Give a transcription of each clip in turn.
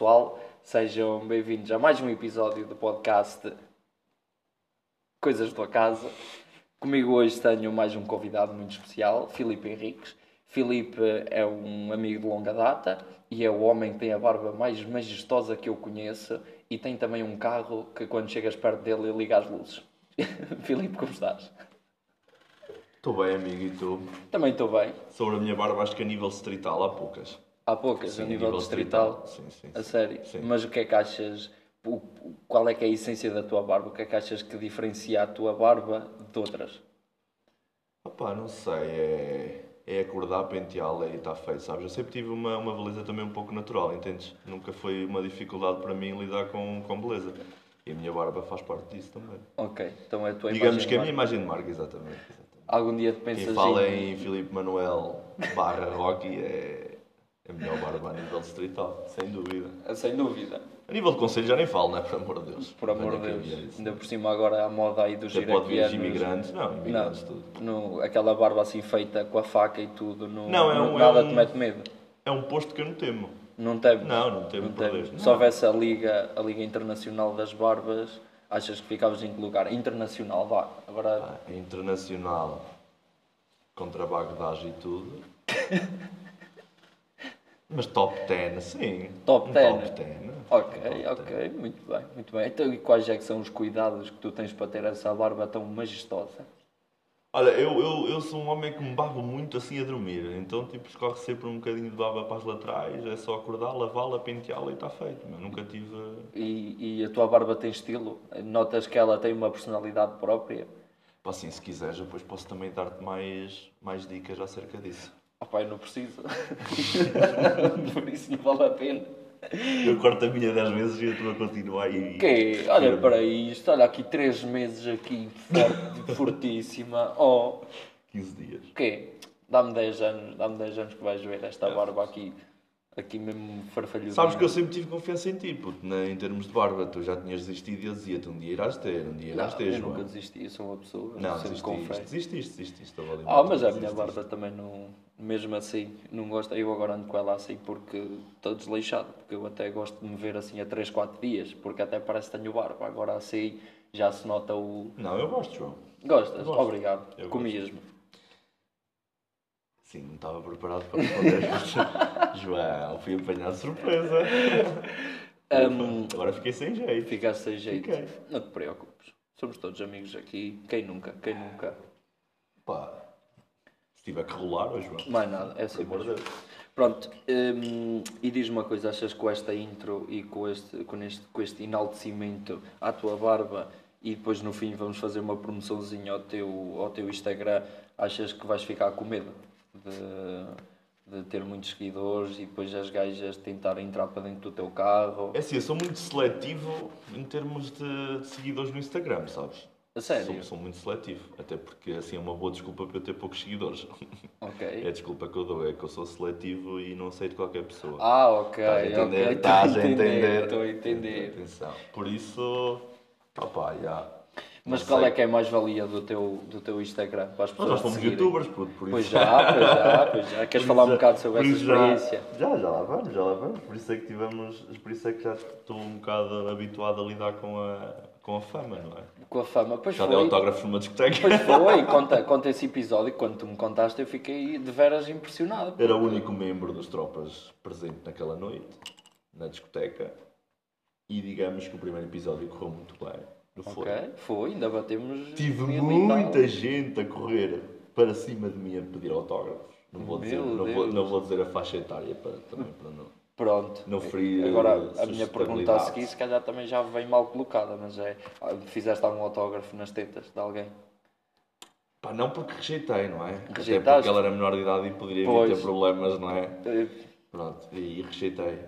pessoal, sejam bem-vindos a mais um episódio do podcast Coisas da Casa. Comigo hoje tenho mais um convidado muito especial, Filipe Henriques. Filipe é um amigo de longa data e é o homem que tem a barba mais majestosa que eu conheço e tem também um carro que quando chegas perto dele liga as luzes. Filipe, como estás? Estou bem, amigo, e tu? Também estou bem. Sobre a minha barba, acho que a nível distrital há poucas. Há poucas, Sim, a nível, nível distrital. distrital. Sim, sim, A sério. Mas o que é que achas? o- Qual é que é a essência da tua barba? O que é que achas que diferencia a tua barba de outras? Opá, não sei, é, é acordar, penteá-la e está feito, sabes? Eu sempre tive uma, uma beleza também um pouco natural, entendes? Nunca foi uma dificuldade para mim lidar com, com beleza. E a minha barba faz parte disso também. Ok, então é a tua Digamos que é a minha imagem de marca, exatamente. exatamente. Algum dia te pensas Quem fala em... em Filipe Manuel barra Rocky é a melhor barba a nível distrital, sem dúvida. Sem dúvida, A nível de conselho já nem falo, não é? Por amor de Deus. por amor de Deus. isso. Ainda por cima agora a moda aí dos Até pode vir os iraquianos. imigrantes. Não, imigrantes tudo. No, aquela barba assim feita com a faca e tudo, no, Não, é no- um- é nada um- te mete medo. É um posto que eu não temo. Não temos? Não, não temo Não temos. Deus. Se Não. houvesse a Liga, a Liga Internacional das Barbas, achas que ficavas em que lugar? Internacional, vá. Agora, Ah, é internacional, contra Bagdade e tudo. Mas top 10, sim. Top Um 10. Top 10. ok, Um top ok, 10. muito bem, muito bem. Então, e quais é que são os cuidados que tu tens para ter essa barba tão majestosa? Olha, eu, eu, eu sou um homem que me babo muito assim a dormir. Então, tipo, escorre sempre um bocadinho de baba para as laterais. É só acordar, lavá-la, penteá-la e está feito. Mas nunca tive. E, e a tua barba tem estilo? Notas que ela tem uma personalidade própria? Pá, assim, se quiseres, depois posso também dar-te mais, mais dicas acerca disso. Oh, pai, não preciso. Por isso não vale a pena. Eu corto a minha 10 vezes e a tua continua aí. Que? Olha para isto, olha aqui três meses aqui, forte, fortíssima. Oh, 15 dias. quê? Dá-me 10 anos, dá-me 10 anos que vais ver esta barba aqui, aqui mesmo farfalhuda. Sabes que eu sempre tive confiança em ti, puto, na- em termos de barba. Tu já tinhas desistido e eu dizia-te um dia irás ter, um dia irás Não, ter, eu João. nunca desisti, eu sou uma pessoa, Não, desististe, desististe, desististe. Ah, mas a minha barba também não, mesmo assim, não gosto. Eu agora ando com ela assim porque estou desleixado, porque eu até gosto de me ver assim a 3, 4 dias, porque até parece que tenho barba. Agora assim já se nota o. Não, eu gosto, João. Gostas? Gosto. Obrigado. Eu Comias-me. Sim, não estava preparado para responder. João, fui apanhado de surpresa. Hum, Agora fiquei sem jeito. Ficaste sem jeito. Fiquei. Não te preocupes. Somos todos amigos aqui. Quem nunca? Quem nunca? Pá, se tiver que rolar, ó, João. Mais nada, é assim mesmo. Pronto, hum, e diz-me uma coisa, achas que com esta intro e com este, com este, com este enaltecimento à tua barba e depois no fim vamos fazer uma promoçãozinha ao teu, ao teu Instagram, achas que vais ficar com medo de, de ter muitos seguidores e depois as gajas tentarem entrar para dentro do teu carro? É assim, eu sou muito seletivo em termos de, de seguidores no Instagram, sabes? A sério? Sou, sou muito seletivo. Até porque assim é uma boa desculpa para eu ter poucos seguidores. É Ok. a desculpa que eu dou, é que eu sou seletivo e não aceito qualquer pessoa. Ah, ok. Estás a entender? ok, Estás estou a entender? Estou a entender. Atenção. Por isso, opá, já. Mas Não qual sei. é que é a mais-valia do teu, do teu Instagram para as Nós pessoas já te fomos seguirem? youtubers, puto, por isso. Pois já, pois já, pois já. Queres falar um isso bocado já- sobre essa já- experiência? Já, já lá vamos, já lá vamos. Por isso é que tivemos, por isso é que já estou um bocado habituado a lidar com a, com a fama, não é? Com a fama. Pois Já foi. autógrafo numa discoteca. Pois foi. Conta, conta esse episódio. Quando tu me contaste, eu fiquei de veras impressionado. Era o único membro das tropas presente naquela noite, na discoteca. E digamos que o primeiro episódio correu muito bem. Não foi? Ok, foi. Ainda batemos. Tive muita gente a correr para cima de mim a pedir autógrafos. Não vou dizer, não vou, não vou dizer a faixa etária para, também para não. Pronto. Não ferir, Agora, a minha pergunta a seguir, se calhar também já vem mal colocada, mas é. ah, Fizeste algum autógrafo nas tetas de alguém? Pá, não porque rejeitei, não é? Até Rejeitaste? porque ela era menor de idade e poderia Pois. ter problemas, não é? Eh, Pronto, e rejeitei.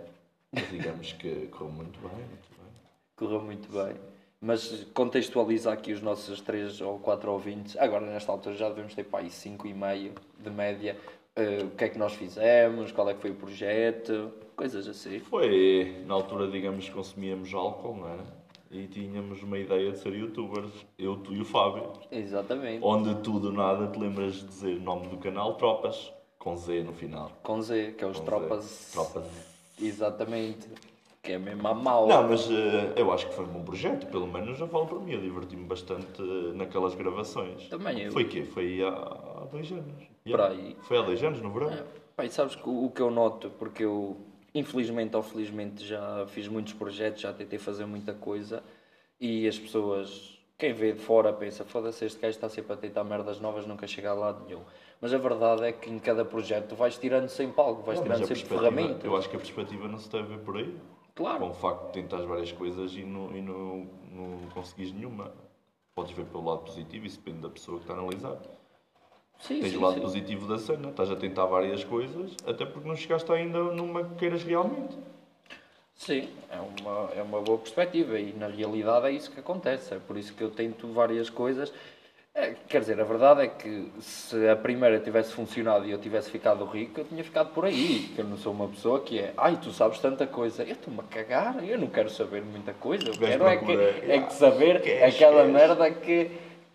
Mas digamos que correu muito bem, muito bem. Correu muito bem. Mas contextualiza aqui os nossos 3 ou 4 ouvintes. Agora, nesta altura, já devemos ter para aí 5,5 de média. Eh, o que é que nós fizemos? Qual é que foi o projeto? Coisas assim. Foi, na altura, digamos, consumíamos álcool, não é? E tínhamos uma ideia de ser youtubers, eu, tu e o Fábio. Exatamente. Onde tu do nada te lembras de dizer o nome do canal Tropas, com Z no final. Com Z, que é os Com Z. tropas. Tropas. Exatamente. Que é mesmo a mal. Não, mas eh, eu acho que foi um bom projeto, pelo menos já falo para mim. Eu diverti-me bastante eh, naquelas gravações. Também eu. Foi quê? Foi há, há dois anos. Por aí. Foi há dois anos, no verão? É, e sabes que o o que eu noto, porque eu, infelizmente ou felizmente, já fiz muitos projetos, já tentei fazer muita coisa e as pessoas, quem vê de fora, pensa: foda-se, este gajo está sempre a tentar merdas novas, nunca chega a lado nenhum. Mas a verdade é que em cada projeto vais tirando sempre algo, vais Não, tirando sempre ferramentas. Eu acho que a perspectiva não se deve ver por aí. Claro. Com o facto de tentar várias coisas e não, e não, não conseguires nenhuma. Podes ver pelo lado positivo, isso depende da pessoa que está a analisar. Sim, Tens sim, o lado sim. positivo da cena, estás a tentar várias coisas, até porque não chegaste ainda numa que queiras realmente. Sim, é uma, é uma boa perspectiva e na realidade é isso que acontece. É por isso que eu tento várias coisas. É, quer dizer, a verdade é que se a primeira tivesse funcionado e eu tivesse ficado rico, eu tinha ficado por aí. Que eu não sou uma pessoa que é, ai, tu sabes tanta coisa. Eu estou-me a cagar, eu não quero saber muita coisa. Eu quero é que, é que saber aquela merda que.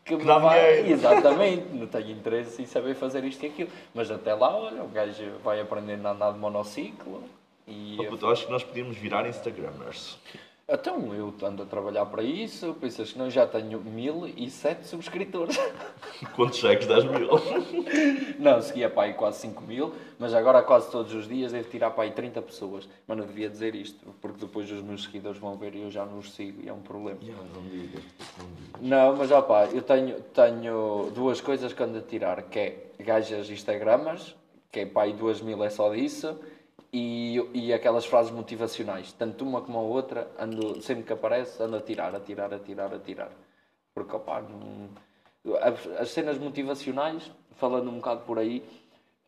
Que, me dá dinheiro. Exatamente, não tenho interesse em saber fazer isto e aquilo. Mas até lá, olha, o gajo vai aprendendo a andar de monociclo e Oh, puto, eu acho que nós podíamos virar Instagramers. Então, eu ando a trabalhar para isso, pensas que não já tenho 1007 subscritores. Quantos cheques? 10 mil. Não, seguia para aí quase 5 mil, mas agora quase todos os dias devo tirar para aí 30 pessoas. Mas não devia dizer isto, porque depois os meus seguidores vão ver e eu já não os sigo e é um problema. Já, não digas, não digas. Não, mas eu tenho, tenho duas coisas que ando a tirar, que é gajas Instagramas, que é pá, aí 2 mil é só disso, e, e aquelas frases motivacionais. Tanto uma como a outra, ando, sempre que aparece, ando a tirar, a tirar, a tirar, a tirar. Porque, opá, não... as, as cenas motivacionais, falando um bocado por aí,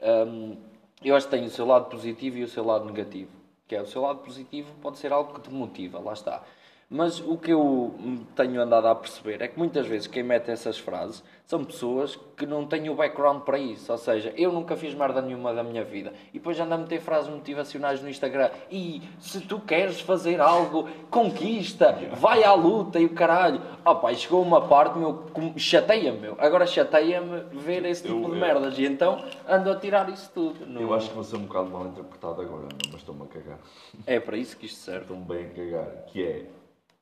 hum, eu acho que tem o seu lado positivo e o seu lado negativo. Que é o seu lado positivo pode ser algo que te motiva, lá está. Mas o que eu tenho andado a perceber é que muitas vezes quem mete essas frases são pessoas que não têm o background para isso. Ou seja, eu nunca fiz merda nenhuma da minha vida. E depois ando a meter frases motivacionais no Instagram. E se tu queres fazer algo, conquista, vai à luta e o caralho. Oh pai, chegou uma parte, meu, chateia-me, meu. Agora chateia-me ver esse tipo Eu- de eu- merdas. E então ando a tirar isso tudo. Não- Eu acho que vou ser um bocado mal interpretado agora, mas estou-me a cagar. É para isso que isto serve. Estou-me bem a cagar. Que é,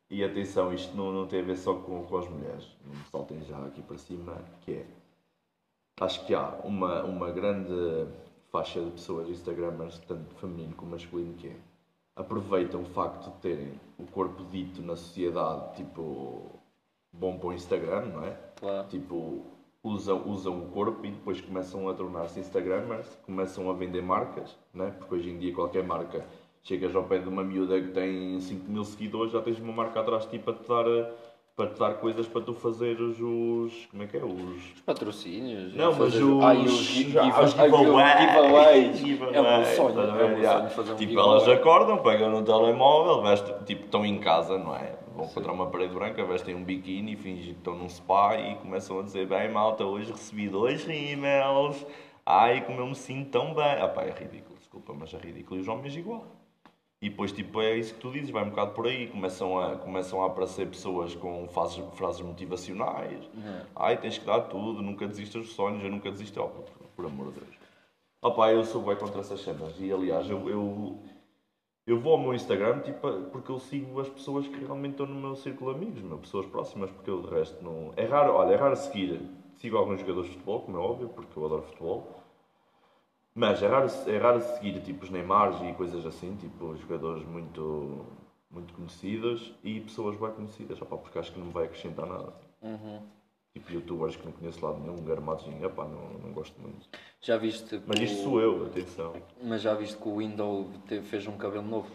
e atenção, isto não, não tem a ver só com, com as mulheres. Não me saltem já aqui para cima, que é. Acho que há uma, uma grande faixa de pessoas Instagramers, tanto feminino como masculino, que é. Aproveitam o facto de terem o corpo dito na sociedade, tipo, bom para o Instagram, não é? Claro. Tipo, usam, usam o corpo e depois começam a tornar-se Instagramers, começam a vender marcas, né? porque hoje em dia qualquer marca, chegas ao pé de uma miúda que tem 5 mil seguidores, já tens uma marca atrás de ti para te dar, eh, para te dar coisas para tu fazeres os. Como é que é? Os. Patrocínios. Não, mas fazer- os, Ai, os gi- give- os ai, giveaways. giveaways. É meu sonho. É Já. sonho fazer um Tipo, giveaway. elas acordam, pegam no telemóvel, vestem, tipo, estão em casa, não é? Vão encontrar uma parede branca, vestem um biquíni, fingem que estão num spa e começam a dizer: Bem, malta, hoje recebi dois rímels. Ai, como eu me sinto tão bem. Ah, pá, é ridículo, desculpa, mas é ridículo. E os homens igual. E depois, tipo, é isso que tu dizes, vai um bocado por aí. Começam a, começam a aparecer pessoas com frases, frases motivacionais. Ai, tens que dar tudo, nunca desistas dos sonhos, eu nunca desisto. Oh, por, por amor de Deus. Pá, eu sou bem contra essas cenas. E, aliás, eu, eu, eu vou ao meu Instagram, tipo, porque eu sigo as pessoas que realmente estão no meu círculo de amigos, meu, pessoas próximas, porque eu, de resto, não... É raro, olha, é raro seguir. Sigo alguns jogadores de futebol, como é óbvio, porque eu adoro futebol. Mas é raro, é raro seguir tipo os Neymars e coisas assim, tipo jogadores muito, muito conhecidos e pessoas bem conhecidas, opá, porque acho que não vai acrescentar nada. Uhum. Tipo youtubers que não conheço de lado nenhum, garmadinho, opá, não, não gosto muito. Já viste Mas isto o- sou eu, atenção. Mas já viste que o Windows te- fez um cabelo novo?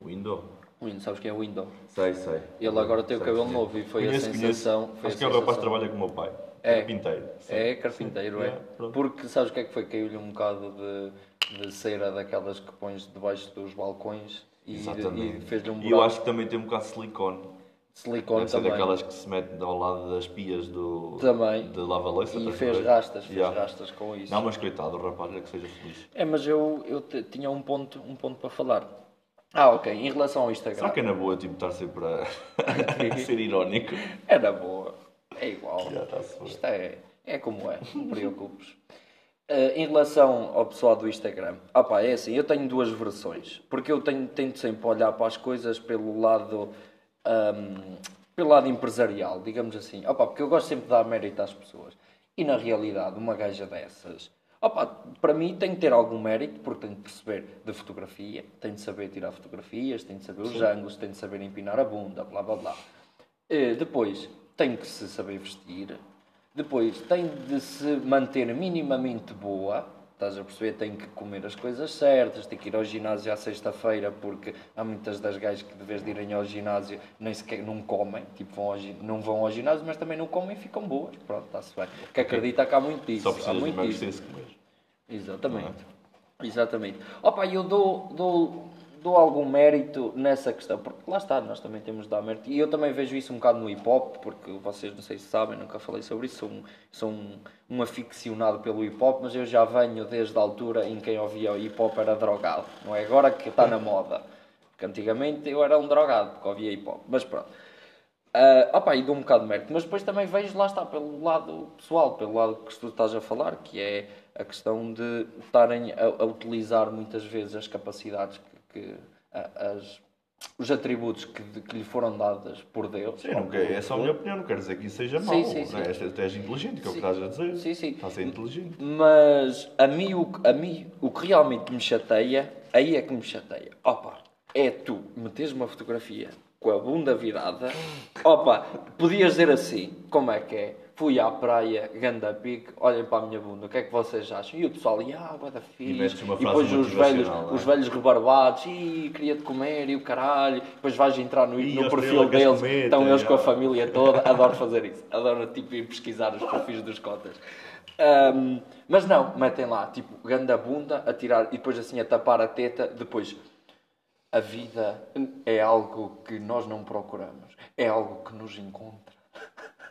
O Indo? O Windows, sabes quem é o Windows? Sei, sei. Ele agora tem o cabelo sei. novo e foi Conheço, a sensação. Foi Acho a que é um rapaz que sensação. trabalha com o meu pai. É. Carpinteiro. É carpinteiro, Sim. é. É. Porque sabes o que é que foi? Caiu-lhe um bocado de, de cera daquelas que pões debaixo dos balcões e, e fez-lhe um E eu buraco acho que também tem um bocado de silicone. silicone também. daquelas que se mete ao lado das pias do, Também. de lava-louça. E a fez ver? rastas, fez Yeah. rastas com isso. Não, mas coitado, o rapaz é que seja feliz. É, mas eu, eu tinha um ponto, um ponto para falar. Ah, ok. Em relação ao Instagram. Será que é na boa, tipo, estar sempre a ser irónico? Era boa. É igual. Isto é, é como é. Não te preocupes. Eh, em relação ao pessoal do Instagram, ah pá, é assim, eu tenho duas versões, porque eu tenho, tento sempre olhar para as coisas pelo lado, ahm, pelo lado empresarial, digamos assim, ah pá, porque eu gosto sempre de dar mérito às pessoas. E na realidade, uma gaja dessas, ah pá, para mim tem que ter algum mérito, porque tem de perceber de fotografia, tem de saber tirar fotografias, tem de saber os ângulos, tem de saber empinar a bunda, blá blá blá. Eh, depois, tem que se saber vestir. Depois, tem de se manter minimamente boa. Estás a perceber? Tem que comer as coisas certas, tem que ir ao ginásio à sexta-feira, porque há muitas das gajas que, de vez de irem ao ginásio, nem sequer não comem. Tipo, vão ao, não vão ao ginásio, mas também não comem e ficam boas. Pronto, está-se bem. Que acredita que há muito disso. Só há precisas de muito disso. comer. Exatamente. Exatamente. Opa, eu dou, dou, dou algum mérito nessa questão, porque lá está, nós também temos de dar mérito. E eu também vejo isso um bocado no hip hop, porque vocês não sei se sabem, nunca falei sobre isso, sou um, sou um, um aficionado pelo hip hop, mas eu já venho desde a altura em que quem ouvia hip hop era drogado. Não é agora que está na moda. Porque antigamente eu era um drogado, porque ouvia hip hop. Mas pronto. Ah, opa, e dou um bocado de mérito, mas depois também vejo, lá está, pelo lado pessoal, pelo lado que tu estás a falar, que é a questão de estarem a, a utilizar muitas vezes as capacidades que, as, os atributos que, que lhe foram dadas por Deus. Sim, não quer, é só a minha opinião, não quer dizer que isso seja mau. Sim, sim, não é? sim. És, inteligente, que é o que estás a dizer. Sim, sim. Estás a ser inteligente. Mas a mim, o, que- a mim o que realmente me chateia, aí é que me chateia. Opa, é tu meteres uma fotografia com a bunda virada. Opa, podias dizer assim, como é que é? Fui à praia, ganda pique, olhem para a minha bunda, o que é que vocês acham? E o pessoal, ah, vai da fixe. metes uma E frase depois os velhos, é? os velhos rebarbados, e queria-te comer, e o caralho. Depois vais entrar no, no perfil deles, comer, estão tá, eles com a família toda. Adoro fazer isso. Adoro, tipo, ir pesquisar os perfis dos cotas. Ahm, mas não, metem lá, tipo, ganda bunda, a tirar e depois assim a tapar a teta. Depois, a vida é algo que nós não procuramos, é algo que nos encontra.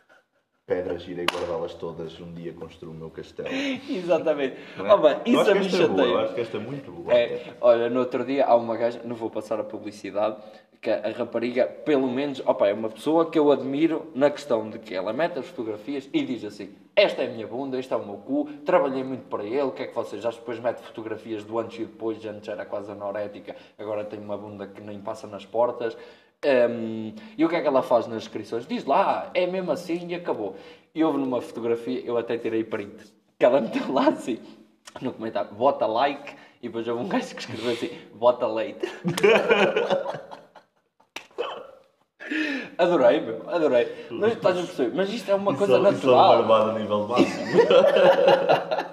Pedras, irei guardá-las todas, um dia construo o meu castelo. Exatamente. É? Oh, bem, isso a mim é eu chateia. acho que esta é muito boa. É, olha, no outro dia há uma gaja, não vou passar a publicidade, que a rapariga, pelo menos, opa, é uma pessoa que eu admiro na questão de que ela mete as fotografias e diz assim: Esta é a minha bunda, este é o meu cu, trabalhei muito para ele, o que é que vocês acham? Depois mete fotografias do antes e depois, antes era quase anorética, agora tem uma bunda que nem passa nas portas. Hum, e o que é que ela faz nas descrições? Diz lá, é mesmo assim e acabou. E houve numa fotografia, eu até tirei print, que ela meteu lá assim, no comentário, bota like, e depois houve um gajo que escreveu assim, bota leite. Adorei, meu, adorei. Mas estás a perceber? Mas isto é uma coisa Isso- isso é natural. barbado a nível máximo.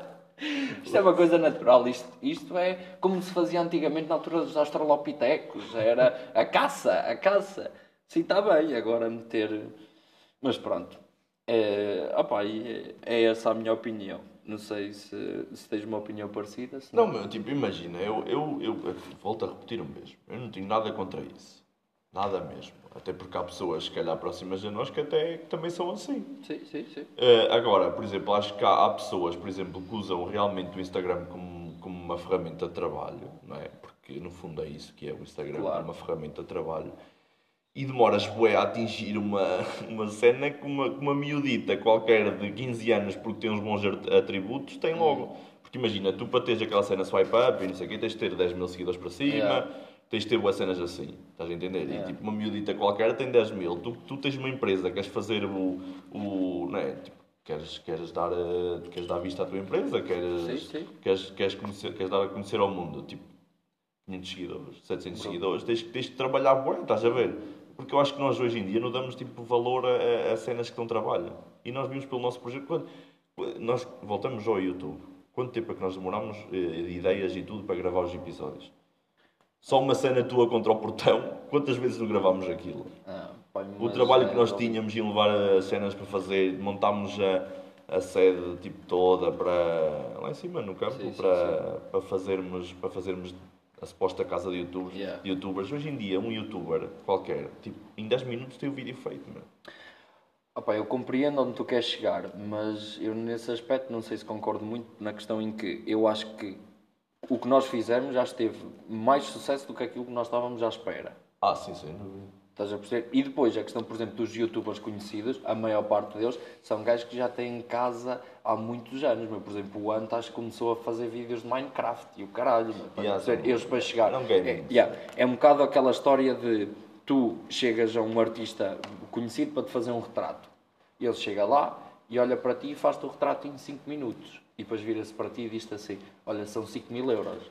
Isto é uma coisa natural. Isto, isto é como se fazia antigamente na altura dos australopitecos. Era a caça, a caça. Sim, está bem, agora meter. Mas pronto. É, opa, é, é essa a minha opinião. Não sei se, se tens uma opinião parecida. se Não, meu, tipo, imagina, eu, eu, eu, eu volto a repetir o mesmo. Eu não tenho nada contra isso. Nada mesmo. Até porque há pessoas, se calhar, próximas a nós que até que também são assim. Sim, sim, sim. Eh, agora, por exemplo, acho que há, há pessoas, por exemplo, que usam realmente o Instagram como, como uma ferramenta de trabalho, não é? Porque no fundo é isso que é o Instagram, Claro. uma ferramenta de trabalho. E demoras bué a atingir uma, uma cena que uma, uma miudita qualquer de 15 anos porque tem uns bons atributos tem logo. Porque imagina, tu para teres aquela cena swipe up e não sei o quê, tens de ter 10 mil seguidores para cima, Yeah. Tens de ter boas cenas assim, estás a entender? Yeah. E tipo, uma miudita qualquer tem 10 mil. Tu, tu tens uma empresa, queres fazer o. o não é? Tipo, queres, queres, dar, eh, queres dar vista à tua empresa, queres, Sim, sim. Queres, queres, conhecer, queres dar a conhecer ao mundo. Tipo, 500 seguidores, 700 seguidores, tens, tens de trabalhar bem, estás a ver? Porque eu acho que nós hoje em dia não damos tipo, valor a, a- cenas que não trabalham. E nós vimos pelo nosso projeto. Quando, nós voltamos ao YouTube. Quanto tempo é que nós demorámos, eh, de ideias e tudo, para gravar os episódios? Só uma cena tua contra o portão, quantas vezes não gravámos aquilo? Ah, O trabalho é que nós tínhamos em levar as cenas para fazer, montámos a, a sede tipo toda para lá em cima no campo Sim, sim, para, para fazermos para fazermos a suposta casa de youtubers, Yeah. de youtubers. Hoje em dia um youtuber qualquer, tipo, em 10 minutos tem o vídeo feito, meu. Opa, eu compreendo onde tu queres chegar, mas eu nesse aspecto não sei se concordo muito na questão em que eu acho que o que nós fizermos já esteve mais sucesso do que aquilo que nós estávamos à espera. Ah, sim, sem dúvida. Estás a perceber? E depois, a questão, por exemplo, dos youtubers conhecidos, a maior parte deles são gajos que já têm casa há muitos anos. Meu. Por exemplo, o Ant acho que começou a fazer vídeos de Minecraft e o caralho. Meu. Yeah, são- Eles para chegar. Não. É, yeah, é um bocado aquela história de tu chegas a um artista conhecido para te fazer um retrato. Ele chega lá e olha para ti e faz-te o retrato em 5 minutos. E depois vira-se para ti e diz-te assim: Olha, são 5 mil euros.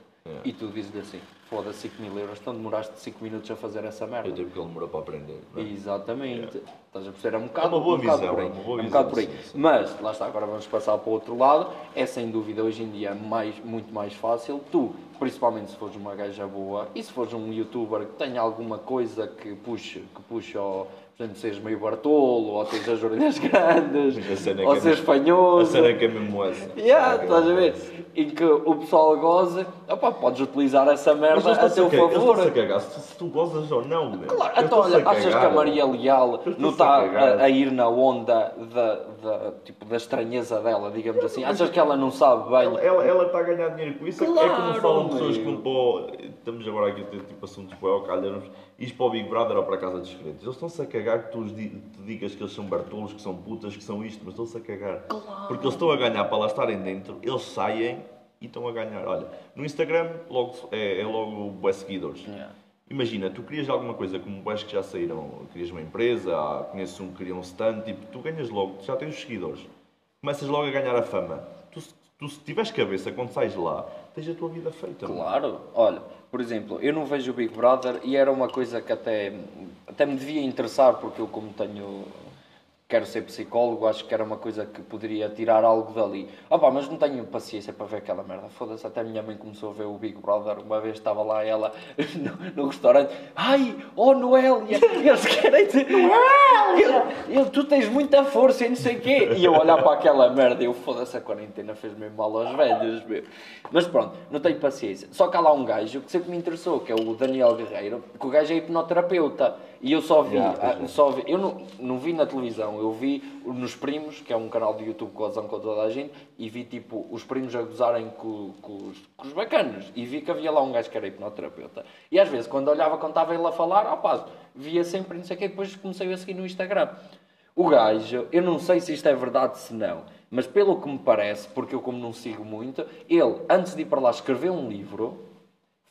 E tu dizes-lhe assim: Foda-se 5 mil euros, então demoraste 5 minutos a fazer essa merda. Eu tive que ele demorou para aprender. é? Exatamente. Estás a perceber? É um bocado, É uma boa um visão, por aí. é uma boa um bocado por visão, aí. sim, sim. Mas, lá está, agora vamos passar para o outro lado. É sem dúvida hoje em dia mais, muito mais fácil. Tu, principalmente se fores uma gaja boa e se fores um youtuber que tenha alguma coisa que puxe, que puxe ao. Por exemplo, sejas meio Bartolo, ou tens as orelhas grandes, Mas é ou é seres mesmo- A cena é que é mesmo essa. Yeah, é estás a é ver? Em que o pessoal goza, opá, podes utilizar essa Mas merda a teu a favor. a cagar se tu- se tu gozas ou não, meu. Claro, então olha, achas que a. Maria Leal não está a, a ir na onda da, da, tipo, da estranheza dela, digamos assim? Achas que ela não sabe bem? Ela, ela, ela está a ganhar dinheiro com isso. É- é Claro, como falam pessoas que meu. vão para o- Estamos agora aqui a ter tipo assuntos para o calharmos. Isto para o Big Brother ou para a Casa dos Segredos. Eles estão-se a cagar que tu te digas que eles são bartolos, que são putas, que são isto, mas estão-se a cagar. Porque eles estão a ganhar para lá estarem dentro, eles saem e estão a ganhar. Olha, no Instagram logo, é, é logo bué seguidores. Yeah. Imagina, tu querias alguma coisa como boés que já saíram, querias uma empresa, ah, conheces um que queria um stand, tipo, tu ganhas logo, tu já tens os seguidores. Começas logo a ganhar a fama. Tu, se- tu se tiveres cabeça, quando sais lá, tens a tua vida feita. mano. Claro, olha, por exemplo, eu não vejo o Big Brother e era uma coisa que até, até me devia interessar, porque eu, como tenho. Quero ser psicólogo, acho que era uma coisa que poderia tirar algo dali. Ah pá, mas não tenho paciência para ver aquela merda. Foda-se, até a minha mãe começou a ver o Big Brother. Uma vez estava lá ela no, no restaurante. Ai, oh Noélia, eles querem te... Noélia! Tu tens muita força e não sei o quê. E eu olhar para aquela merda, eu foda-se, a quarentena fez mesmo mal aos velhos, meu. Mas pronto, não tenho paciência. Só que há lá um gajo que sempre me interessou, que é o Daniel Guerreiro, que o gajo é hipnoterapeuta. E eu só vi, Yeah, ah, é. só vi eu não, não vi na televisão, eu vi nos Primos, que é um canal de YouTube que gozam com toda a gente, e vi tipo os primos a gozarem com, com, os, com os bacanos. E vi que havia lá um gajo que era hipnoterapeuta. E às vezes, quando olhava, quando estava ele a falar, opá, via sempre não sei o quê, depois comecei a seguir no Instagram. O gajo, eu não sei se isto é verdade se não, mas pelo que me parece, porque eu como não sigo muito, ele, antes de ir para lá escrever um livro,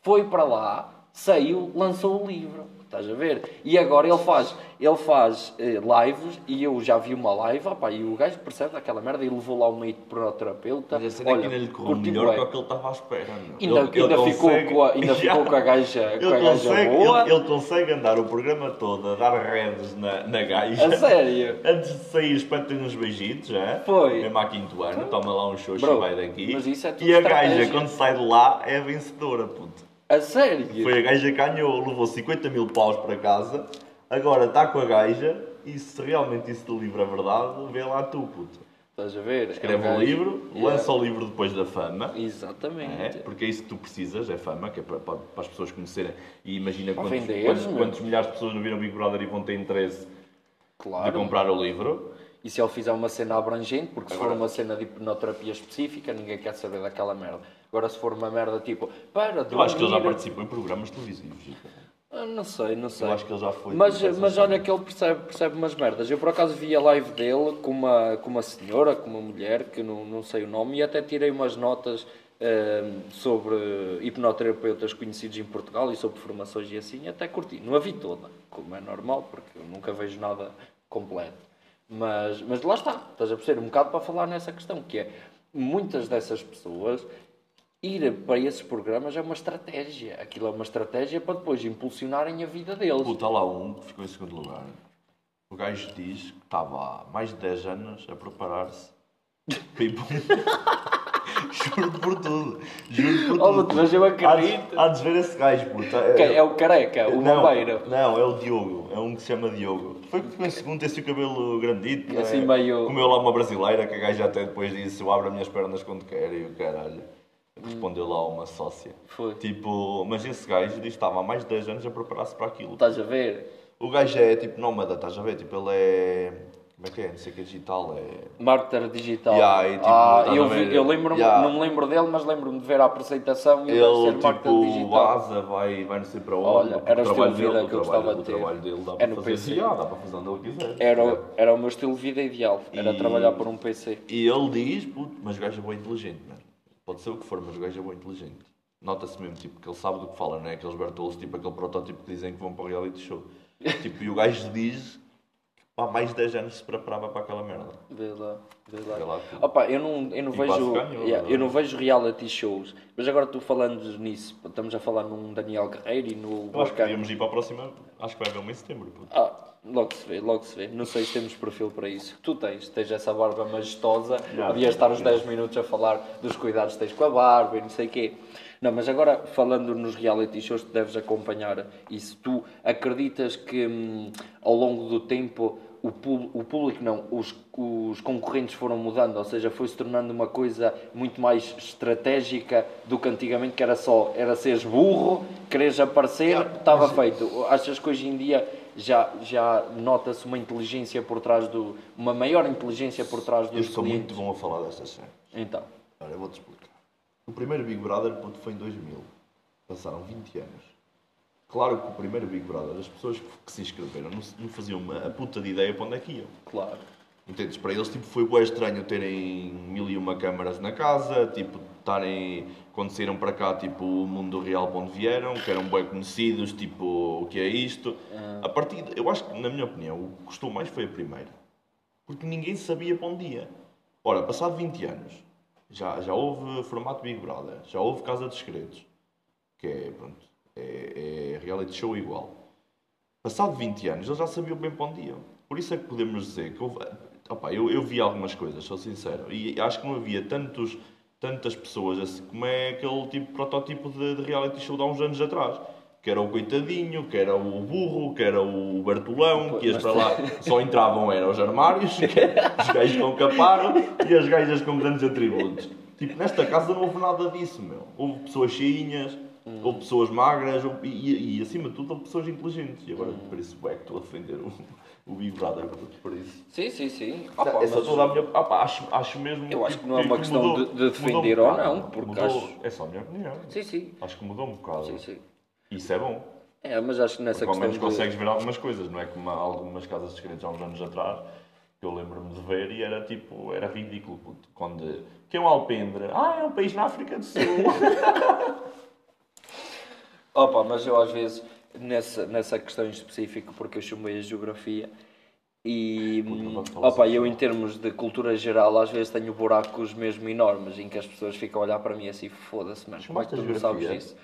foi para lá, saiu, lançou o livro. Estás a ver? E agora ele faz, ele faz eh, lives e eu já vi uma live, opá, e o gajo percebe aquela merda e levou lá um meio de terapeuta. Mas a cena é que ainda lhe correu melhor do que ele estava à espera. Ainda, Ele- ele ainda ficou, consegue- com a, ainda ficou com a gaja, com a Ele gaja consegue, boa. ele, ele consegue andar o programa todo a dar redes na, na gaja. A sério? Antes de sair, espeta uns beijitos, já? Foi. Mesmo há quinto ano, toma lá um Bro, e vai daqui. mas isso é tudo e a gaja, quando sai de lá, é a vencedora, puto. A sério? Foi a gaja que ganhou, levou 50 mil paus para casa, agora está com a gaja e se realmente isso do livro é verdade, vê lá tu, puto. Estás a ver? Escreve É um livro, Yeah. lança o livro depois da fama. Exatamente. É, porque é isso que tu precisas, é fama, que é para, para- as pessoas conhecerem. E imagina quantos, quantos, meu. quantos milhares de pessoas não viram Big Brother e vão ter interesse de Claro. comprar o livro. E se ele fizer uma cena abrangente, porque se for Agora- uma cena de hipnoterapia específica, ninguém quer saber daquela merda. Agora, se for uma merda tipo, para Eu acho que ele já participou em programas televisivos. Ah, Não sei, não sei. Eu acho que ele já foi. Mas, tipo, mas olha que ele percebe, percebe umas merdas. Eu por acaso vi a live dele com uma, com uma senhora, com uma mulher, que não, não sei o nome, e até tirei umas notas ehm, sobre hipnoterapeutas conhecidos em Portugal e sobre formações e assim, e até curti. Não a vi toda, como é normal, porque eu nunca vejo nada completo. Mas, mas lá está, estás a perceber? Um bocado para falar nessa questão, que é muitas dessas pessoas ir para esses programas é uma estratégia. Aquilo é uma estratégia para depois impulsionarem a vida deles. Puta, lá um que ficou em segundo lugar. O gajo diz que estava há mais de 10 anos a preparar-se. para ir para- Juro por tudo. Juro por Oh, tudo. mas eu Há acredito. Há de ver esse gajo, puta. Quem? É o careca, o não, bombeiro. Não, é o Diogo. É um que se chama Diogo. Foi que ficou em segundo, tem-se o cabelo grandito. não é? Assim meio- Comeu lá uma brasileira que a gaja até depois disse: Eu abro as minhas pernas quando quero e o caralho. Respondeu lá uma sócia. Foi. Tipo, mas esse gajo diz que estava há mais de 10 anos a preparar-se para aquilo. Estás a ver? O gajo é tipo nómada, estás a ver? Tipo, ele é. Como é que é? Não sei o que é digital. É. Marketer digital. Yeah, e, tipo, ah, eu, vi- eu lembro-me, Yeah. não me lembro dele, mas lembro-me de ver a apresentação e ele ser tipo, digital. vaza, vai, vai não sei para onde. Olha, era o o estilo de vida dele, que eu o gostava de O ter. trabalho dele dá É para fazer PC. assim, ah, dá para fazer onde ele quiser. Era, o- era o meu estilo de vida ideal, era E- trabalhar por um PC. E ele diz, puto, mas o gajo é bem inteligente, mano. Pode ser o que for, mas o gajo é bem inteligente. Nota-se mesmo, tipo, que ele sabe do que fala, não é? Aqueles bertolos, tipo, aquele protótipo que dizem que vão para o reality show. tipo, e o gajo diz há mais de 10 anos se preparava para aquela merda. Vê lá, vê lá. Vê lá. Opa, eu não, eu não E quase vejo. ganhou, yeah, não é? eu não vejo reality shows, mas agora tu falando nisso, estamos a falar num Daniel Guerreiro e no Eu acho que podíamos ir para a próxima, acho que vai haver um em setembro, puto. Ah, logo se vê, logo se vê. Não sei se temos perfil para isso. Tu tens, tens essa barba majestosa, devias estar uns já. 10 minutos a falar dos cuidados que tens com a barba e não sei o quê. Não, mas agora falando nos reality shows, tu deves acompanhar isso. Tu acreditas que hum, ao longo do tempo o, o público, não, os, os concorrentes foram mudando, ou seja, foi se tornando uma coisa muito mais estratégica do que antigamente, que era só, era seres burro, quereres aparecer, estava feito. Achas que hoje em dia já, já nota-se uma inteligência por trás do. uma maior inteligência por trás Eu dos sou clientes? muito bom a falar destas cenas. Então, Olha, eu vou-te explicar. O primeiro Big Brother puto, foi em 2000. Passaram 20 anos. Claro que o primeiro Big Brother, as pessoas que, se inscreveram não, não faziam uma, a puta de ideia para onde é que iam. claro. Entendes? Para eles tipo, foi bem estranho terem mil e uma câmaras na casa, tipo, estarem, quando saíram para cá, tipo, o mundo real para onde vieram, que eram bem conhecidos, tipo, o que é isto. A partir, de- eu acho que, na minha opinião, o que custou mais foi a primeira. Porque ninguém sabia para onde ia. Ora, passado 20 anos, já, já houve formato Big Brother, já houve Casa dos Segredos, que é, pronto, é, é reality show igual. Passado 20 anos, eles já sabiam bem para onde iam. Por isso é que podemos dizer que houve... Opa, eu, eu vi algumas coisas, sou sincero, e acho que não havia tantos, tantas pessoas assim como é aquele tipo protótipo de, de reality show de há uns anos atrás. Que era o coitadinho, que era o burro, que era o Bertolão, que ias para lá, só entravam eram os armários, os gajos com caparo e as gajas com grandes atributos. Tipo, nesta casa não houve nada disso, meu. Houve pessoas cheinhas, houve pessoas magras houve- e, e, acima de tudo houve pessoas inteligentes. E agora por isso é que estou a defender o, o Big Brother, por isso. Sim, sim, sim. Opa, essa mas- toda a minha. Pá, acho, acho mesmo. Eu acho que não é uma questão de- de defender um ou não, porque Mudou- acho- É só a minha opinião. Sim, sim. Acho que mudou um bocado. Sim, sim. Isso é bom. É, mas acho que nessa Porque questão. menos de- consegues ver algumas coisas, não é como algumas casas de segredos há uns anos atrás, que eu lembro-me de ver e era tipo, era ridículo. puto, Quando. Que é um alpendre? Ah, é um país na África do Sul. Opa, mas eu às vezes, nessa, nessa questão em específico, porque eu chumei a geografia, e opa, sobre eu em termos de cultura geral, às vezes tenho buracos mesmo enormes em que as pessoas ficam a olhar para mim assim, foda-se, mas como é que tu não sabes isso?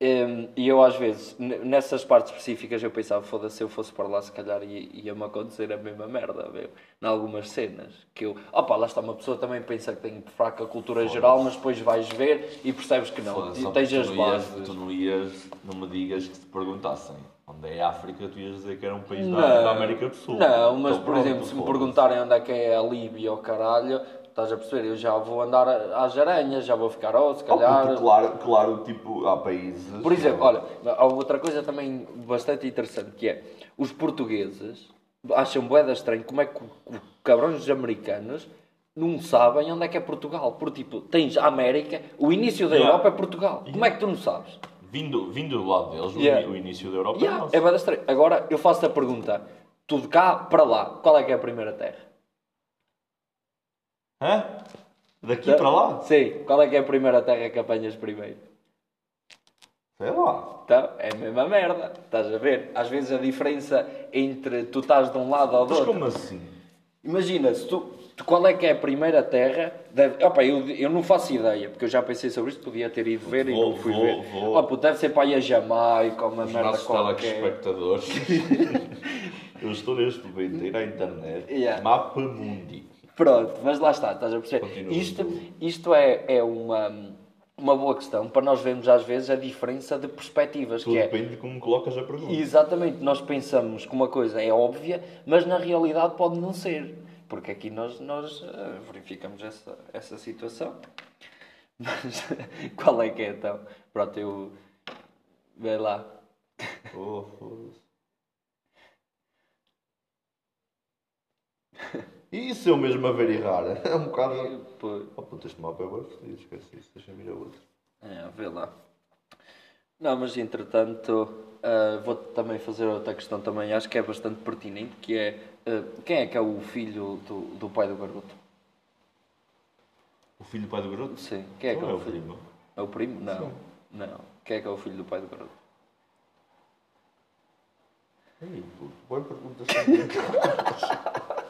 Hum, E eu às vezes, nessas partes específicas, eu pensava, foda-se, se eu fosse para lá, se calhar ia- ia-me acontecer a mesma merda, meu, em algumas cenas. Que eu, opa, lá está, uma pessoa também pensa que tem fraca cultura geral, mas depois vais ver e percebes que não, e tens as tu não ias- bases. Tu não ias, não me digas que te perguntassem onde é a África, tu ias dizer que era um país Não, da, América do Sul. Não, mas Então, por exemplo, se me perguntarem onde é que é a Líbia ou caralho, estás a perceber? Eu já vou andar às aranhas, já vou ficar, oh, se Oh, calhar. puto, claro, claro, tipo, há países. Por exemplo, olha, há outra coisa também bastante interessante que é os portugueses acham boeda estranho como é que o- o cabrões dos americanos não sabem onde é que é Portugal. Porque tipo, tens a América, o início da Yeah. Europa é Portugal. Como é que tu não sabes? Vindo, vindo do lado deles, o Yeah. o início da Europa é Yeah, nosso. é boeda estranho. Agora eu faço a pergunta: tu de cá para lá, qual é que é a primeira terra? Hã? Daqui para lá? Sim, qual é que é a primeira terra que apanhas primeiro? Sei lá. Então, é a mesma merda, estás a ver? Às vezes a diferença entre tu estás de um lado ou do Mas outro. como assim? Imagina, se tu, qual é que é a primeira terra? Deve, opa, eu, eu não faço ideia, porque eu já pensei sobre isto, podia ter ido ver e Vou- não fui vou- ver. vou. Puto, deve ser para a Jamaica uma Os merda qualquer. telespectadores. Eu estou neste momento a ir à internet. Yeah. Mapa Mundi. Pronto, mas lá está, estás a perceber? Continua. Isto, isto é, é uma, uma boa questão para nós vermos às vezes a diferença de perspectivas, Tudo que é depende de como colocas a pergunta. Exatamente, nós pensamos que uma coisa é óbvia, mas na realidade pode não ser. Porque aqui nós, nós eh, verificamos essa, essa situação. Mas qual é que é então? Pronto, eu. Vê lá. Oh, foda-se. E isso eu mesmo a ver errar. É um bocado. Pô, Oh puta, este mapa é fodido, esquece isso, deixa-me ir a outro. É, vê lá. Não, mas entretanto, ah, vou também fazer outra questão também, acho que é bastante pertinente, que é ah, quem é que é o filho do, do pai do garoto? O filho do pai do garoto? Sim, quem é que Não é, é o filho? primo. É o primo? Não. Sim. Não. Quem é que é o filho do pai do garoto? Ei, puto, boa complicadas.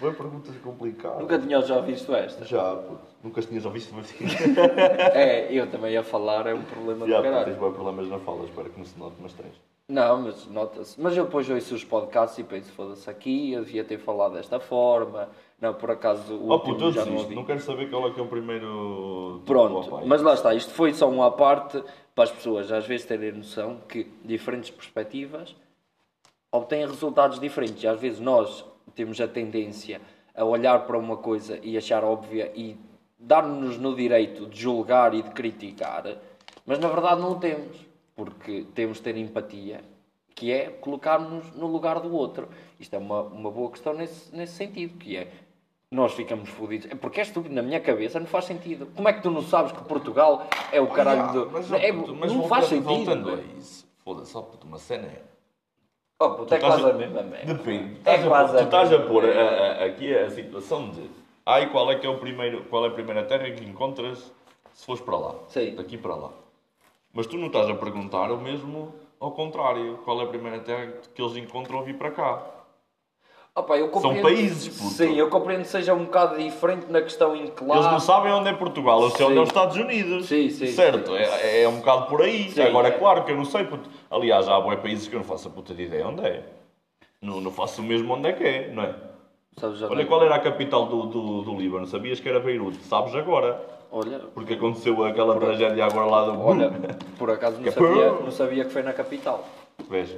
Boa perguntas complicadas. Nunca tinha já visto esta? Já, puto. Nunca tinhas ouvido, mas É, eu também ia falar, é um problema Já, do caralho. tens bons problemas na fala, espero que não se note, mas tens. Não, mas nota-se. Mas eu depois ouço os podcasts e penso, foda-se aqui, eu devia ter falado desta forma. Não, por acaso o Oh último puto, já não ouvi. Não quero saber qual é que é o primeiro. Pronto, mas lá está, isto foi só uma parte para as pessoas às vezes terem noção que diferentes perspectivas obtêm resultados diferentes. E às vezes nós temos a tendência a olhar para uma coisa e achar óbvia e dar-nos no direito de julgar e de criticar, mas na verdade não o temos, porque temos de ter empatia, que é colocar-nos no lugar do outro. Isto é uma, uma boa questão nesse, nesse sentido, que é nós ficamos fodidos. É porque é estúpido, na minha cabeça não faz sentido. Como é que tu não sabes que Portugal é o caralho Ah, do. Mas, é, mas não voltando, faz sentido. voltando a isso, foda-se, puto, uma cena é. Oh, puto, é Tu quase a- a mesma merda. Depende. É a quase pôr- tu a estás a pôr a- a- aqui a situação de. Ai, qual é que é o primeiro. Qual é a primeira terra que encontras se fores para lá? Sim. Daqui para lá. Mas tu não estás a perguntar o mesmo ao contrário. Qual é a primeira terra que eles encontram vir para cá? Opa, compreendo- países, puto. Sim, eu compreendo que seja um bocado diferente na questão em que lá. Eles não sabem onde é Portugal, eles sabem onde é os. Estados Unidos. Sim, sim, Certo, sim. É, é um bocado por aí. Sim, Agora, é. claro que eu não sei. puto. Aliás, há boi países que eu não faço a puta de ideia onde é. Não, não faço o mesmo onde é que é, não é? Sabes, Olha qual era a capital do, do, do Líbano. Sabias que era Beirute? Sabes agora. Olha, Porque aconteceu aquela tragédia agora lá do. olha, por acaso não sabia, não sabia que foi na capital. Vês?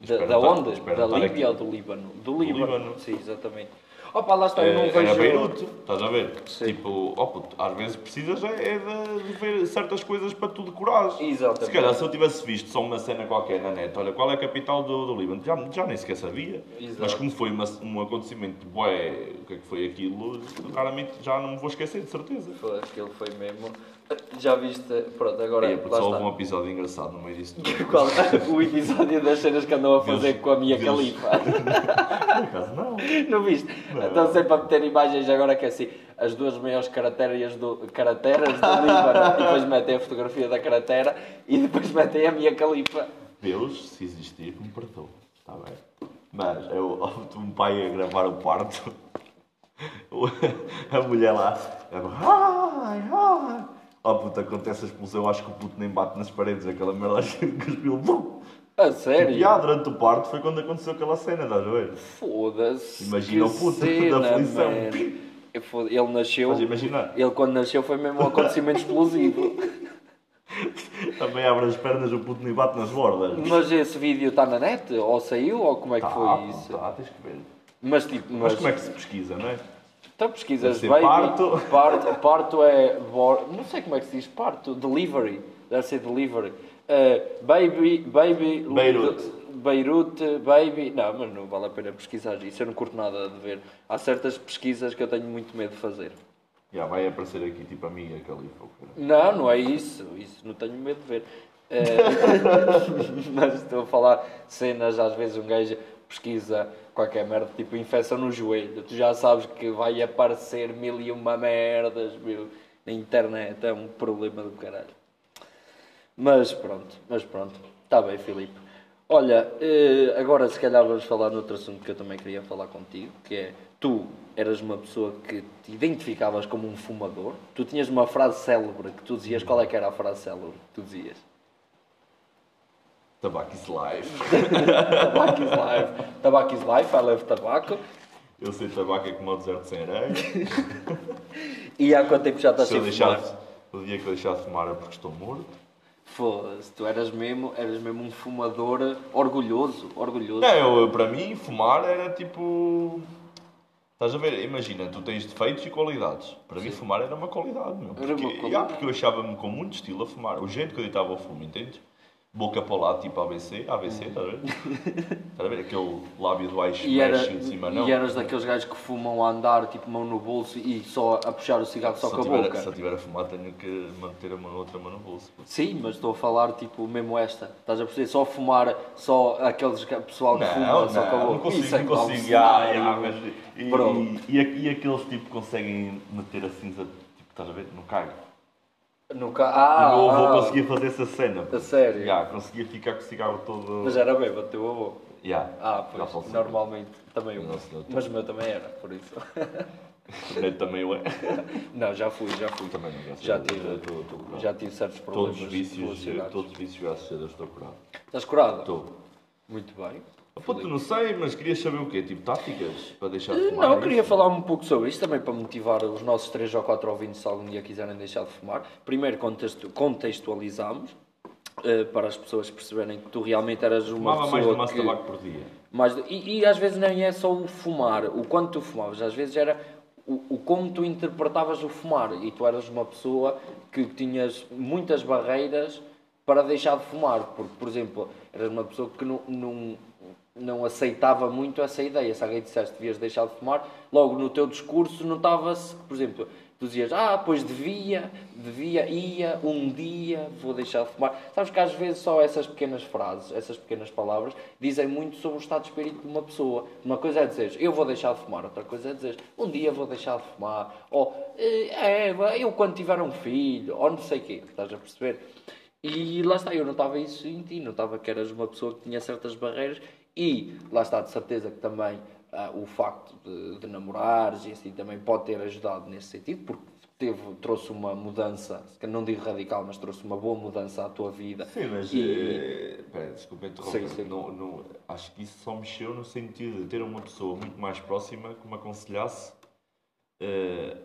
Da, da onde? espero Da Líbia aqui. ou do Líbano? Do Líbano. Líbano. Sim, exatamente. Opa, lá está, eu não É, vejo. Era Beirute, estás a ver? Sim. Tipo, oh puto, às vezes precisas é, é de, de ver certas coisas para tu decorares. Exatamente. Se calhar se eu tivesse visto só uma cena qualquer na net, olha, qual é a capital do, do Líbano? Já, já nem sequer sabia. Exato. Mas como foi uma- um acontecimento, bué, o que é que foi aquilo, claramente já não me vou esquecer, de certeza. Foi, aquilo foi mesmo. Já viste. Pronto, agora. É, porque só houve um episódio engraçado no meio disso. Qual- o episódio das cenas que andou a fazer Deus- com a minha Deus. califa. Por acaso não. Não viste? Não. Estão sempre a meter imagens agora que é assim, as duas maiores caracteres do, caracteres do Líbano, e depois metem a fotografia da caractera e depois metem a minha califa. Deus, se existir, me perdoe. Está bem? Mas eu, um pai a gravar o parto, a mulher lá, ai, ai. Oh puta, acontece a explosão, acho que o puto nem bate nas paredes, aquela merda que cuspiu. Bum! A sério? E ah, durante o parto foi quando aconteceu aquela cena, estás a ver? Foda-se. Imagina o puto da cena, aflição. man. Eu foda- Ele nasceu. Ele quando nasceu foi mesmo um acontecimento explosivo. Também abre as pernas, o puto nem bate nas bordas. Mas esse vídeo está na net? Ou saiu? Ou como é que Tá, foi isso? tá, tens que ver. Mas tipo, Mas mas, como é que se pesquisa, não é? Então pesquisas baby, parto. parto, parto é não sei como é que se diz parto, delivery, deve ser delivery. Eh, baby, baby, Beirute. Beirute, baby, não, mas não vale a pena pesquisar isso, eu não curto nada de ver. Há certas pesquisas que eu tenho muito medo de fazer. Já vai aparecer aqui tipo a minha califa. Não, não é isso, isso não tenho medo de ver. Eh, mas estou a falar cenas, às vezes um gajo pesquisa qualquer merda, tipo infecção no joelho, tu já sabes que vai aparecer mil e uma merdas, meu, na internet, é um problema do caralho. Mas pronto, mas pronto, está bem, Filipe. Olha, eh, agora se calhar vamos falar noutro assunto que eu também queria falar contigo, que é, tu eras uma pessoa que te identificavas como um fumador, tu tinhas uma frase célebre que tu dizias, qual é que era a frase célebre que tu dizias? Tabaco is life. Tabaco is life. Tabaco is life, I love tabaco. Eu sei tabaco é como o deserto sem areia. E há quanto tempo já estás sem fumar? o dia que eu deixar de fumar é porque estou morto. Foda-se, tu eras mesmo, eras mesmo um fumador orgulhoso, orgulhoso. Não, eu, para mim, fumar era tipo. Estás a ver? Imagina, tu tens defeitos e qualidades. Para mim, fumar era uma qualidade, meu. Era uma Porque, qualidade. yeah, porque eu achava-me com muito estilo a fumar. O jeito que eu deitava o fumo, entendes? Boca para o lado, tipo ABC, ABC, estás a ver? Estás a ver? Aquele lábio de baixo E, era, mexe em cima, não. e eras daqueles gajos que fumam a andar, tipo mão no bolso e só a puxar o cigarro só se, com a tiver, boca. se eu tiver a fumar, tenho que manter a mão, outra mão no bolso. Sim, mas estou a falar tipo mesmo esta. Estás a perceber? Só fumar, só aqueles que- pessoal que fuma Não, só com a não, boca. não consigo, Isso é não consigo. Cenário. mas- e, e, e, aqueles tipo conseguem meter a cinza, tipo, estás a ver? No cago. No ca... o Ah, meu avô ah, conseguia fazer essa cena. A sério? Ya, conseguia ficar com o cigarro todo. Mas era bem, bateu avô. Ya, Ah, pois, normalmente também o meu. Mas o meu também era, por isso. Neto também o é. Não, já fui, já fui. Também não, Já tive, estou- estou curado. já tive certos problemas Todos os vícios, todos os vícios, graças a Deus, estou curado. Estás curado? Estou. Muito bem. Puto, não sei, mas querias saber o quê? Tipo, táticas para deixar de fumar? Não, eu é queria falar um pouco sobre isso também para motivar os nossos 3 ou 4 ouvintes se algum dia quiserem deixar de fumar. Primeiro contextu- contextualizamos eh, para as pessoas perceberem que tu realmente eras uma Fumava mais de pessoa que... tabaco por dia. mais de- e, e às vezes nem é só o fumar, o quanto tu fumavas, às vezes era o, o como tu interpretavas o fumar e tu eras uma pessoa que tinhas muitas barreiras para deixar de fumar, porque, por exemplo, eras uma pessoa que não, não, não aceitava muito essa ideia. Se alguém dissesse que devias deixar de fumar, logo no teu discurso notava-se, por exemplo, tu dizias, ah, pois devia, devia, ia, um dia vou deixar de fumar. Sabes que às vezes só essas pequenas frases, essas pequenas palavras, dizem muito sobre o estado de espírito de uma pessoa. Uma coisa é dizer, eu vou deixar de fumar, outra coisa é dizer, um dia vou deixar de fumar, ou "Eh, é, eu quando tiver um filho, ou não sei o quê, estás a perceber? E lá está, eu notava isso em ti, notava que eras uma pessoa que tinha certas barreiras e lá está, de certeza que também ah, o facto de, de namorares e assim também pode ter ajudado nesse sentido, porque teve, trouxe uma mudança, que não digo radical, mas trouxe uma boa mudança à tua vida. Sim, mas. E- eh, desculpa interromper. Sim, sim. Não, não, acho que isso só mexeu no sentido de ter uma pessoa muito mais próxima que me aconselhasse. eh,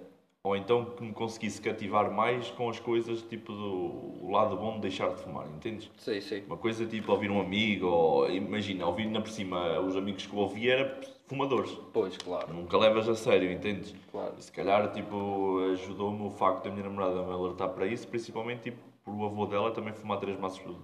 ou então que me conseguisse cativar mais com as coisas tipo do lado bom de deixar de fumar, entendes? Sim, sim. Uma coisa tipo ouvir um amigo, ou imagina, ouvir na por cima os amigos que eu ouvia eram fumadores. Pois, claro, Nunca levas a sério, entendes? claro. E se calhar, tipo, ajudou-me o facto da minha namorada me alertar para isso, principalmente, tipo, por o avô dela também fumar três maços por-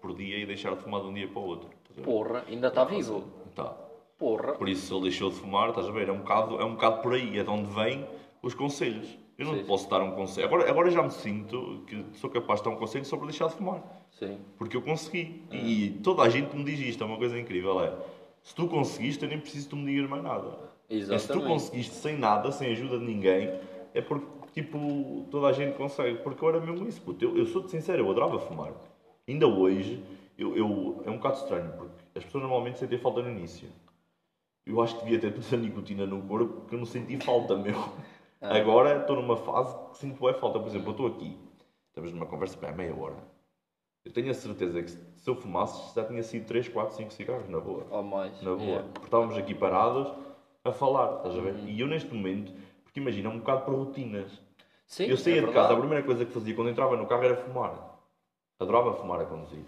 por dia e deixar de fumar de um dia para o outro. Porra, ainda está vivo. Tá. Porra. Por isso, ele deixou de fumar, estás a ver? É um bocado, é um bocado por aí, é de onde vêm os conselhos. Eu não Sim, posso dar um conselho. Agora, agora já me sinto que sou capaz de dar um conselho para deixar de fumar. Sim. Porque eu consegui. E toda a gente me diz isto, é uma coisa incrível. É, se tu conseguiste, eu nem preciso tu me digas mais nada. É, se tu Exatamente. conseguiste sem nada, sem ajuda de ninguém, é porque, tipo, toda a gente consegue. Porque eu era mesmo isso, puto. Eu, eu sou-te sincero, eu adorava fumar. Ainda hoje, eu, eu- é um bocado estranho, porque as pessoas normalmente sentem falta no início. Eu acho que devia ter tanta nicotina no corpo que eu não senti falta, meu. Agora estou numa fase que sinto boa falta. Por exemplo, eu estou aqui, estamos numa conversa para meia hora. Eu tenho a certeza que se eu fumasse já tinha sido 3, 4, 5 cigarros, na boa. Ou mais. Na boa. Yeah. Porque estávamos aqui parados a falar, estás a ver? E eu neste momento, porque imagina, é um bocado por rotinas. Sim, eu saía é de casa, a primeira coisa que fazia quando entrava no carro era fumar. Adorava fumar a conduzir.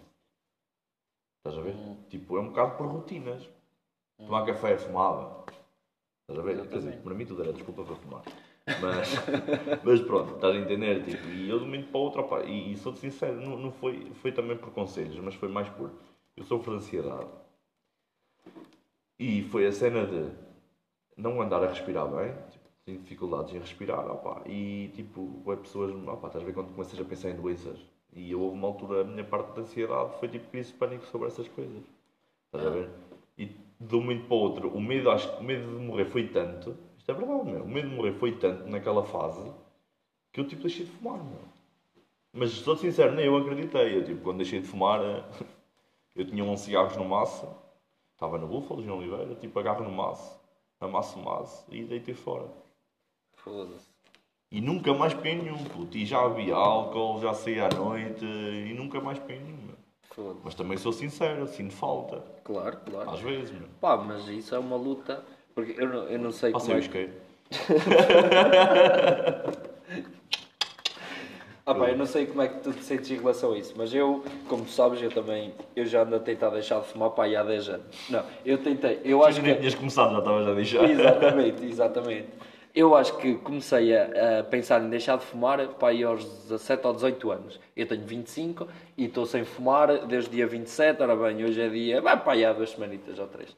Estás a ver? Hum. Tipo, é um bocado por rotinas. Tomar café, fumava. Estás a ver? Quer dizer, para mim tudo era desculpa para fumar. Mas, mas pronto, estás a entender? Tipo, e eu de um momento para o outro, opá, e, e sou-te sincero, não, não foi, foi também por conselhos, mas foi mais por. Eu sofro de ansiedade. E foi a cena de não andar a respirar bem, tipo, tenho dificuldades em respirar, opá, e tipo, é pessoas, opá, estás a ver quando começas a pensar em doenças. E houve uma altura, a minha parte da ansiedade foi tipo crise de pânico sobre essas coisas. Estás a ver? E de um momento para o outro, o medo, acho o medo de morrer foi tanto, isto é verdade, meu, o medo de morrer foi tanto naquela fase que eu tipo deixei de fumar, meu. Mas sou sincero, nem eu acreditei. Eu, tipo, quando deixei de fumar, eh, eu tinha uns cigarros no maço, estava no Búfalo, João Oliveira, tipo, agarro no maço, amasso o maço e deitei fora. Foda-se. E nunca mais peguei nenhum, puto. E já havia álcool, já saí à noite e nunca mais peguei nenhum, meu. Foda-se. Mas também sou sincero, sinto falta. Claro, claro. Às vezes, meu. Pá, mas isso é uma luta. Porque eu não, eu não sei Passei como o é. Ah, pá, eu não sei como é que tu te sentes em relação a isso, mas eu, como tu sabes, eu também, eu já ando a tentar deixar de fumar, pá, há 10 anos. Não, eu tentei, eu acho que tinhas começado, já estavas a deixar. Exatamente, exatamente. Eu acho que comecei a, a pensar em deixar de fumar aí aos 17 ou 18 anos. Eu tenho 25 e estou sem fumar desde dia 27. Ora bem, hoje é dia. Vai aí há duas semanitas ou três.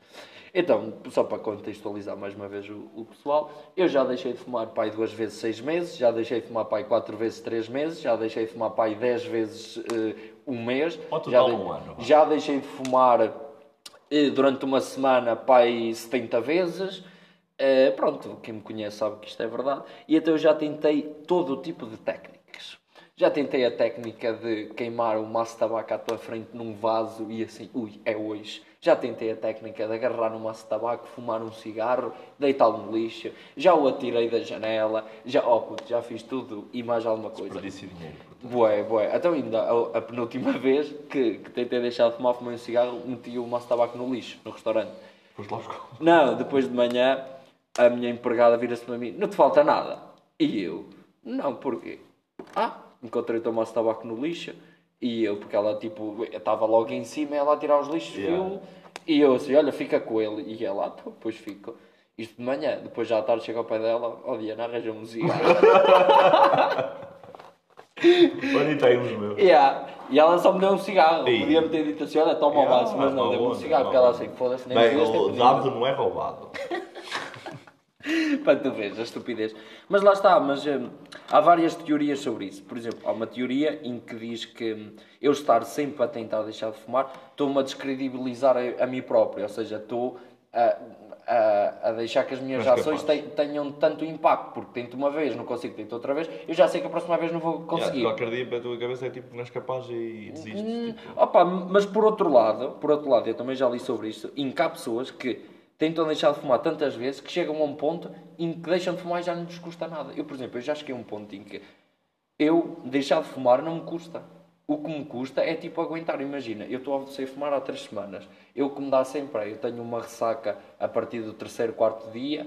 Então, só para contextualizar mais uma vez o, o pessoal, eu já deixei de fumar pai duas vezes seis meses, já deixei de fumar pai quatro vezes três meses, já deixei de fumar pai dez vezes uh, um mês. Ao já, total, de- um ano, já deixei de fumar eh, durante uma semana pai 70 vezes. Eh, pronto, quem me conhece sabe que isto é verdade. E então eu já tentei todo o tipo de técnicas. Já tentei a técnica de queimar um maço de tabaco à tua frente num vaso e assim, ui, é hoje. Já tentei a técnica de agarrar num maço de tabaco, fumar um cigarro, deitá-lo no lixo. Já o atirei da janela. Já, oh puto, já fiz tudo e mais alguma coisa. Desperdício de dinheiro. portanto. Bué, bué. Então ainda a, a penúltima vez que, que tentei deixar de fumar, fumei um cigarro, meti o maço de tabaco no lixo, no restaurante. Foste lá buscar. Não, depois de manhã a minha empregada vira-se para mim, não te falta nada. E eu, não, porquê? Ah, encontrei o teu maço de tabaco no lixo e eu, porque ela tipo, estava logo em cima, ela a tirar os lixos, Yeah. viu? E eu assim, olha, fica com ele. E ela, ah, então, depois fico. Isto de manhã, depois já à tarde chega ao pé dela, ó Diana, arranja um cigarro. Olha, aí uns meus. Yeah. E ela só me deu um cigarro. Ei. Podia-me ter dito assim: olha, toma o Yeah, vaso, mas não, deu-me um cigarro. Porque ela assim, foda-se, nem Bem, o dado não é roubado. Para tu veres a estupidez. Mas lá está, mas hum, há várias teorias sobre isso. Por exemplo, há uma teoria em que diz que hum, eu estar sempre a tentar deixar de fumar, estou-me a descredibilizar a, a mim próprio. Ou seja, estou a, a, a deixar que as minhas Mas ações te- tenham tanto impacto. Porque tento uma vez, não consigo, tento outra vez, eu já sei que a próxima vez não vou conseguir. Yeah, qualquer dia para a tua cabeça é tipo não és capaz e desistes. Hum, Tipo, Opa, mas por outro lado, por outro lado, eu também já li sobre isto, em que há pessoas que tentam deixar de fumar tantas vezes que chegam a um ponto em que deixam de fumar e já não lhes custa nada. Eu, por exemplo, eu já cheguei a um ponto em que eu deixar de fumar não me custa. O que me custa é tipo aguentar. Imagina, eu estou a fumar há três semanas. Eu me dá sempre, eu tenho uma ressaca a partir do terceiro, quarto dia.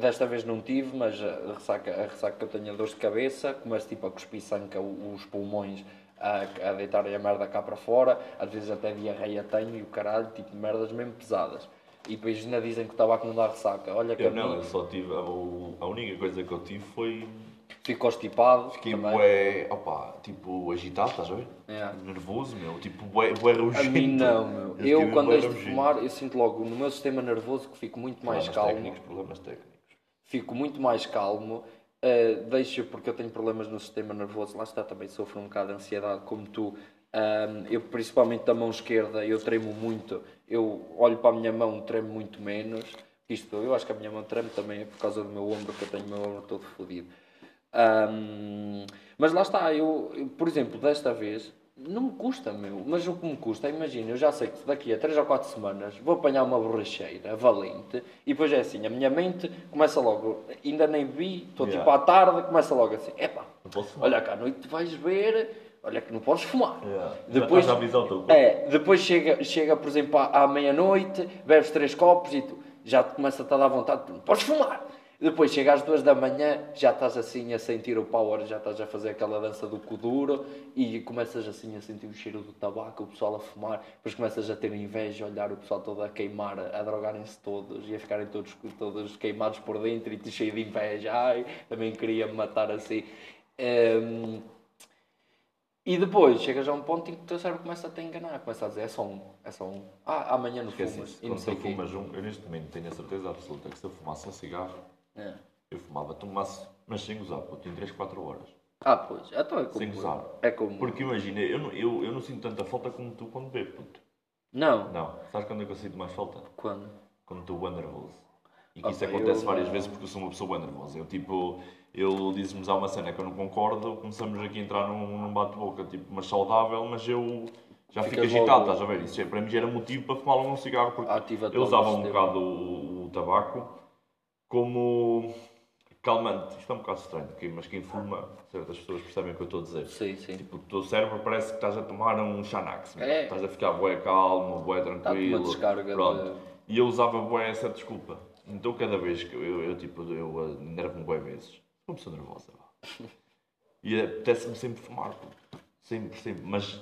Desta vez não tive, mas a ressaca, a ressaca que eu tenho é dor de cabeça, começo tipo a cuspir o- os pulmões a, a deitarem a merda cá para fora, às vezes até diarreia tenho e o caralho, tipo merdas mesmo pesadas. E depois ainda dizem que o tabaco não dá ressaca. Olha que a eu não, mim eu só tive. A, a única coisa que eu tive foi. fico constipado. Fiquei também. bué, opa, tipo, agitado, estás a ver? É. Nervoso, meu. Tipo, bué, bué A rugento. mim não, meu. Eu, mesmo quando deixo de fumar, eu sinto logo no meu sistema nervoso que fico muito mais Problemas calmo. técnicos, problemas técnicos. Fico muito mais calmo. Uh, deixo, porque eu tenho problemas no sistema nervoso. Lá está, também sofro um bocado de ansiedade, como tu. Um, eu, principalmente da mão esquerda, eu tremo muito. Eu olho para a minha mão, tremo muito menos. Isto, eu acho que a minha mão treme também é por causa do meu ombro, que eu tenho o meu ombro todo fodido. Um, mas lá está, eu, eu, por exemplo, desta vez, não me custa, meu. Mas o que me custa, imagina, eu já sei que daqui a 3 ou 4 semanas vou apanhar uma borracheira valente e depois é assim, a minha mente começa logo, ainda nem vi, estou Yeah. tipo à tarde, começa logo assim, epá, olha cá, à noite vais ver, olha que não podes fumar. Yeah. Já Depois, teu corpo. é, depois chega, chega, por exemplo, à, à meia-noite, bebes três copos e tu já te começa a estar à vontade, tu não podes fumar. Depois chega às duas da manhã, já estás assim a sentir o power, já estás a fazer aquela dança do kuduro e começas assim a sentir o cheiro do tabaco, o pessoal a fumar, depois começas a ter inveja, a olhar o pessoal todo a queimar, a drogarem-se todos e a ficarem todos, todos queimados por dentro e te cheio de inveja. Ai, também queria me matar assim. Hum, e depois chegas a um ponto em que o teu cérebro começa a te enganar, começa a dizer é só um, é só um. Ah, amanhã não fumas. E não sei quê. fumas um, eu neste momento tenho a certeza absoluta que se eu fumasse um cigarro, É. eu fumava, tomasse, mas sem usar, puto, em 3, 4 horas. Ah, pois, então é como. Sem gozar. É como. Porque imagina, eu não, eu, eu não sinto tanta falta como tu quando bebo, puto. Não. Não. Sabes quando é que eu sinto mais falta? Quando? Quando estou bem nervoso. E que Ah, isso acontece eu várias vezes porque eu sou uma pessoa bem nervosa. Eu tipo, eu disse-me há uma cena que eu não concordo, começamos aqui a entrar num, num bate-boca, tipo, mas saudável, mas eu já fico agitado, logo- estás a ver? Isso é- para mim já era motivo para fumar um cigarro, porque Ativa-te eu usava um bocado o, o tabaco como calmante. Isto é um bocado estranho, mas quem fuma, certas pessoas percebem o que eu estou a dizer. Sim, sim. Tipo, o teu cérebro parece que estás a tomar um Xanax. É. Estás a ficar bué calmo, bué tranquilo. Pronto. de- E eu usava bué essa desculpa. Então cada vez que eu, eu, eu, tipo, eu uh, nervo-me bué vezes. Sou uma pessoa nervosa. E apetece-me sempre fumar. Sempre, sempre. Mas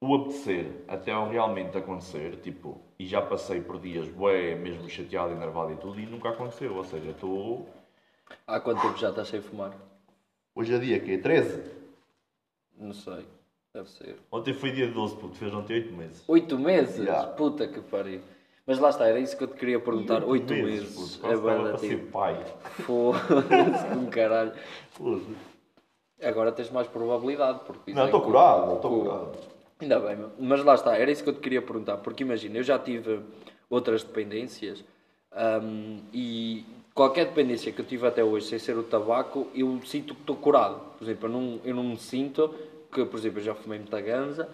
o apetecer até ao realmente acontecer, tipo, e já passei por dias bué, mesmo chateado, enervado e tudo, e nunca aconteceu. Ou seja, estou Há quanto tempo já estás sem fumar? Hoje é dia que é 13? Não sei. Deve ser. Ontem foi dia 12, puto, fez ontem 8 meses. Oito meses? Já. Puta que pariu. Mas lá está, era isso que eu te queria perguntar. Oito meses. puto, É quase estava banda tempo. pai. Foda-se com caralho. Agora tens mais probabilidade. Porque Não, estou que- curado, estou curado. Ainda bem, mas lá está, era isso que eu te queria perguntar, porque imagina, eu já tive outras dependências hum, e qualquer dependência que eu tive até hoje, sem ser o tabaco, eu sinto que estou curado. Por exemplo, eu não, eu não me sinto que, por exemplo, eu já fumei muita ganza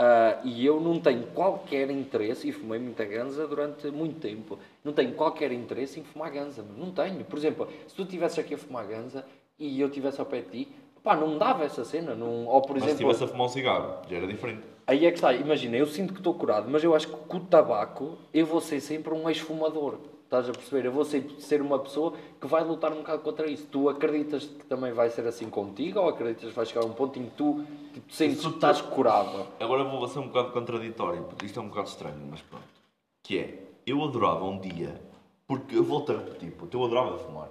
ah, e eu não tenho qualquer interesse, e fumei muita ganza durante muito tempo, não tenho qualquer interesse em fumar ganza, não tenho. Por exemplo, se tu estivesse aqui a fumar ganza e eu estivesse ao pé de ti, pá, não me dava essa cena, não... ou por Mas se exemplo... estivesse a fumar um cigarro, já era diferente. Aí é que está, imagina, eu sinto que estou curado, mas eu acho que com o tabaco eu vou ser sempre um ex-fumador. Estás a perceber? Eu vou ser, ser uma pessoa que vai lutar um bocado contra isso. Tu acreditas que também vai ser assim contigo ou acreditas que vai chegar a um ponto em que tu tipo, sentes que estás curado? Agora vou ser um bocado contraditório, porque isto é um bocado estranho, mas pronto. Que é, eu adorava um dia, porque eu volto a repetir, eu adorava fumar.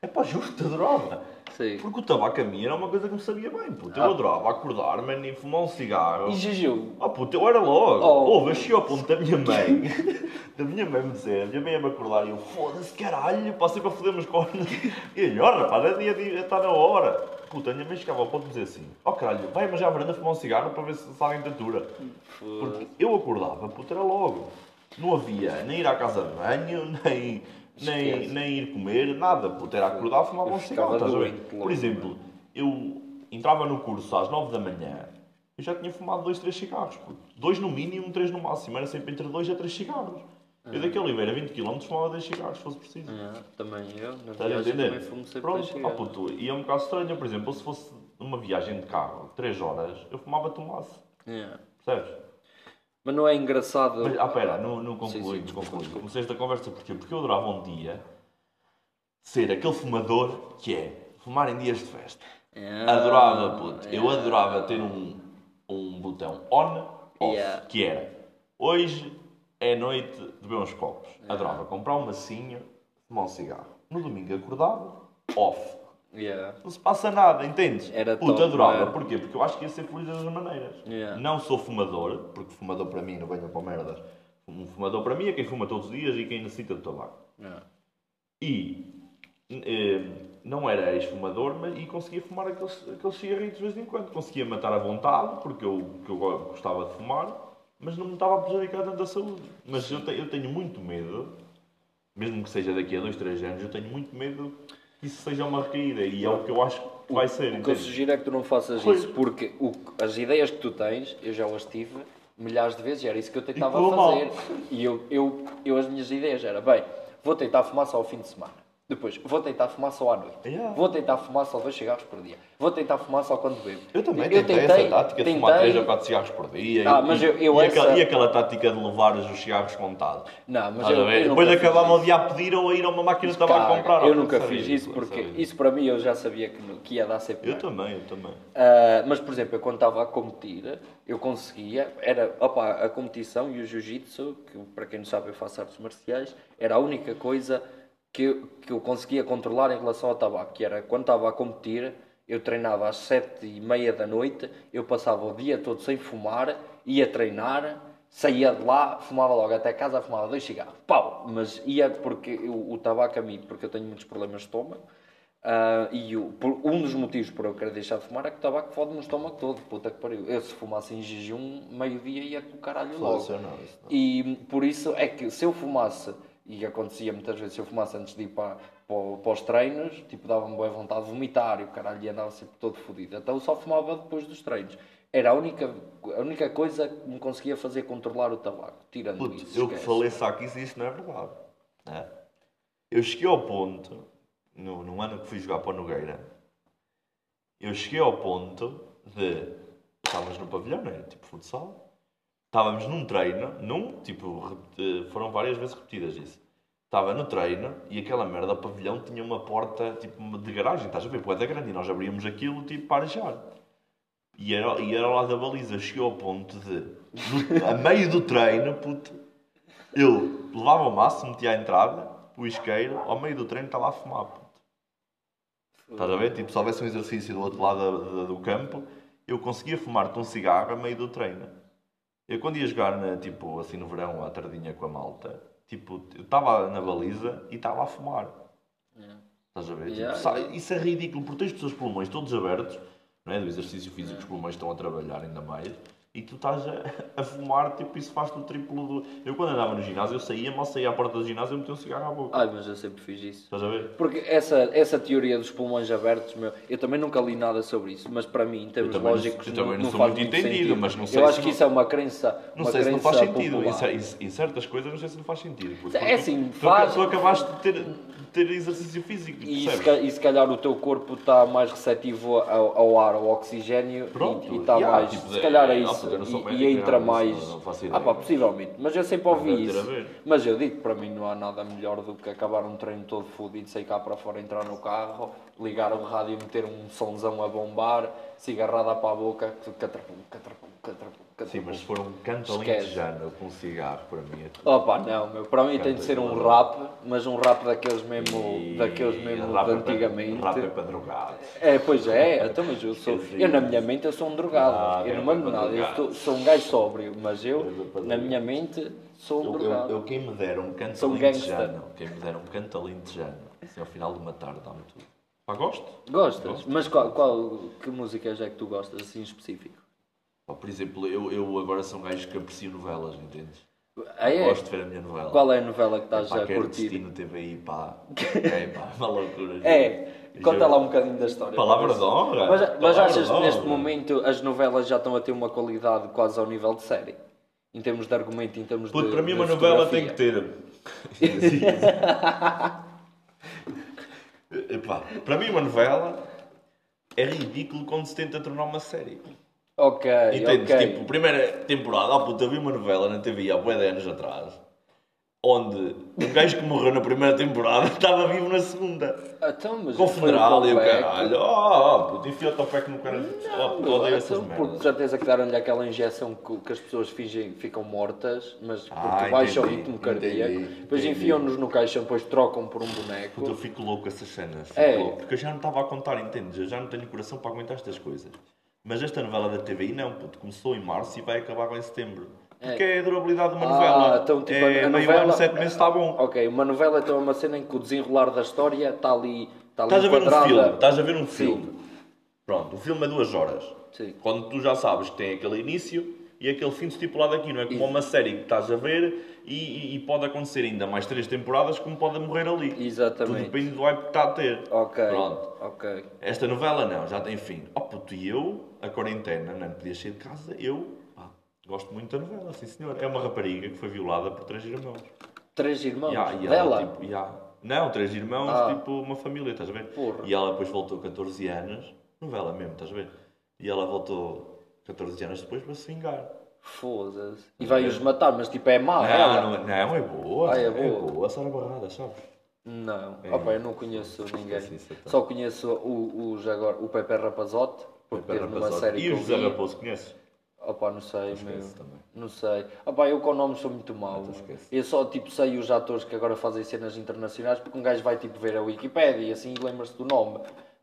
É pá, justo, adorava. Sim. Porque o tabaco a mim era uma coisa que me sabia bem, puto. Eu Ah. adorava acordar-me e fumar um cigarro. E jejum? Ah, puto, eu era logo. Oh. Ouve, eu cheguei ao ponto da minha mãe, da minha mãe me dizer, a minha mãe ia-me acordar e eu, foda-se, caralho, passei para foder meus cornos. E ó, rapaz, é dia, está na hora. Puta, a minha mãe chegava ao ponto de dizer assim, ó caralho, vai mas já à varanda fumar um cigarro para ver se, alguém te atura. Porque eu acordava, puta, era logo. Não havia nem ir à casa de banho, nem, nem, nem ir comer, nada. Puta, era acordar, fumar Eu um cigarro, estás a ver? Por exemplo, eu entrava no curso às 9 da manhã, eu já tinha fumado dois, três cigarros. puto. Dois no mínimo, três no máximo. Era sempre entre dois a três cigarros. Eu daqui a Oliveira, 20 km, fumava 10 cigarros, se fosse preciso. Ah, também eu, na Estás a viagem também fumo sempre Pronto, ah, puto, e é um bocado estranho. Por exemplo, se fosse uma viagem de carro, 3 horas, eu fumava tomasse. Yeah. Percebes? Mas não é engraçado... Mas, ah, pera, não, não Sim, concluí, sim, concluí. desculpa. Comecei esta conversa porquê? Porque eu adorava um dia ser aquele fumador que é fumar em dias de festa. Ah, Adorava, puto. Eu yeah. adorava ter um, um botão on, off, Yeah. que era hoje é noite de beber uns copos. Adorava comprar um macinho, fumar um cigarro. No domingo acordava, off. Yeah. Não se passa nada, entendes? Era Puta, top, adorava. era. Porquê? Porque eu acho que ia ser feliz das maneiras. Yeah. Não sou fumador, porque fumador para mim não venha para merdas. Um fumador para mim é quem fuma todos os dias e quem necessita de tabaco. Yeah. E eh, não era ex-fumador, mas e conseguia fumar aqueles, aqueles cigarritos de vez em quando. Conseguia matar à vontade, porque eu, que eu go- gostava de fumar, mas não me estava a prejudicar tanto a saúde. Mas eu, te- eu tenho muito medo, mesmo que seja daqui a dois, três anos, eu tenho muito medo isso seja uma recaída. E é o que eu acho que vai ser. O que eu entende? sugiro é que tu não faças Pois. isso, porque o- as ideias que tu tens, eu já as tive milhares de vezes, e era isso que eu tentava correu mal. fazer. E eu, eu, eu, as minhas ideias era, bem, vou tentar fumar só ao fim de semana. Depois, vou tentar fumar só à noite. Yeah. Vou tentar fumar só dois cigarros por dia. Vou tentar fumar só quando bebo. Eu também tentei, essa tática de fumar 3 ou 4 cigarros por dia. Ah, e, mas eu- eu e, essa- aquela, e aquela tática de levar os cigarros contados. Não, mas eu, eu Depois isso. de ir a pedir ou a ir a uma máquina de tabaco comprar. Eu nunca fiz isso porque isso para mim eu já sabia que, que ia dar sempre Eu também, eu também. Ah, mas, por exemplo, eu quando estava a competir, eu conseguia, era, opa, a competição e o jiu-jitsu, que para quem não sabe eu faço artes marciais, era a única coisa que eu, que eu conseguia controlar em relação ao tabaco, que era quando estava a competir, eu treinava às sete e meia da noite, eu passava o dia todo sem fumar, ia treinar, saía de lá, fumava logo até casa, fumava dois cigarros, pau! Mas ia porque eu- o tabaco a mim, porque eu tenho muitos problemas de estômago, ah, e o- por- um dos motivos por eu querer deixar de fumar é que o tabaco fode-me o estômago todo, puta que pariu. Eu se fumasse em jejum, meio-dia ia com o caralho logo. Não, não. E por isso é que se eu fumasse, e acontecia muitas vezes, se eu fumasse antes de ir para, para, para os treinos, tipo, dava-me boa vontade de vomitar e o caralho andava sempre todo fodido. Então eu só fumava depois dos treinos. Era a única, a única coisa que me conseguia fazer controlar o tabaco, tirando Puto, isso. eu que falei só que isso, isso não é verdade. né? Eu cheguei ao ponto, no, no ano que fui jogar para o Nogueira, eu cheguei ao ponto de. Estávamos no pavilhão, né? Tipo futsal. Estávamos num treino, num, tipo, repeti- foram várias vezes repetidas isso. Estava no treino e aquela merda, o pavilhão tinha uma porta tipo de garagem, estás a ver? Poeta grande e nós abríamos aquilo tipo para arejar. E era, e era lá da baliza. Cheguei ao ponto de, a meio do treino, puto, eu levava o maço, metia a entrada, o isqueiro, ao meio do treino estava a fumar, puto. Estás a ver? Tipo, se houvesse um exercício do outro lado do campo, eu conseguia fumar-te um cigarro a meio do treino. Eu quando ia jogar, na, tipo, assim no verão, à tardinha com a malta, tipo, eu estava na baliza e estava a fumar. Estás a ver? Tipo, Yeah, sa- yeah. Isso é ridículo, porque tens os teus pulmões todos abertos, não é? do exercício físico, os pulmões estão a trabalhar ainda mais, e tu estás a, a fumar, tipo, isso faz-te o triplo do... Eu quando andava no ginásio, eu saía, mal saía à porta do ginásio, eu metia um cigarro à boca. Ai, mas eu sempre fiz isso. Estás a ver? Porque essa, essa teoria dos pulmões abertos, meu, eu também nunca li nada sobre isso, mas para mim, em termos lógicos, eu não, também não não sou faz muito entendido, sentido. mas não sei eu se acho que não- isso é uma crença. Não uma sei se não crença faz sentido. Em, cer- em certas coisas, não sei se não faz sentido. Porque, É assim, tu, faz- Tu acabaste de ter, ter exercício físico, E se, percebes? ca- e se calhar o teu corpo está mais receptivo ao, ao ar, ao oxigênio Pronto, e está mais. tipo, se calhar é é- isso. ah, e, e entra mais. não faço ah, ideia. pá, possivelmente. Mas eu sempre ouvi isso. Mas eu digo que para mim não há nada melhor do que acabar um treino todo fodido, sair cá para fora, entrar no carro, ligar o rádio e meter um sonzão a bombar, cigarrada para a boca, catrapum, catrapum, catrapum, Sim, mas se for um canto alentejano com um cigarro, para mim é tudo. Opa, não, meu. Para mim tem de ser um rap, mas um rap daqueles mesmo, E daqueles mesmo rap de é para- antigamente. Rap é para drogados. É, pois é, então, mas eu sou. Eu na minha mente eu sou um drogado. Ah, eu é não mando para nada, eu drogado. sou, sou um gajo sóbrio, mas eu, É para na drogado. minha mente, sou um Eu, eu, drogado. eu quem me dera um canto Sou alentejano, quem me dera um canto alentejano, assim ao final de uma tarde, dá-me tudo. Pá, gosto. Gostas? Mas qual, qual, que músicas é que tu gostas, assim específico? Por exemplo, eu, eu agora sou um gajo que aprecio novelas, entendes? Ah, é? Gosto de ver a minha novela. Qual é a novela que estás Pá, a curtir? Destino TVI, pá. É, pá, uma loucura. É, conta lá um bocadinho da história. Palavra de honra. Mas, mas achas que neste momento as novelas já estão a ter uma qualidade quase ao nível de série? Em termos de argumento, em termos Puto, de. para mim de uma novela tem fotografia? que ter. Epá, para mim uma novela é ridículo quando se tenta tornar uma série. Ok, Entendes? ok. Tipo, primeira temporada, oh puta, vi uma novela na TV há bué de anos atrás, onde um gajo que morreu na primeira temporada estava vivo na segunda. Então, mas Com o funeral e o caralho. Oh, puto, enfia-te ao pé que no caralho. Oh, puto, odeio essas Então, por merdas. certeza que deram-lhe aquela injeção que, que as pessoas fingem ficam mortas, mas porque Ah, baixa o ritmo cardíaco. entendi, depois enfiam-nos no caixão, depois trocam por um boneco. Puto, eu fico louco com essas cenas. É. louco. Porque eu já não estava a contar, entendes? Eu já não tenho coração para aguentar estas coisas. Mas esta novela da TVI não, puto. Começou em março e vai acabar em setembro. Porque é, a durabilidade de uma Ah, novela. então, tipo, é a meio novela- ano, sete meses está bom. Ok, uma novela então é uma cena em que o desenrolar da história está ali, está ali Estás a ver um enquadrada. filme, estás a ver um Sim. filme. Pronto, o filme é duas horas. Sim. Quando tu já sabes que tem aquele início e aquele fim estipulado aqui, não é como uma série que estás a ver e, e- pode acontecer ainda mais três temporadas como pode morrer ali. Exatamente. Tudo depende do hype que está a ter. Ok, Pronto. ok. Esta novela não, já tem fim. Oh puto, e eu, a quarentena, não podia sair de casa, eu pá, gosto muito da novela, sim senhor. É uma rapariga que foi violada por três irmãos. Três irmãos Ya, e dela? ela, tipo, ya. Não, três irmãos, Ah. tipo uma família, estás a ver? Porra. E ela depois voltou 14 anos, novela mesmo, estás a ver? E ela voltou 14 anos depois para se vingar. Foda-se. E vai-os matar, mas tipo é má Não, ela? não, não, é boa. Ah, é é boa. boa. Sara Barrada, sabes? Não, É. Opa, eu não conheço ninguém. Sim, sim, tá. Só conheço o, os agora, o Pepe Rapazote, porque Pepe teve Rapazote. série E o José. Raposo, conheces? Opa, não sei, meu. Esquece também. Não sei. Opa, eu com nomes sou muito mau. Então. Eu só tipo sei os atores que agora fazem cenas internacionais porque um gajo vai tipo ver a Wikipedia e assim lembra-se do nome.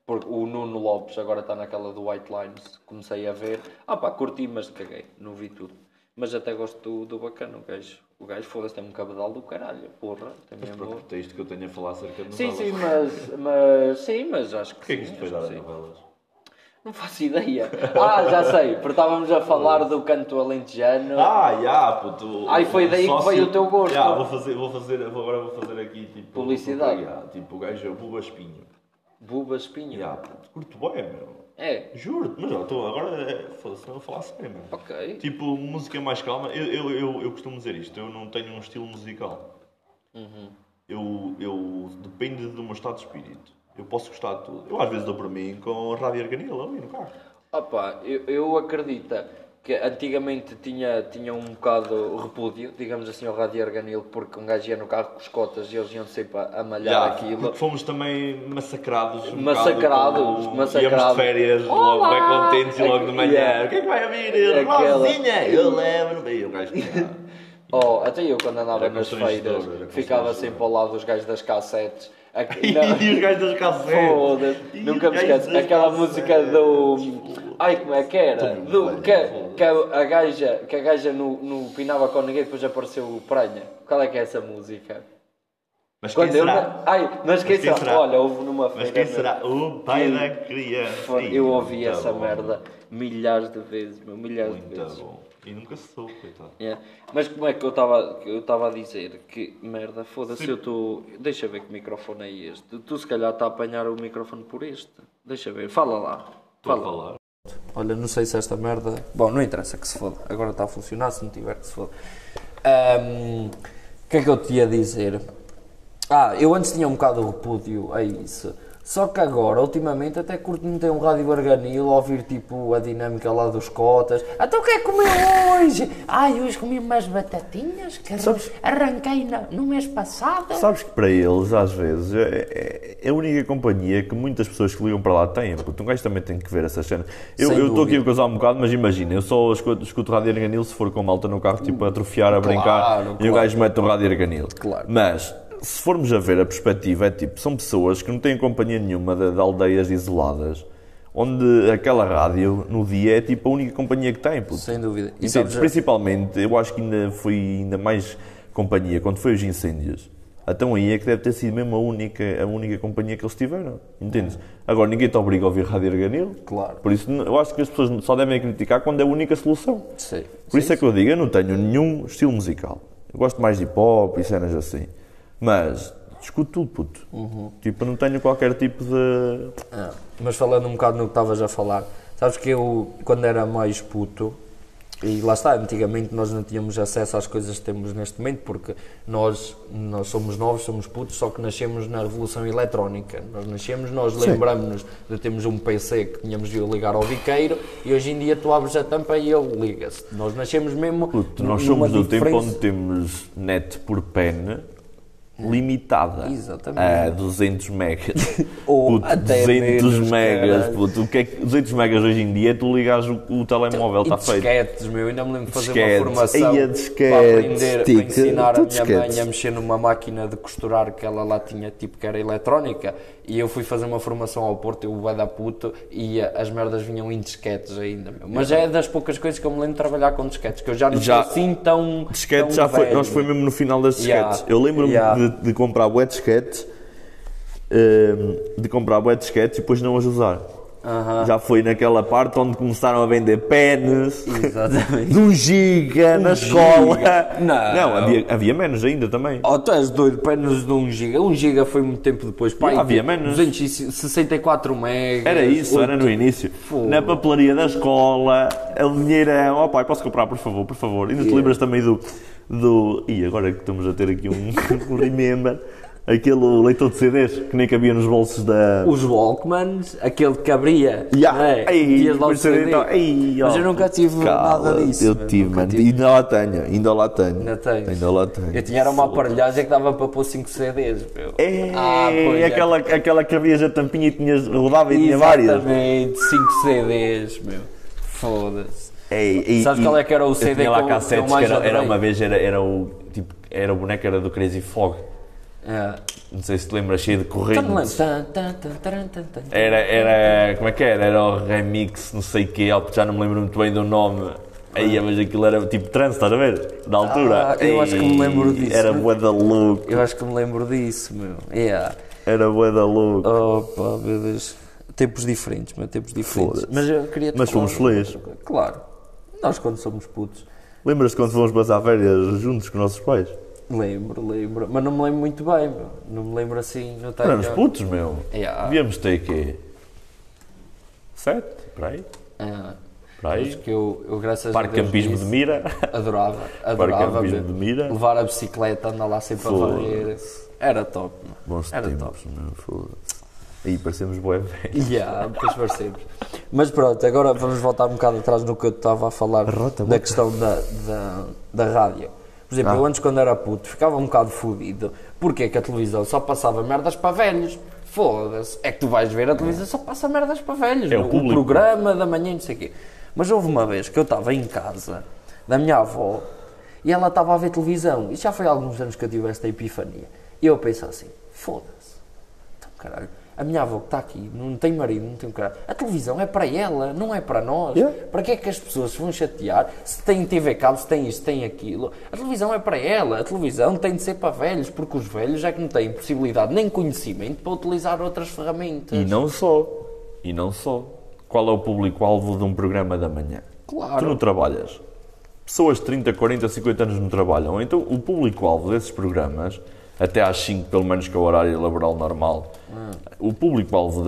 Porque o Nuno Lopes agora está naquela do White Lines, comecei a ver. Ah pá, curti, mas caguei, não vi tudo. Mas até gosto do, do bacana, o gajo. O gajo foda-se, tem um cabedal do caralho, porra. Tem Mas mesmo... é isto que eu tenho a falar acerca de Sim, novelas. sim, mas, mas sim, mas acho que Porquê que sim, isto foi dar a que sim. novelas? Não faço ideia. Ah, já sei, porque estávamos a falar do canto alentejano. Ah, já, puto. Ai, foi o daí que sócio- veio o teu gosto. Já, vou fazer, vou fazer, agora vou fazer aqui tipo. Publicidade. tipo, o gajo é o Buba Espinho. Buba Espinho. Puto, curto bem, meu. É, Juro, mas ó, estou agora. é, Foda-se, não vou falar sério, meu. ok. Tipo, música mais calma. Eu, eu, eu, eu costumo dizer isto, eu não tenho um estilo musical. Uhum. Eu, eu. Depende do meu estado de espírito. Eu posso gostar de tudo. Eu às vezes dou para mim com Rádio Arganil ali no carro. Opa, eu, eu acredito que antigamente tinha, tinha um bocado repúdio, digamos assim, ao Rádio Arganil, porque um gajo ia no carro com os cotas e eles iam sempre a, malhar Já, aquilo. porque fomos também massacrados. Um Massacrados, bocado com- massacrados. Íamos de férias, logo Olá! bem contentes e logo de manhã. Yeah. O que é que vai haver? Aquela- Rosinha! Eu levo. E o gajo Oh, até eu quando andava Era nas feiras, ficava sempre ao lado dos gajos das cassetes. Aqui- E, os gajos das cassetes. Foda-se, nunca me esqueço. Aquela cassetes. música do. Ai, como é que era? Do, que, que a gaja, que a gaja no, no Pinava com ninguém depois apareceu o Pranha. Qual é que é essa música? Mas quem Quando eu. será? Ai, mas quem Mas quem será? Olha, houve numa feira. Mas quem será? O pai da criança. Eu ouvi muito essa bom. merda milhares de vezes, meu, milhares de Muito vezes. bom. E nunca se soube, coitado. Yeah. Mas como é que eu estava eu estava a dizer que merda, foda-se, eu estou. Deixa ver que microfone é este. Tu se calhar está a apanhar o microfone por este. Deixa ver, fala lá. Estou a Fala. falar. Olha, não sei se esta merda. Bom, não interessa que se foda. Agora está a funcionar, se não tiver que se foda. O que é que eu te ia dizer? Ah, eu antes tinha um bocado de repúdio a isso. Só que agora, ultimamente, até curto meter um rádio barganil, ouvir tipo a dinâmica lá dos cotas. Então o que é que comeu hoje? Ai, hoje comi umas batatinhas que arranquei na- no mês passado. Sabes que para eles, às vezes, é, é- é a única companhia que muitas pessoas que ligam para lá têm. Porque um gajo também tem que ver essas cenas. Eu Sem eu estou aqui a causar um bocado, mas imagina, eu só escuto, escuto rádio Arganil se for com malta no carro, tipo a atrofiar, a brincar, e o claro. gajo mete o rádio Arganil. Claro. Mas, se formos a ver a perspectiva, é tipo, são pessoas que não têm companhia nenhuma de, de aldeias isoladas. Onde aquela rádio, no dia, é tipo a única companhia que tem. puto. Sem dúvida. E sabes, Principalmente, eu acho que ainda foi ainda mais companhia quando foi os incêndios. Então aí é que deve ter sido mesmo a única, a única companhia que eles tiveram. Entendes? Agora ninguém te obriga a ouvir Rádio Arganil. Claro. Por isso eu acho que as pessoas só devem criticar quando é a única solução. Sim. Por isso é que eu digo, eu não tenho nenhum estilo musical. Eu gosto mais de hip hop e cenas assim. Mas escuto tudo, puto. Uhum. Tipo, não tenho qualquer tipo de. Ah, mas falando um bocado no que estavas a falar, sabes que eu, quando era mais puto, e lá está, antigamente nós não tínhamos acesso às coisas que temos neste momento, porque nós, nós somos novos, somos putos, só que nascemos na revolução eletrónica. Nós nascemos, nós lembramos-nos de termos um PC que tínhamos de ligar ao biqueiro, e hoje em dia tu abres a tampa e ele liga-se. Nós nascemos mesmo. Puto, nós somos do tempo diferença- onde temos net por pen limitada Exatamente. a 200 megas. Ou Puto, até 200 menos, megas. Puto, o que é que 200 megas hoje em dia? Tu ligas o, o telemóvel, está feito. disquetes, meu, ainda me lembro de fazer Disquetes. uma formação Ei, a disquete, para aprender, para ensinar a minha disquetes. mãe a mexer numa máquina de costurar que ela lá tinha, tipo, que era eletrónica, e eu fui fazer uma formação ao Porto, eu o da puto, e as merdas vinham em disquetes ainda, meu. Mas é das poucas coisas que eu me lembro de trabalhar com disquetes, que eu já não Já- sou assim tão Disquetes já foi, velho. nós foi mesmo no final das Yeah, disquetes. Eu lembro-me yeah. de, de comprar bué disquetes, hum, de comprar bué disquetes e depois não os usar. Aham. Já foi naquela parte onde começaram a vender pens de um giga na escola. Não. havia, havia menos ainda também. Oh, tu és doido, apenas de 1 giga. 1 giga foi muito tempo depois. Pai, havia menos. 264 megas. Era isso, era no início. Na papelaria da escola, o dinheirão. Oh pai, posso comprar, por favor, por favor. Ainda te lembras também do. do... E agora que estamos a ter aqui um, um remember, aquele leitor de CDs que nem cabia nos bolsos da. Os Walkmans, aquele que abria, não é? ei, Metias lá o depois de ser CD. então, ei, mas ó, eu nunca tive cala, nada disso. Eu tive, mano. tive. Ainda lá tenho, ainda lá tenho. Ainda tens? Ainda lá tenho. Eu tinha era uma aparelhagem que dava para pôr 5 CDs, meu. É, Ah, pois é. aquela, aquela que abrias a tampinha e tinhas, rodava e tinha várias. Exatamente, 5 CDs, meu. Foda-se. Ei, Sabes e qual é que era o eu CD tinha lá que eu- que eu cassetes mais que era, era uma vez, era, era o tipo, era o boneco era do Crazy Fog. É. Não sei se te lembras, cheio de lembro. correntes. Era, era, como é que era? Era o remix, não sei o quê, já não me lembro muito bem do nome. Aí, mas aquilo era tipo trance, estás a ver? Da altura. Ah, eu acho que me lembro disso. Era bué da louco. Eu acho que me lembro disso, meu. Yeah. Era bué da louco. Opa, meu Deus. Tempos diferentes, meu, tempos diferentes. Mas eu queria Mas fomos felizes. Claro. Nós quando somos putos. Lembras-te quando fomos passar férias juntos com os nossos pais? Lembro, lembro. Mas não me lembro muito bem, meu. Não me lembro assim. Não. Éramos putos, meu. Yeah. Devíamos ter quê? Sete? Para aí? Ah, Para aí? que eu, eu graças Parque a Deus Campismo nisso, de Mira. Adorava, adorava Campismo meu. de Mira. levar a bicicleta, andar lá sempre a Foda-se. varrer. Era top, meu. Bons Era tempos, meu. Foda-se. Aí parecemos bué velho. Yeah, depois parecemos. Mas pronto, agora vamos voltar um bocado atrás no que eu estava a falar da questão da, da, da rádio. Por exemplo, Ah. eu antes quando era puto ficava um bocado fodido. Porquê que a televisão só passava merdas para velhos? Foda-se. É que tu vais ver a televisão só passa merdas para velhos. É o público. programa da manhã e não sei o quê. Mas houve uma vez que eu estava em casa da minha avó E ela estava a ver televisão. E já foi há alguns anos que eu tive esta epifania. E eu penso assim: foda-se. Então, caralho, a minha avó que está aqui não tem marido, não tem um caralho. A televisão é para ela, não é para nós. Yeah. Para que é que as pessoas se vão chatear se tem TV cabo, se tem isto, se tem aquilo? A televisão é para ela. A televisão tem de ser para velhos, porque os velhos é que não têm possibilidade nem conhecimento para utilizar outras ferramentas. E não só. E não só. Qual é o público-alvo de um programa da manhã? Claro. Tu não trabalhas. Pessoas de 30, 40, 50 anos não trabalham. Então o público-alvo desses programas, até às 5, pelo menos que é o horário laboral normal, o público-alvo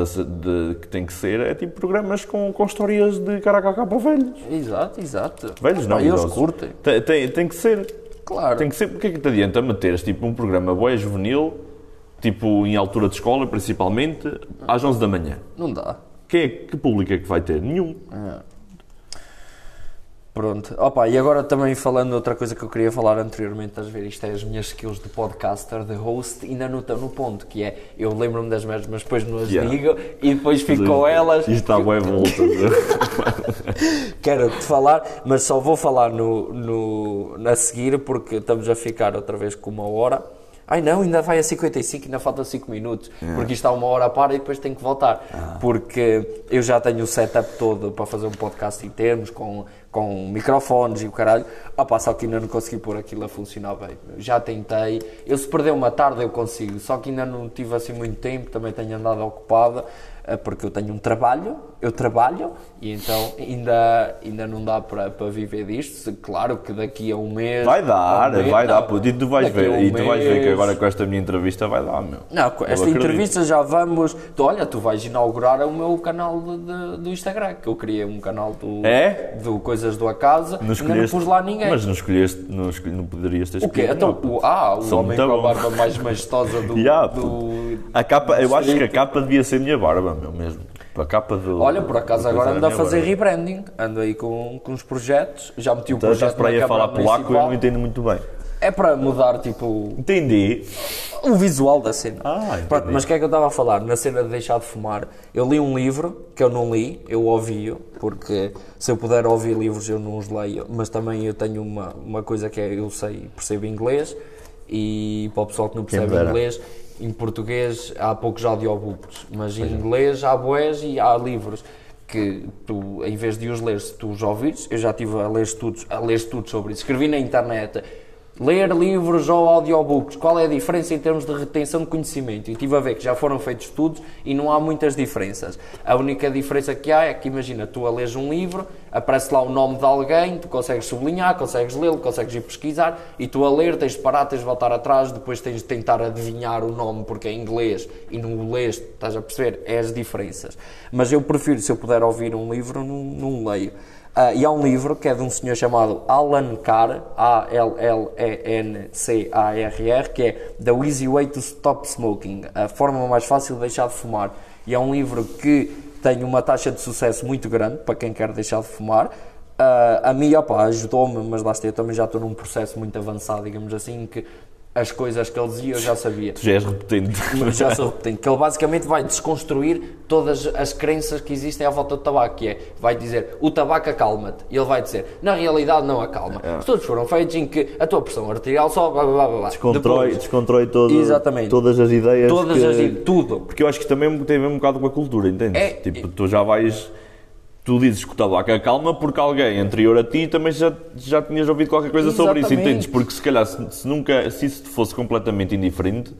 que tem que ser é tipo programas com, com histórias de caraca para velhos. Exato, exato. Velhos não, Ah, eles idosos. curtem. Tem, tem, tem que ser. Claro. Tem que ser. Porque é que te adianta meteres tipo um programa boé juvenil, tipo em altura de escola principalmente, às 11 da manhã? Não dá. Quem é, que público é que vai ter? Nenhum. Pronto. Opa, e agora também falando outra coisa que eu queria falar anteriormente, estás a ver? Isto é as minhas skills de podcaster, de host, ainda não estão no ponto, que é eu lembro-me das merdas, mas depois não as Yeah. digo e depois fico com elas. Isto está bué volta. Quero-te falar, mas só vou falar no, no, a seguir porque estamos a ficar outra vez com uma hora. Ai não, ainda vai a 55, ainda faltam 5 minutos, porque isto está uma hora para e depois tenho que voltar. Porque eu já tenho o setup todo para fazer um podcast em termos, com, com microfones e o caralho. Opa, só que ainda não consegui pôr aquilo a funcionar bem. Já tentei, eu se perder uma tarde eu consigo, só que ainda não tive assim muito tempo, também tenho andado ocupada eh, porque eu tenho um trabalho, eu trabalho e então ainda, ainda não dá para, para viver disto. Claro que daqui a um mês. Vai dar, um mês- vai dar, puto. E tu vais ver, um e tu vais ver que agora com esta minha entrevista vai dar, meu. Não, com esta entrevista já vamos. Tu, olha, tu vais inaugurar o meu canal de- de- do Instagram, que eu criei um canal do, É? do Coisas do Acaso, Não ainda não escolheste, pus lá ninguém. Mas não escolheste, não, escolhi, não poderias ter o quê? escolhido. Então, não, o, ah, o homem com a barba mais majestosa do. Ya, do-. A capa, eu acho que a capa devia ser minha barba, meu, mesmo. A capa do. Olha, por acaso agora ando a fazer barba. rebranding, ando aí com, com uns projetos, já meti um Então, estás projeto para na a falar polaco, eu não entendo muito bem. É para mudar, tipo, Entendi. o visual da cena. Ah. Pronto, mas o que é que eu estava a falar? Na cena de deixar de fumar, eu li um livro que eu não li, eu ouvi-o, porque se eu puder ouvir livros eu não os leio, mas também eu tenho uma, uma coisa que é, eu sei, percebo inglês, e para o pessoal que não percebe inglês, em português há poucos audiobooks, mas em inglês há boés e há livros que tu, em vez de os ler, se tu os ouvires, eu já estive a ler estudos, a ler estudos sobre isso, escrevi na internet, ler livros ou audiobooks, qual é a diferença em termos de retenção de conhecimento? E estive a ver que já foram feitos estudos e não há muitas diferenças. A única diferença que há é que, imagina, tu a lês um livro, aparece lá o nome de alguém, tu consegues sublinhar, consegues lê-lo, consegues ir pesquisar, e tu a ler tens de parar, tens de voltar atrás, depois tens de tentar adivinhar o nome porque é inglês e não o lês, estás a perceber? É as diferenças. Mas eu prefiro, se eu puder ouvir um livro, não, não leio. Ah, e há um livro que é de um senhor chamado Alan Carr, A-L-L-E-N-C-A-R-R, que é The Easy Way to Stop Smoking, a forma mais fácil de deixar de fumar. E é um livro que tem uma taxa de sucesso muito grande para quem quer deixar de fumar. Ah, a mim, opa, ajudou-me, mas lá está, eu também já estou num processo muito avançado, digamos assim, que as coisas que ele dizia eu já sabia. Tu já és repetente. Já sou repetente, que ele basicamente vai desconstruir todas as crenças que existem à volta do tabaco, que é, vai dizer, o tabaco acalma-te, e ele vai dizer, na realidade não acalma. É. Estudos foram feitos em que a tua pressão arterial sobe, blá, blá, blá. Descontrói, Depois, descontrói todo, Exatamente. todas as ideias. todas que- as tudo. Porque eu acho que também tem a ver um bocado com a cultura, entendes? É- tipo, tu já vais. Tu dizes que o tabaco acalma porque alguém anterior a ti também já, já tinhas ouvido qualquer coisa sobre isso, Exatamente. entendes? Porque se calhar, se, se nunca, se isso te fosse completamente indiferente,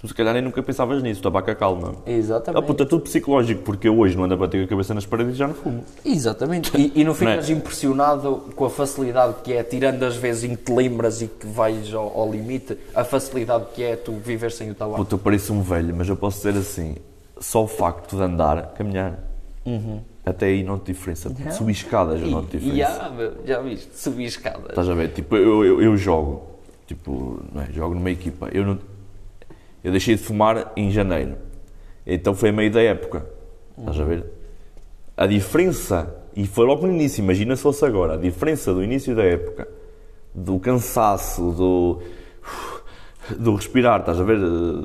tu se calhar nem nunca pensavas nisso, o tabaco acalma. Exatamente. Ah, puta, é tudo psicológico, porque eu hoje não ando a bater a cabeça nas paredes e já não fumo. Exatamente. E, e não ficas Não é? impressionado com a facilidade que é, tirando as vezes em que te lembras e que vais ao, ao limite, a facilidade que é tu viver sem o tabaco. Puta, eu pareço um velho, mas eu posso dizer assim: só o facto de andar, caminhar, até aí não te diferença. Subir escadas não te E, diferença. e meu, já viste? Subir escadas. Estás a ver? Tipo, eu, eu, eu jogo, tipo, não é? jogo numa equipa. Eu, não, eu deixei de fumar em janeiro, então foi a meio da época. Estás a ver? A diferença, e foi logo no início, imagina se fosse agora, a diferença do início da época, do cansaço, do, do respirar, estás a ver?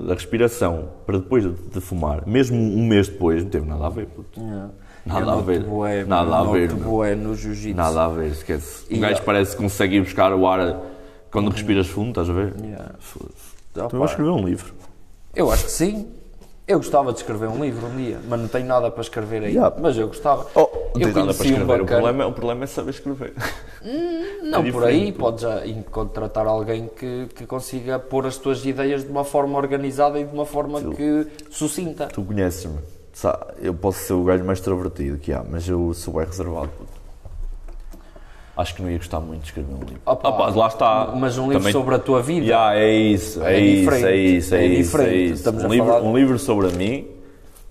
Da respiração, para depois de, fumar, mesmo um mês depois, não teve nada a ver. Puto. Nada a ver. bué, Nada a ver, bué no jiu-jitsu. Nada a ver, esquece. O gajo a- parece conseguir buscar o ar Quando respiras fundo, estás a ver? Yeah. Então eu escrever um livro. eu acho que sim. Eu gostava de escrever um livro um dia, mas não tenho nada para escrever aí. Yeah. Mas eu gostava. Oh, eu tens nada para conheci um o, problema, o problema é saber escrever. Não, É por aí diferente. podes já contratar alguém que, que consiga pôr as tuas ideias de uma forma organizada e de uma forma que sucinta. Tu conheces-me. Eu posso ser o gajo mais extrovertido que há, mas eu sou bem reservado. puto. Acho que não ia gostar muito de escrever um livro. Opa, Opa, lá está. Mas um livro Também- sobre a tua vida. Já, é isso, é, É isso, diferente, é isso, é, é isso, é diferente. isso. Estamos um, a livro, falar- um livro sobre mim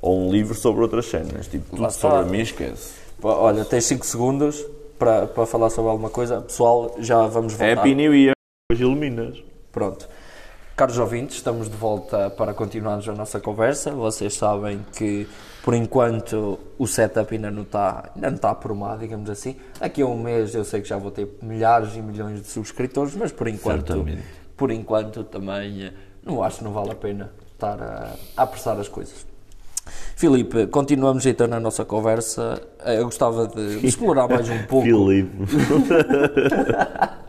ou um livro sobre outras cenas. Tipo, tudo Lá sobre está. mim, esquece. Olha, tens 5 segundos para, para falar sobre alguma coisa. Pessoal, já vamos voltar. Happy New Year. Hoje iluminas. Pronto. Caros ouvintes, estamos de volta para continuarmos a nossa conversa. Vocês sabem que, por enquanto, o setup ainda não está, ainda não está aprumado, digamos assim. Daqui a um mês eu sei que já vou ter milhares e milhões de subscritores, mas por enquanto, Certamente. por enquanto também eh, não acho que não vale a pena estar a, a apressar as coisas. Filipe, continuamos então na nossa conversa. Eh, Eu gostava de, de explorar mais um pouco. Filipe.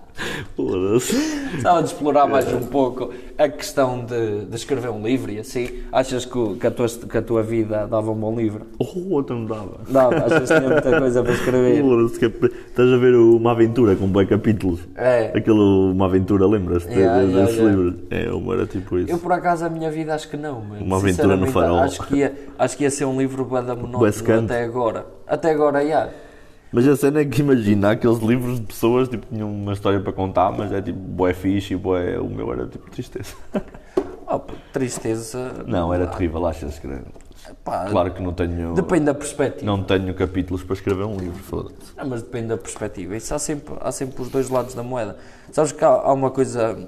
Gostava de explorar mais um pouco a questão de, de escrever um livro e assim. Achas que, o- que a tua, que a tua vida dava um bom livro? Oh, outra não dava. Dava, achas que tinha muita coisa para escrever? É- Estás a ver uma aventura com bem capítulos? É. Aquele Uma Aventura, lembras-te Yeah, de- yeah, desse yeah. livro? É, uma era tipo isso. Eu, por acaso, a minha vida acho que não, mano. Uma aventura no farol. Acho que ia, acho que ia ser um livro bué da monótono até agora. Até agora, já. Mas a cena é que imagina, aqueles livros de pessoas tipo, tinham uma história para contar, mas é tipo bué fixe e bué... o meu era tipo tristeza. Oh, tristeza. Não, era terrível, achas que era... Pá, Claro que não tenho... Depende da perspectiva. Não tenho capítulos para escrever um livro, foda-se. Não, mas depende da perspectiva. Isso há sempre, há sempre os dois lados da moeda. Sabes que há, há uma coisa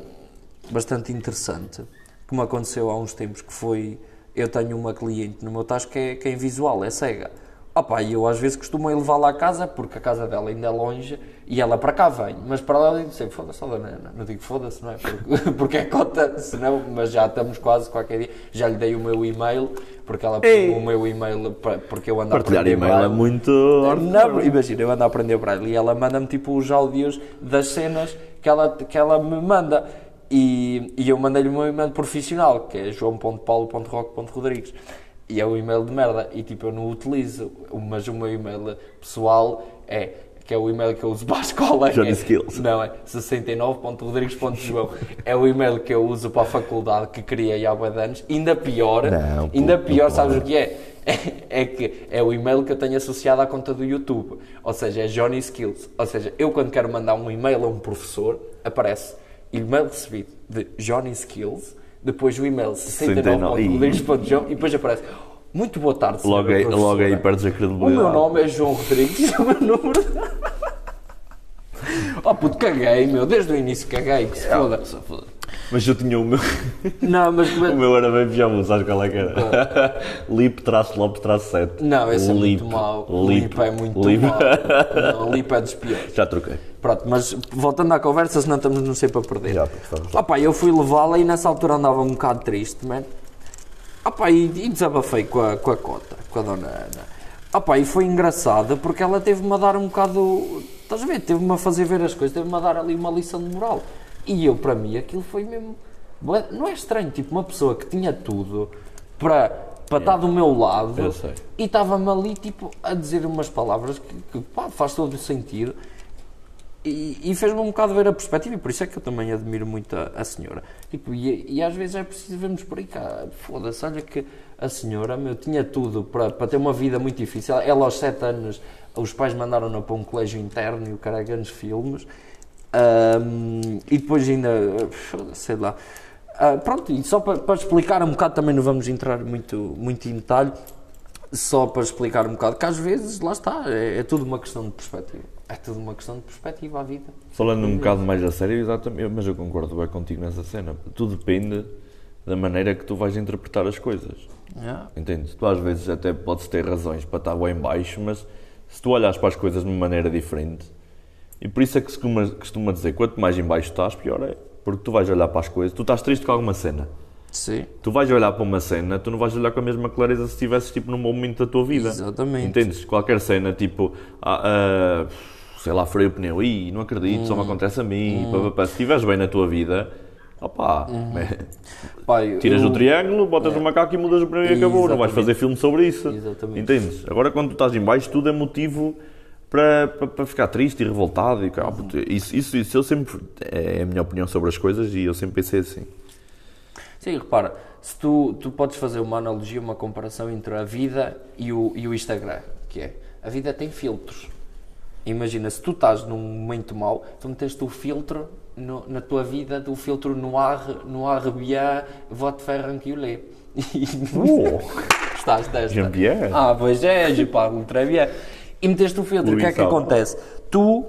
bastante interessante que me aconteceu há uns tempos que foi eu tenho uma cliente no meu tacho que é, que é invisual, é cega. Opa, e eu às vezes costumo ir levá-la à casa porque a casa dela ainda é longe e ela para cá vem. Mas para lá eu digo sempre, foda-se, ó, dona Ana. Não digo foda-se, não é? Porque, porque é cota, senão, mas já estamos quase qualquer dia. Já lhe dei o meu e-mail porque ela pediu o meu e-mail porque eu ando a Partilhar aprender e-mail é muito... Não, imagina, eu ando a aprender braille e ela manda-me tipo os áudios das cenas que ela, que ela me manda. E, e eu mandei-lhe o meu e-mail profissional, que é joão.paulo.rock.rodrigues. E é o e-mail de merda. E tipo, eu não o utilizo. Mas o meu e-mail pessoal é. Que é o e-mail que eu uso para a escola. Johnny é, Skills. Não, é 69.rodrigues.joão. É o e-mail que eu uso para a faculdade que criei há de anos. Ainda pior, Não, ainda pior, sabes o que é? É, é que é o e-mail que eu tenho associado à conta do YouTube. Ou seja, é Johnny Skills. Ou seja, eu quando quero mandar um e-mail a um professor, aparece e-mail recebido de Johnny Skills, depois o e-mail 69.rodrigues.joão e depois aparece muito boa tarde, Logo aí, logo aí perdes a O credibilidade. meu nome é João Rodrigues e o meu número... Oh puto, caguei, meu. Desde o início caguei, que se foda. Mas eu tinha o meu... Não, mas... O meu era bem pijama, sabes qual é que era? Lip traço Lopes traço 7. Não, esse é Lip, muito mau. Lip, Lip é muito Lip. mau. Não, Lip é dos piores. Já troquei. Pronto, mas voltando à conversa, senão estamos não sei para perder. Já, estamos lá. Opa, eu fui levá-la e nessa altura andava um bocado triste, man. Opa, e, e desabafei com a, com a cota, com a dona Ana. Opa, e foi engraçado porque ela teve-me a dar um bocado. Estás a ver? Teve-me a fazer ver as coisas, teve-me a dar ali uma lição de moral. E eu, para mim, aquilo foi mesmo. bué- Não é estranho, tipo, uma pessoa que tinha tudo para, para estar do meu lado e estava-me ali, tipo, a dizer umas palavras que, que pá, faz todo o sentido. E, e fez-me um bocado ver a perspectiva, e por isso é que eu também admiro muito a, a senhora. Tipo, e, e às vezes é preciso vermos por aí cá. Foda-se, olha que a senhora, meu, tinha tudo para, para ter uma vida muito difícil. Ela, aos 7 anos, os pais mandaram-na para um colégio interno e o cara grandes filmes. Ahm, e depois ainda, sei lá. Ah, pronto, e só para, para explicar um bocado, também não vamos entrar muito, muito em detalhe, só para explicar um bocado, que às vezes, lá está, é, é tudo uma questão de perspectiva. É tudo uma questão de perspectiva à vida. Falando um bocado mais a sério, exatamente, mas eu concordo bem contigo nessa cena. Tudo depende da maneira que tu vais interpretar as coisas. Yeah. Entendes? Tu às vezes até podes ter razões para estar bem baixo, mas se tu olhas para as coisas de uma maneira diferente, e por isso é que se costuma, costuma dizer, quanto mais em baixo estás, pior é. Porque tu vais olhar para as coisas, tu estás triste com alguma cena. Sim. Tu vais olhar para uma cena, tu não vais olhar com a mesma clareza se estivesses tipo, num bom momento da tua vida. Exatamente. Entendes? Qualquer cena, tipo, ah, ah, sei lá, furei o pneu, e não acredito, só me acontece a mim, pá, pá, pá. se estiveres bem na tua vida, opá, né? Pai, tiras eu- o triângulo, botas o macaco e mudas o pneu e acabou, não vais Exatamente. fazer filme sobre isso. Exatamente. Entendes? Agora quando tu estás em baixo, tudo é motivo para, para, para ficar triste e revoltado. E, puto, isso, isso, isso eu sempre, é a minha opinião sobre as coisas e eu sempre pensei assim. Sim, repara, se tu, tu podes fazer uma analogia, uma comparação entre a vida e o, e o Instagram, que é, a vida tem filtros. Imagina, se tu estás num momento mau, tu meteste o filtro no- na tua vida, do filtro no ar, no ar bien, vote faire un culé. Oh, Estás desta. Jean-Pierre. Ah, pois é, je parle très bien. E meteste o filtro, o que é que acontece? Tu,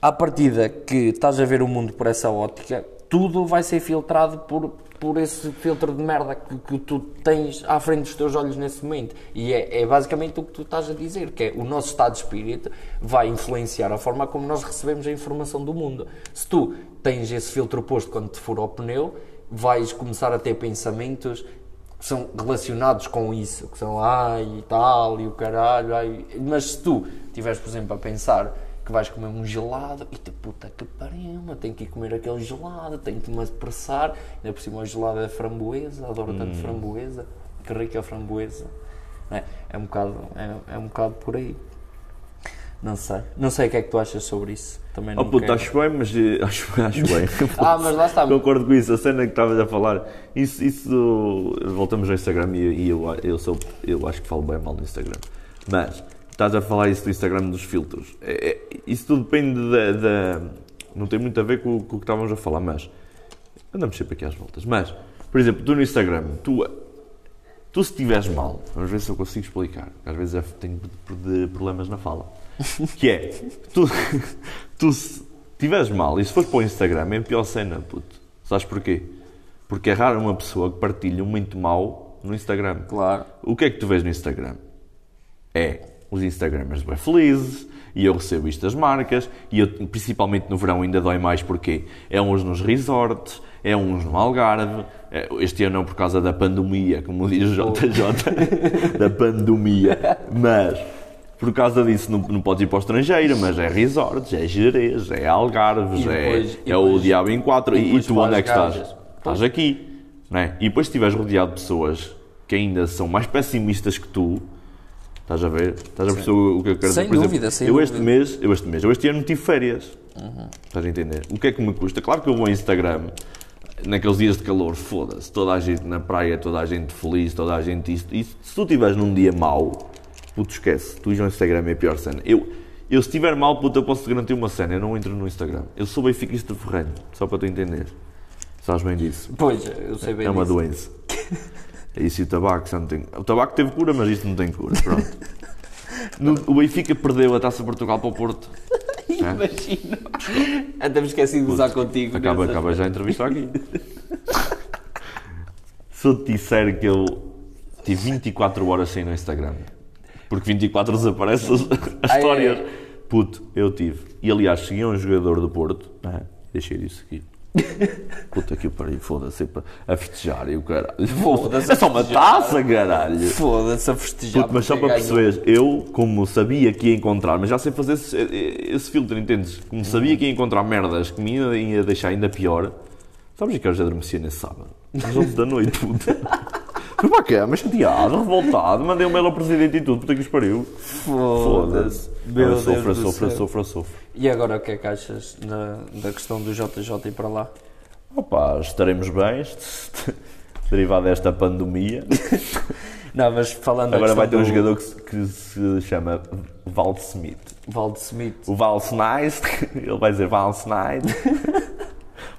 à partida que estás a ver o mundo por essa ótica, tudo vai ser filtrado por, por esse filtro de merda que, que tu tens à frente dos teus olhos nesse momento. E é, é basicamente o que tu estás a dizer, que é o nosso estado de espírito vai influenciar a forma como nós recebemos a informação do mundo. Se tu tens esse filtro posto quando te fura o pneu, vais começar a ter pensamentos que são relacionados com isso, que são ai e tal, e o caralho, ai. mas se tu estiveres, por exemplo, a pensar que vais comer um gelado e tu, puta que pariu, tenho que ir comer aquele gelado, tenho que me apressar, ainda por cima o gelado é framboesa, adoro tanto framboesa, que rica a framboesa, é? É um bocado, é, é um bocado por aí. Não sei, não sei o que é que tu achas sobre isso. Também não Oh puto, acho bem, mas eh, acho, acho bem. Ah, mas lá está. Concordo com isso, a cena que estavas a falar. Isso, isso voltamos ao Instagram e, e eu, eu, sou, eu acho que falo bem mal no Instagram. Mas estás a falar isso do Instagram dos filtros. É- é- isso tudo depende da, da- Não tem muito a ver com, o- com o que estávamos a falar, mas. Andamos sempre aqui às voltas. Mas, por exemplo, tu no Instagram, tu, tu se estiveres mal, vamos ver se eu consigo explicar. Às vezes eu tenho problemas na fala. Que é, tu, tu se estiveres mal e se fores para o Instagram é a pior cena, puto. Sabes porquê? Porque é raro uma pessoa que partilha muito mau no Instagram. Claro. O que é que tu vês no Instagram? É os Instagramers bem felizes e eu recebo isto das marcas e eu, principalmente no verão ainda dói mais porque é uns nos resorts, é uns no Algarve, é- este ano não por causa da pandemia, como diz o JJ, da pandemia, mas por causa disso não, não podes ir para o estrangeiro, mas é resorts, é Jerez, é Algarves, E depois- é, é o Diabo em 4 e e, tu onde é que estás? Estás aqui, não é? E depois se estiveres rodeado de pessoas que ainda são mais pessimistas que tu, estás a ver? Estás a perceber o que eu quero Sem dizer? Por dúvida, exemplo, sem eu este dúvida. Uhum. mês, eu este mês, eu este ano tive férias. Estás a entender? O que é que me custa? Claro que eu vou ao Instagram naqueles dias de calor, foda-se, toda a gente na praia, toda a gente feliz, toda a gente isto. E se tu estiveres num dia mau, puto, esquece, tu ao Instagram é a pior cena. Eu, eu se estiver mal, puto, eu posso te garantir uma cena, eu não entro no Instagram. Eu sou benfiquista ferranho, só para tu entender. Sabes bem disso. Pois, eu sei bem É uma disso. doença. É isso e o tabaco, já não tem. O tabaco teve cura, mas isto não tem cura. Pronto. No- o Benfica perdeu a taça Portugal para o Porto. Imagina. Até me esqueci de usar contigo. Acaba, acaba já a entrevista aqui. Se eu te disser que eu tive 24 horas sem no Instagram, porque 24 desaparece as, as Ah, histórias. Puto, eu tive. E aliás, segui um jogador do Porto, é? deixei disso aqui. Puta que pariu, foda-se, a festejar e o caralho. Foda-se, É só uma taça, caralho. Foda-se a festejar. Mas só para ganhou. perceberes, eu, como sabia que ia encontrar, mas já sei fazer esse, esse filtro, entendes? Como sabia que ia encontrar merdas que me ia, deixar ainda pior, sabes que eu já adormecia nesse sábado? Às 11 da noite, puto. Fui para a cama, chateado, revoltado, mandei um mail ao presidente e tudo, puta que os pariu. Foda-se. Meu Deus sofro, céu. sofro, sofro. E agora o que é que achas na, da questão do JJ ir para lá? Opa, estaremos bem, derivado desta pandemia. Não, mas falando Agora vai ter um do jogador que se, que se chama Val Smith. Smith. O Val Smith, ele vai dizer Val Smith.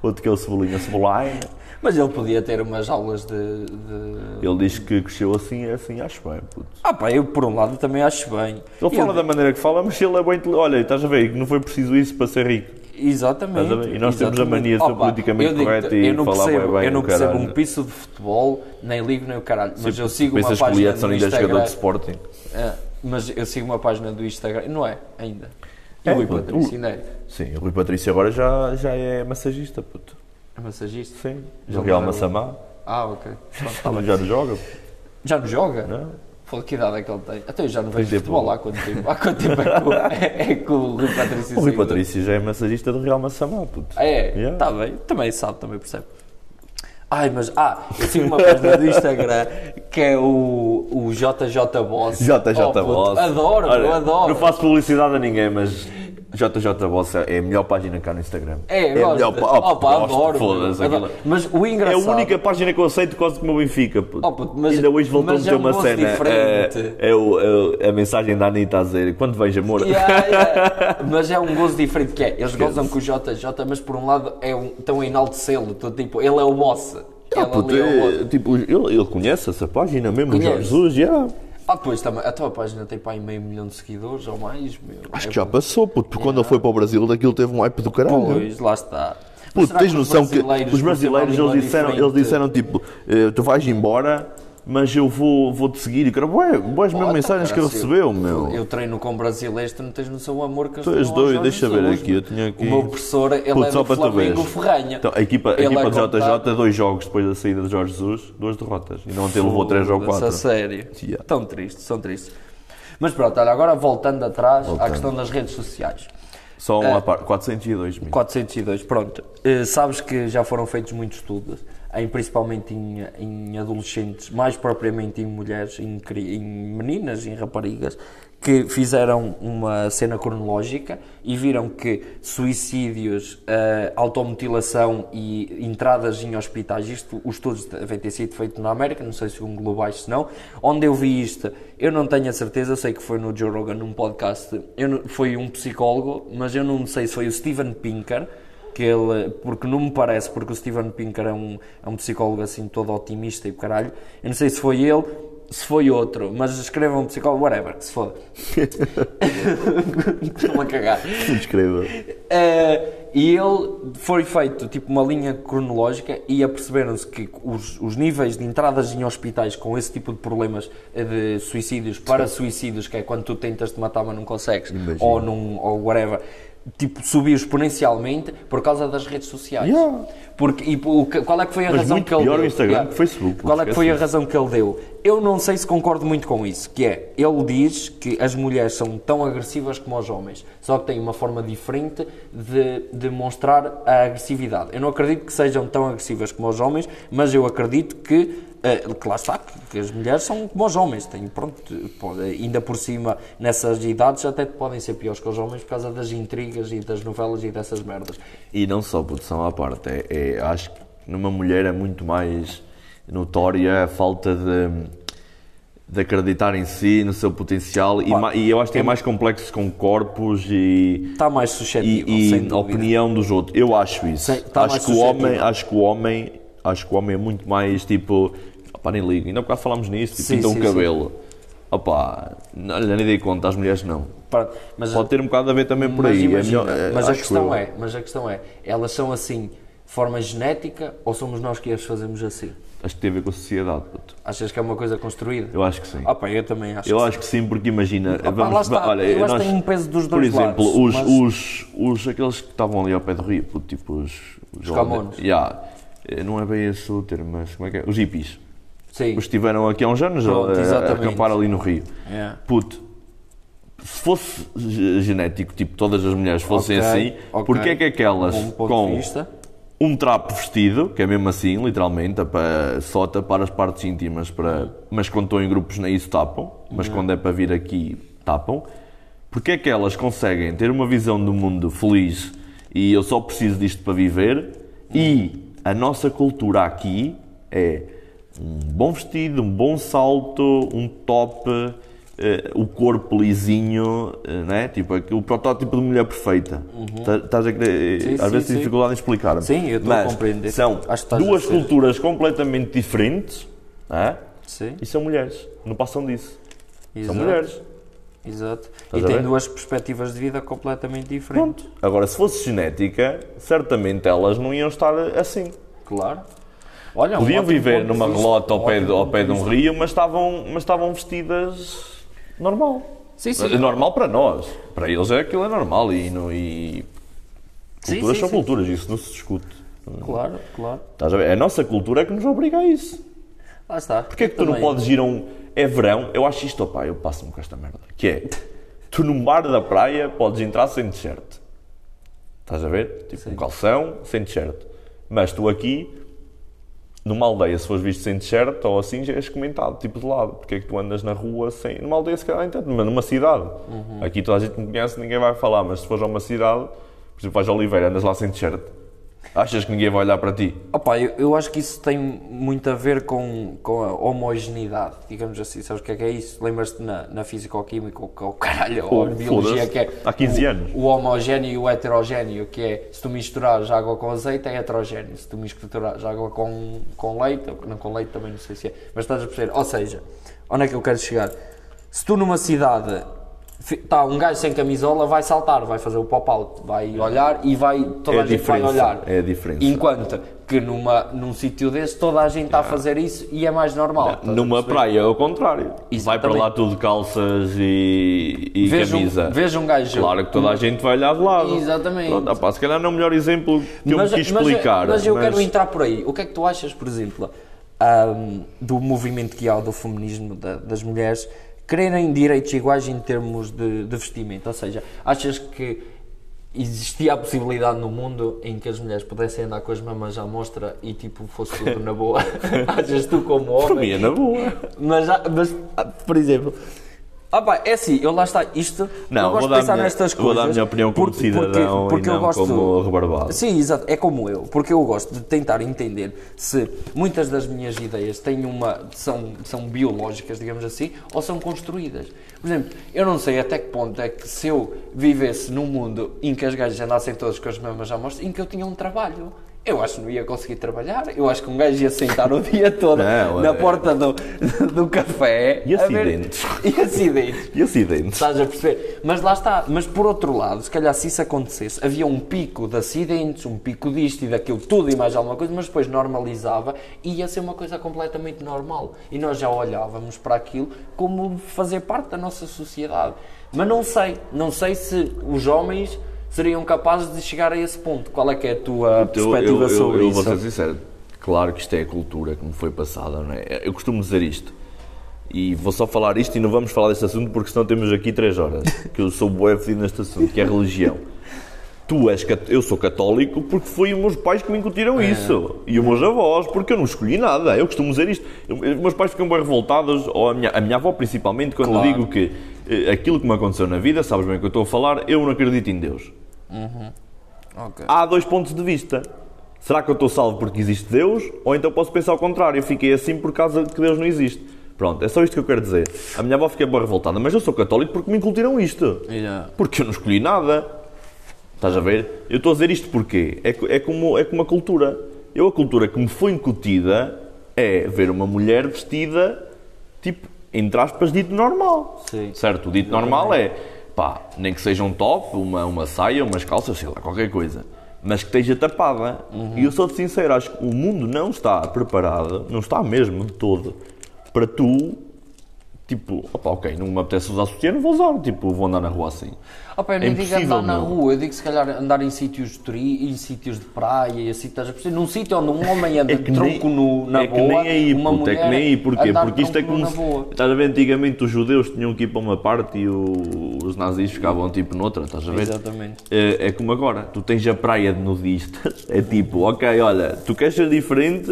Outro que é o Cebolinha Cebolinha. Mas ele podia ter umas aulas de. de- Ele diz que cresceu assim, assim, acho bem, puto. Ah, pá, eu por um lado também acho bem. Ele fala da maneira que fala, mas ele é bem. Olha, estás a ver não foi preciso isso para ser rico. Exatamente. E nós temos a exatamente. mania de ser politicamente correto e não falar percebo, bem Eu não percebo um piso de futebol, nem ligo nem o caralho. Mas eu sigo uma Pensas que o página do ainda é jogador de Sporting? É, mas eu sigo uma página do Instagram. Não é, ainda. E É, o Rui. Patrício, não é? Sim, o Rui Patrício agora já, já é massagista, puto. É massagista. Sim. Já Já Real Massamá. Ah, ok. Pronto, tá. Já não joga? Já não joga? Não. Pô, que idade é que ele tem? Até eu já não vejo tempo. futebol há quanto tempo? Há quanto tempo é que o, é, é que o Rui Patrício O Rui? Patrício já é massagista do Real Massamá, puto. É? Yeah. Está bem. Também sabe, também percebe. Ai, mas... Ah, eu sigo uma página do Instagram que é o, o JJ Boss. JJ Oh, puto, Boss. Adoro, Olha, adoro. Não faço publicidade a ninguém, mas JJ Boss é a melhor página cá no Instagram. É, a gosto. melhor pá- oh, Opa, gosto, adoro. Foda-se, adoro. aquilo. Mas o É engraçado... a única página que eu aceito quase como o Benfica. puto. Oh, puto, mas- Ainda hoje voltou a mas é meter um uma cena. diferente. É, é o- é a mensagem da Anitta a dizer: quando vejo amor. Yeah, yeah. Mas é um gozo diferente que é. Eles gozam com o JJ, mas por um lado é um, estão a enaltecê-lo. Tipo, ele é o boss. Ah, ele puto, é o tipo, ele, ele conhece essa página mesmo, o Conhece. Jorge Jesus, já. Ah, pois também. A tua página tem para aí meio milhão de seguidores ou mais. Meu. Acho É que já passou, puto, porque quando ele foi para o Brasil, daquilo teve um hype do caralho. Pois, lá está. Puto, tens que noção que os brasileiros eles disseram, eles disseram tipo, eh, tu vais embora, mas eu vou, vou te seguir. E cara, ué, boas mesmo mensagens que ele recebeu, meu. Eu treino com brasileiros, tu não tens noção do amor que eu Tu és doido, deixa ver aqui, eu tinha aqui- O meu professor, ele Puto, é do Flamengo. Ferranha. Então, a equipa, a equipa de JJ, contado- dois jogos depois da saída de Jorge Jesus, duas derrotas. E não ontem levou três ou quatro. a sério. Tão tristes, são tristes. Mas pronto, olha, agora voltando atrás à questão das redes sociais. Só uma parte, 402 mil. 402, pronto. Eh, sabes que já foram feitos muitos estudos, em, principalmente em, em adolescentes, mais propriamente em mulheres, em, em meninas, em raparigas, que fizeram uma cena cronológica e viram que suicídios, eh, automutilação e entradas em hospitais, isto, os estudos devem ter sido feitos na América, não sei se um globais se não, onde eu vi isto, eu não tenho a certeza, sei que foi no Joe Rogan, num podcast, não- foi um psicólogo, mas eu não sei se foi o Steven Pinker, que ele, porque não me parece, porque o Steven Pinker é um, é um psicólogo assim todo otimista e o caralho, eu não sei se foi ele, se foi outro, mas escrevam um psicólogo, whatever, se foda. Estou-me a cagar. Escreva. Eh, e ele foi feito tipo uma linha cronológica e aperceberam-se que os, os níveis de entradas em hospitais com esse tipo de problemas eh, de suicídios para suicídios, que é quando tu tentas te matar mas não consegues, Imagina. ou, num, ou whatever, tipo, subiu exponencialmente por causa das redes sociais. Yeah. Porque, e o que- qual é que foi a Mas razão que ele pior deu? Instagram que o Facebook, Qual é que foi a razão que ele deu? Eu não sei se concordo muito com isso, que é, ele diz que as mulheres são tão agressivas como os homens, só que têm uma forma diferente de demonstrar a agressividade. Eu não acredito que sejam tão agressivas como os homens, mas eu acredito que, eh, que lá está, que, as mulheres são como os homens, têm, pronto, pode- ainda por cima, nessas idades, até podem ser piores que os homens por causa das intrigas e das novelas e dessas merdas. E não só produção à parte, é, é- acho que numa mulher é muito mais notória a falta de, de acreditar em si, no seu potencial, e, Pá, e eu acho que é mais complexo com corpos e, Está mais e, suscetível, e sem dúvida. opinião dos outros. Eu acho isso. Sim, tá acho, que o homem, acho que o homem, acho que o homem é muito mais tipo, opá, nem liga. Ainda há bocado falámos nisto, tipo, Sim, pintam sim, o cabelo. Opá, não, olha, nem dei conta, as mulheres não. Mas Pode ter um bocado a ver também por aí. é imagina, melhor- é, mas a questão eu. é, mas a questão é, elas são assim de forma genética ou somos nós que as fazemos assim? Acho que tem a ver com a sociedade, puto. Achas que é uma coisa construída? Eu acho que sim. Ah pá, eu também acho. Eu que acho que sim, porque imagina. pá, lá está, olha, eu acho nós- que tem um peso dos Por dois exemplo, lados, os, mas- os, os, aqueles que estavam ali ao pé do rio, puto, tipo os. Os, Camões. Yeah. Eh, Não é bem esse o termo, mas como é que é? Os hippies. Sim. Que estiveram aqui há uns anos a- Pronto, a, a exatamente. acampar ali no rio. É. Puto, se fosse ge- genético, tipo todas as mulheres fossem Ok, assim, ok. porque é que aquelas ponto com um trapo vestido, que é mesmo assim, literalmente, a pa- só tapar as partes íntimas, para, mas quando estão em grupos nem isso tapam, mas quando é para vir aqui tapam. Porque é que elas conseguem ter uma visão do mundo feliz e eu só preciso disto para viver e a nossa cultura aqui é um bom vestido, um bom salto, um top, eh, o corpo lisinho, eh, né? tipo aqui, o protótipo de mulher perfeita. Tá- Estás a querer, Sim, às sim, vezes tenho dificuldade em explicar-me. Sim, eu estou a compreender. São duas culturas completamente diferentes? Sim, e são mulheres. Não passam disso. São exato. mulheres. Exato. Estás e têm duas perspectivas de vida completamente diferentes. Pronto. Agora, se fosse genética, certamente elas não iam estar assim. Claro. Olha, um Podiam ótimo viver de numa relota ao um pé, do- ao pé de de um rio, mas estavam, mas estavam vestidas normal. Sim, sim. Normal para nós. Para eles é aquilo é normal e, no, e Sim, culturas sim, são sim. culturas, isso não se discute. Claro, claro. Estás a ver? A nossa cultura é que nos obriga a isso. Lá está. Porquê é que tu não podes ir a um. É verão, eu acho isto, opá, eu passo-me com esta merda. Que é. Tu num bar da praia podes entrar sem t-shirt. Estás a ver? Tipo um calção, sem t-shirt. Mas tu aqui, numa aldeia, se fores visto sem t-shirt ou assim, já és comentado, tipo de lado. Porque é que tu andas na rua sem. Numa aldeia, se calhar, entendo, mas numa cidade. Aqui toda a gente me conhece, ninguém vai falar, mas se fores a uma cidade, por exemplo, vais a Oliveira, andas lá sem t-shirt. Achas que ninguém vai olhar para ti? Opa, eu, eu acho que isso tem muito a ver com, com a homogeneidade, digamos assim. Sabes o que é que é isso? Lembras-te na, na físico-química, ou que é o caralho, ou na biologia, que é Há 15 o, anos. o homogéneo e o heterogéneo, que é se tu misturares água com azeite é heterogéneo, se tu misturares água com, com leite, ou não com leite também não sei se é, mas estás a perceber. Ou seja, onde é que eu quero chegar? Se tu numa cidade está um gajo sem camisola, vai saltar, vai fazer o pop-out, vai olhar e vai, toda É a a gente vai olhar. é a diferença. Enquanto que numa, num sítio desse toda a gente está a fazer isso e é mais normal. Numa praia é o contrário. Vai Exatamente. para lá tudo de calças e, e Veja um- camisa. veja um gajo- Claro que toda a gente vai olhar de lado. Exatamente. Pronto, pá, se calhar não é o melhor exemplo que eu me quis explicar. Mas, eu quero entrar por aí. O que é que tu achas, por exemplo, ahm, do movimento que há do feminismo da- das mulheres quererem direitos iguais em termos de, de vestimento? Ou seja, achas que existia a possibilidade no mundo em que as mulheres pudessem andar com as mamas à mostra e tipo fosse tudo na boa? achas tu como Por mim homem? é na boa. Mas, há- mas, ah, por exemplo, ah pá, é assim, eu lá está, isto, Não, eu gosto vou de pensar minha, nestas vou coisas. dar a minha opinião como porque- cidadão porque, porque eu não gosto, como rebarbado. Sim, exato, é como eu, porque eu gosto de tentar entender se muitas das minhas ideias têm uma, são, são biológicas, digamos assim, ou são construídas. Por exemplo, eu não sei até que ponto é que se eu vivesse num mundo em que as gajas andassem todas com as mamas à mostra, em que eu tinha um trabalho. Eu acho que não ia conseguir trabalhar, eu acho que um gajo ia sentar o dia todo Não, na é- porta do, do café. E a ver- acidentes? E acidentes. E acidentes? Estás a perceber? Mas lá está. Mas por outro lado, se calhar se isso acontecesse, havia um pico de acidentes, um pico disto e daquilo tudo e mais alguma coisa, mas depois normalizava e ia ser uma coisa completamente normal. E nós já olhávamos para aquilo como fazer parte da nossa sociedade. Mas não sei. Não sei se os homens seriam capazes de chegar a esse ponto. Qual é que é a tua perspectiva eu, eu, sobre eu, eu isso? vou ser sincero. Claro que isto é a cultura que me foi passada, não é? Eu costumo dizer isto. E vou só falar isto e não vamos falar deste assunto porque senão temos aqui três horas. Que eu sou bué fedido neste assunto, que é a religião. Tu és eu sou católico porque foi os meus pais que me incutiram É. isso. E os meus avós, porque eu não escolhi nada. Eu costumo dizer isto. Eu- os meus pais ficam bem revoltados, ou a minha, a minha avó principalmente, quando Claro. eu digo que eh, aquilo que me aconteceu na vida, sabes bem o que eu estou a falar, eu não acredito em Deus. Ok. Há dois pontos de vista. Será que eu estou salvo porque existe Deus? Ou então posso pensar ao contrário, eu fiquei assim por causa de que Deus não existe. Pronto, é só isto que eu quero dizer. A minha avó fica bem revoltada, mas eu sou católico porque me incutiram isto. Yeah. Porque eu não escolhi nada. Estás a ver? Eu estou a dizer isto porque é, é, como, é como a cultura. Eu, a cultura que me foi incutida é ver uma mulher vestida, tipo, entre aspas, dito normal. Sim. Certo? O dito normal é, pá, nem que seja um top, uma, uma saia, umas calças, sei lá, qualquer coisa. Mas que esteja tapada. E eu sou-te sincero, acho que o mundo não está preparado, não está mesmo de todo, para tu, tipo, opa, ok, não me apetece usar sutiã, não vou usar, tipo, vou andar na rua assim. Opa, eu É nem digo andar na meu. rua, eu digo se calhar andar em sítios de tri, em sítios de praia e assim, estás a perceber? Num sítio onde um homem anda É de tronco nu, na é boa, que nem aí, uma é que nem aí, porquê? Porque isto é como se, estás a ver, antigamente os judeus tinham que ir para uma parte e o- os nazis ficavam tipo noutra, estás a ver? Exatamente. É, é como agora, tu tens a praia de nudistas, é tipo, ok, olha, tu queres ser diferente,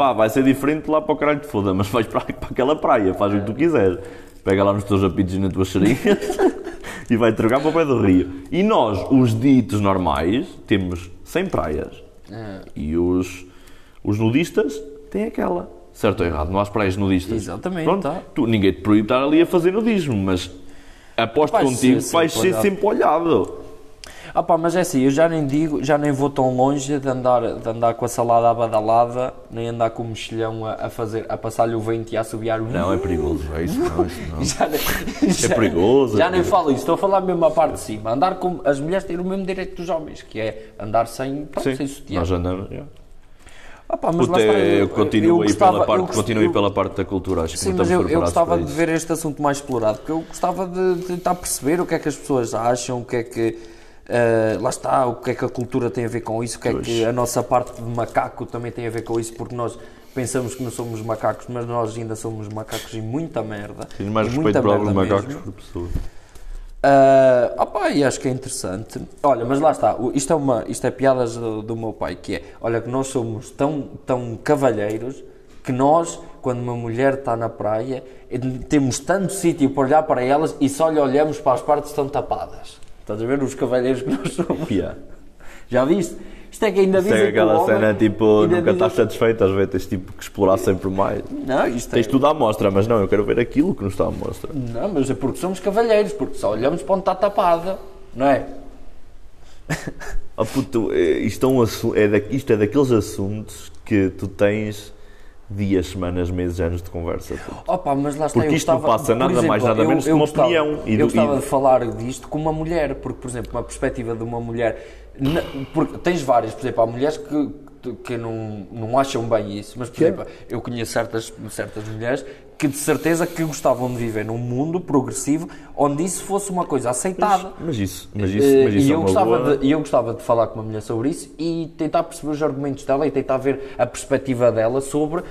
pá, vai ser diferente lá para o caralho de foda, mas vais para, para aquela praia, faz o que tu quiseres. Pega lá nos teus apitos e nas tuas seringas e vai trocar para o pé do rio. E nós, os ditos normais, temos 100 praias. É. E os, os nudistas têm aquela. Certo ou errado? Não há as praias nudistas. Exatamente, Pronto, tá. tu, ninguém te proíbe estar ali a fazer nudismo, mas aposto Vais contigo que vais ser sempre olhado. Ah pá, mas é assim, eu já nem digo, já nem vou tão longe de andar, de andar com a salada abadalada, nem andar com o mexilhão a, a fazer, a passar-lhe o vento e a assobiar o... Não, é perigoso. É isso não, isso não. Já nem- já- perigoso, Já é nem perigoso. falo isso, estou a falar mesmo a parte de cima. Andar com as mulheres têm o mesmo direito dos homens, que é andar sem, pronto, sem Sim, sutiã. nós andamos. Ah pá, mas Puta, eu, continuo, aí gostava- pela parte, eu gost- continuo aí eu- pela parte da cultura. Acho que Sim, mas eu, eu gostava de ver este assunto mais explorado, porque eu gostava de, de tentar perceber o que é que as pessoas acham, o que é que. Eh, lá está, o que é que a cultura tem a ver com isso, o que é que a nossa parte de macaco também tem a ver com isso, porque nós pensamos que não somos macacos, mas nós ainda somos macacos e muita merda. Tenho mais respeito por alguns macacos por pessoas. Ah, opá, e acho que é interessante. Olha, mas lá está, isto é, uma, isto é piadas do, do meu pai, que é, olha que nós somos tão, tão cavalheiros que nós, quando uma mulher está na praia, eh, temos tanto sítio para olhar para elas e só lhe olhamos para as partes que estão tapadas. Estás a ver os cavalheiros que nós somos? Yeah. Já viste? Isto é que ainda Isto dizem é que o aquela homem- cena tipo, nunca estás satisfeito, às vezes tens tipo que explorar sempre mais. Não, isto é... Tens tudo à mostra, mas não, eu quero ver aquilo que nos está à mostra. Não, mas é porque somos cavalheiros, porque só olhamos para onde está tapada, não é? Ah, puto, é- isto, é um assu- é da- isto é daqueles assuntos que tu tens dias, semanas, meses, anos de conversa. Opa, mas lá está, Porque eu isto não gostava- passa por nada mais, nada menos que uma gostava- opinião. Eu do- gostava de falar disto com uma mulher, porque, por exemplo, uma perspectiva de uma mulher. na- Porque tens várias, por exemplo, há mulheres que, que não, não acham bem isso, mas, por exemplo, eu conheço certas, certas mulheres que de certeza que gostavam de viver num mundo progressivo onde isso fosse uma coisa aceitada. Mas isso, mas isso, Eh, mas isso e é eu uma gostava, boa... de, e eu gostava de falar com uma mulher sobre isso e tentar perceber os argumentos dela e tentar ver a perspectiva dela sobre,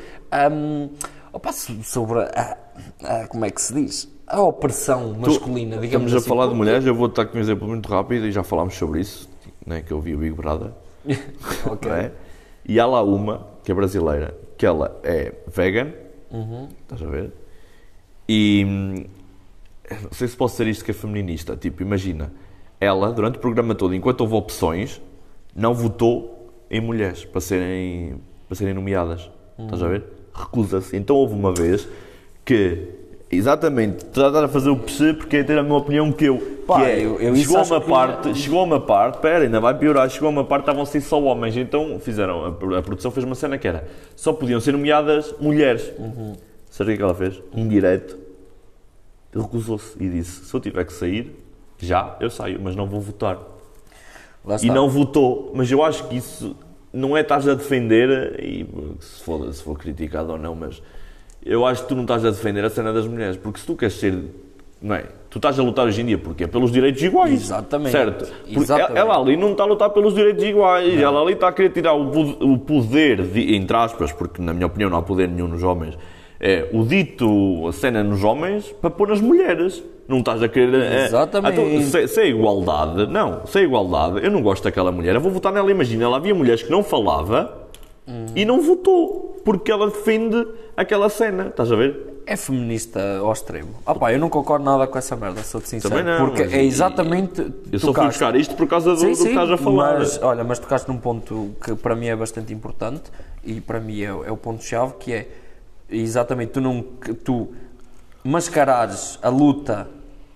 hum, opa, so- sobre a, a- como é que se diz? A opressão masculina, digamos Estamos a assim. falar de porque- mulheres, eu vou estar com um exemplo muito rápido e já falámos sobre isso, né, que eu vi o Big Brother. Ok. é? E há lá uma, que é brasileira, que ela é vegan, Uhum. estás a ver? E hum, não sei se posso dizer isto que é feminista. Tipo, imagina, ela, durante o programa todo, enquanto houve opções, não votou em mulheres para serem, para serem nomeadas. Estás a Uhum. ver? Recusa-se. Então houve uma vez que, exatamente, está a fazer o PC porque é ter a mesma opinião que eu. Pá, que é, eu- eu chegou uma parte, chegou a uma parte, pera, ainda vai piorar, chegou a uma parte, estavam a ser só homens, então fizeram, a, a produção fez uma cena que era, só podiam ser nomeadas mulheres. Uhum. Sabe o que é que ela fez? Um direto. Recusou-se e disse, se eu tiver que sair, já, eu saio, mas não vou votar. E não votou, mas eu acho que isso não é estás a defender, e se for, se for criticado ou não, mas eu acho que tu não estás a defender a cena das mulheres, porque se tu queres ser, não é? Tu estás a lutar hoje em dia porque é pelos direitos iguais. Exatamente. Certo? Porque Exatamente. ela ali não está a lutar pelos direitos iguais, ela ali está a querer tirar o po- o poder, de, entre aspas, porque na minha opinião não há poder nenhum nos homens, é o dito, a cena nos homens, para pôr nas mulheres. Não estás a querer. é, Exatamente. então, se, se é igualdade, não, se é igualdade, eu não gosto daquela mulher, eu vou votar nela. Imagina, ela havia mulheres que não falava e não votou porque ela defende aquela cena, estás a ver? É feminista ao extremo. Ah pá, eu não concordo nada com essa merda, sou-te sincero. Também não, porque é exatamente. Eu só fui tocaste- buscar isto por causa do, do que estás a falar. Mas, olha, mas tocaste num ponto que para mim é bastante importante e para mim é, é o ponto-chave que é exatamente tu não que tu mascarares a luta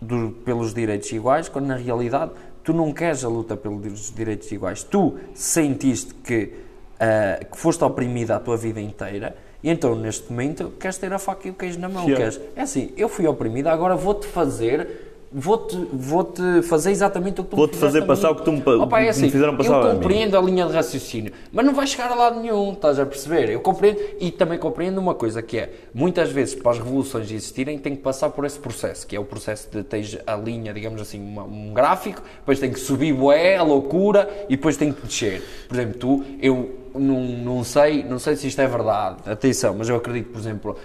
do- pelos direitos iguais quando na realidade tu não queres a luta pelos direitos iguais. Tu sentiste que, ah, que foste oprimida a tua vida inteira e então neste momento queres ter a faca e o queijo na mão. Yeah. Queres, é assim, eu fui oprimida, agora vou-te fazer. Vou-te vou -te fazer exatamente o que tu Vou-te me fazer fizeste a passar o que tu me pa- Opa, é que me assim, fizeram passar Eu compreendo a linha de raciocínio, mas não vai chegar a lado nenhum, estás a perceber? Eu compreendo e também compreendo uma coisa que é, muitas vezes para as revoluções existirem tem que passar por esse processo, que é o processo de teres a linha, digamos assim, uma- um gráfico, depois tem que subir bué, a loucura, e depois tem que descer. Por exemplo, tu, eu não, não sei, não sei se isto é verdade, atenção, mas eu acredito, por exemplo,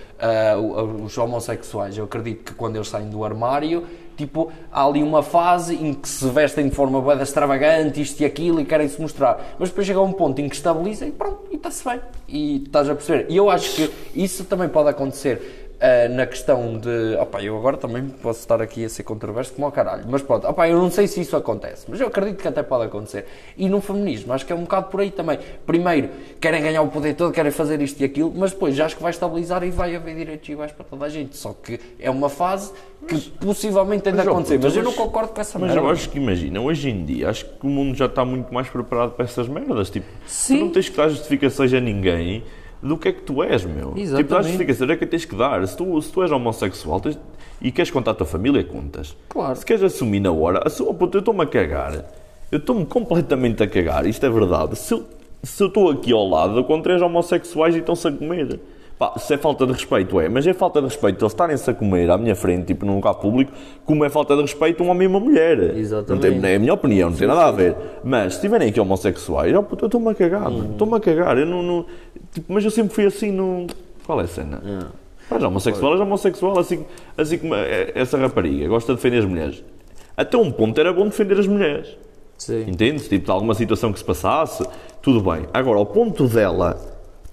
o- os homossexuais, eu acredito que quando eles saem do armário, tipo, há ali uma fase em que se vestem de forma bué extravagante, isto e aquilo, e querem se mostrar. Mas depois chega a um ponto em que estabiliza e pronto, e está-se bem. E estás a perceber. E eu acho que isso também pode acontecer ah, na questão de. Opá, eu agora também posso estar aqui a ser controverso como ao caralho, mas pronto, opá, eu não sei se isso acontece, mas eu acredito que até pode acontecer. E no feminismo, acho que é um bocado por aí também. Primeiro, querem ganhar o poder todo, querem fazer isto e aquilo, mas depois já acho que vai estabilizar e vai haver direitos iguais para toda a gente. Só que é uma fase que possivelmente Mas, ó, acontecer, puto, mas eu não mas- concordo com essa Mas merda. eu acho que imagina, hoje em dia, acho que o mundo já está muito mais preparado para essas merdas. Tipo, Sim. tu não tens que dar justificações a ninguém do que é que tu és, meu. Tipo, Exatamente. justificações é que tens que dar. Se tu, se tu és homossexual tens- e queres contar a tua família, contas. Claro. Se queres assumir na hora, assu- oh, puto, eu estou-me a cagar. Eu estou-me completamente a cagar, isto é verdade. Se eu, se eu estou aqui ao lado com três homossexuais e estão-se a comer. Pá, se é falta de respeito, é. Mas é falta de respeito eles estarem-se a comer à minha frente, tipo num local público, como é falta de respeito um homem e uma mulher. Exatamente. Não tem, é a minha opinião, não tem nada a ver. Mas se tiverem aqui homossexuais, eu estou-me a cagar, mano. Estou-me a cagar. Eu não, não- tipo, mas eu sempre fui assim, não. Qual é a cena? Mas homossexual é homossexual, assim, assim como é- essa rapariga gosta de defender as mulheres. Até um ponto era bom defender as mulheres. Sim. Entendes? Tipo, de alguma situação que se passasse, tudo bem. Agora, ao ponto dela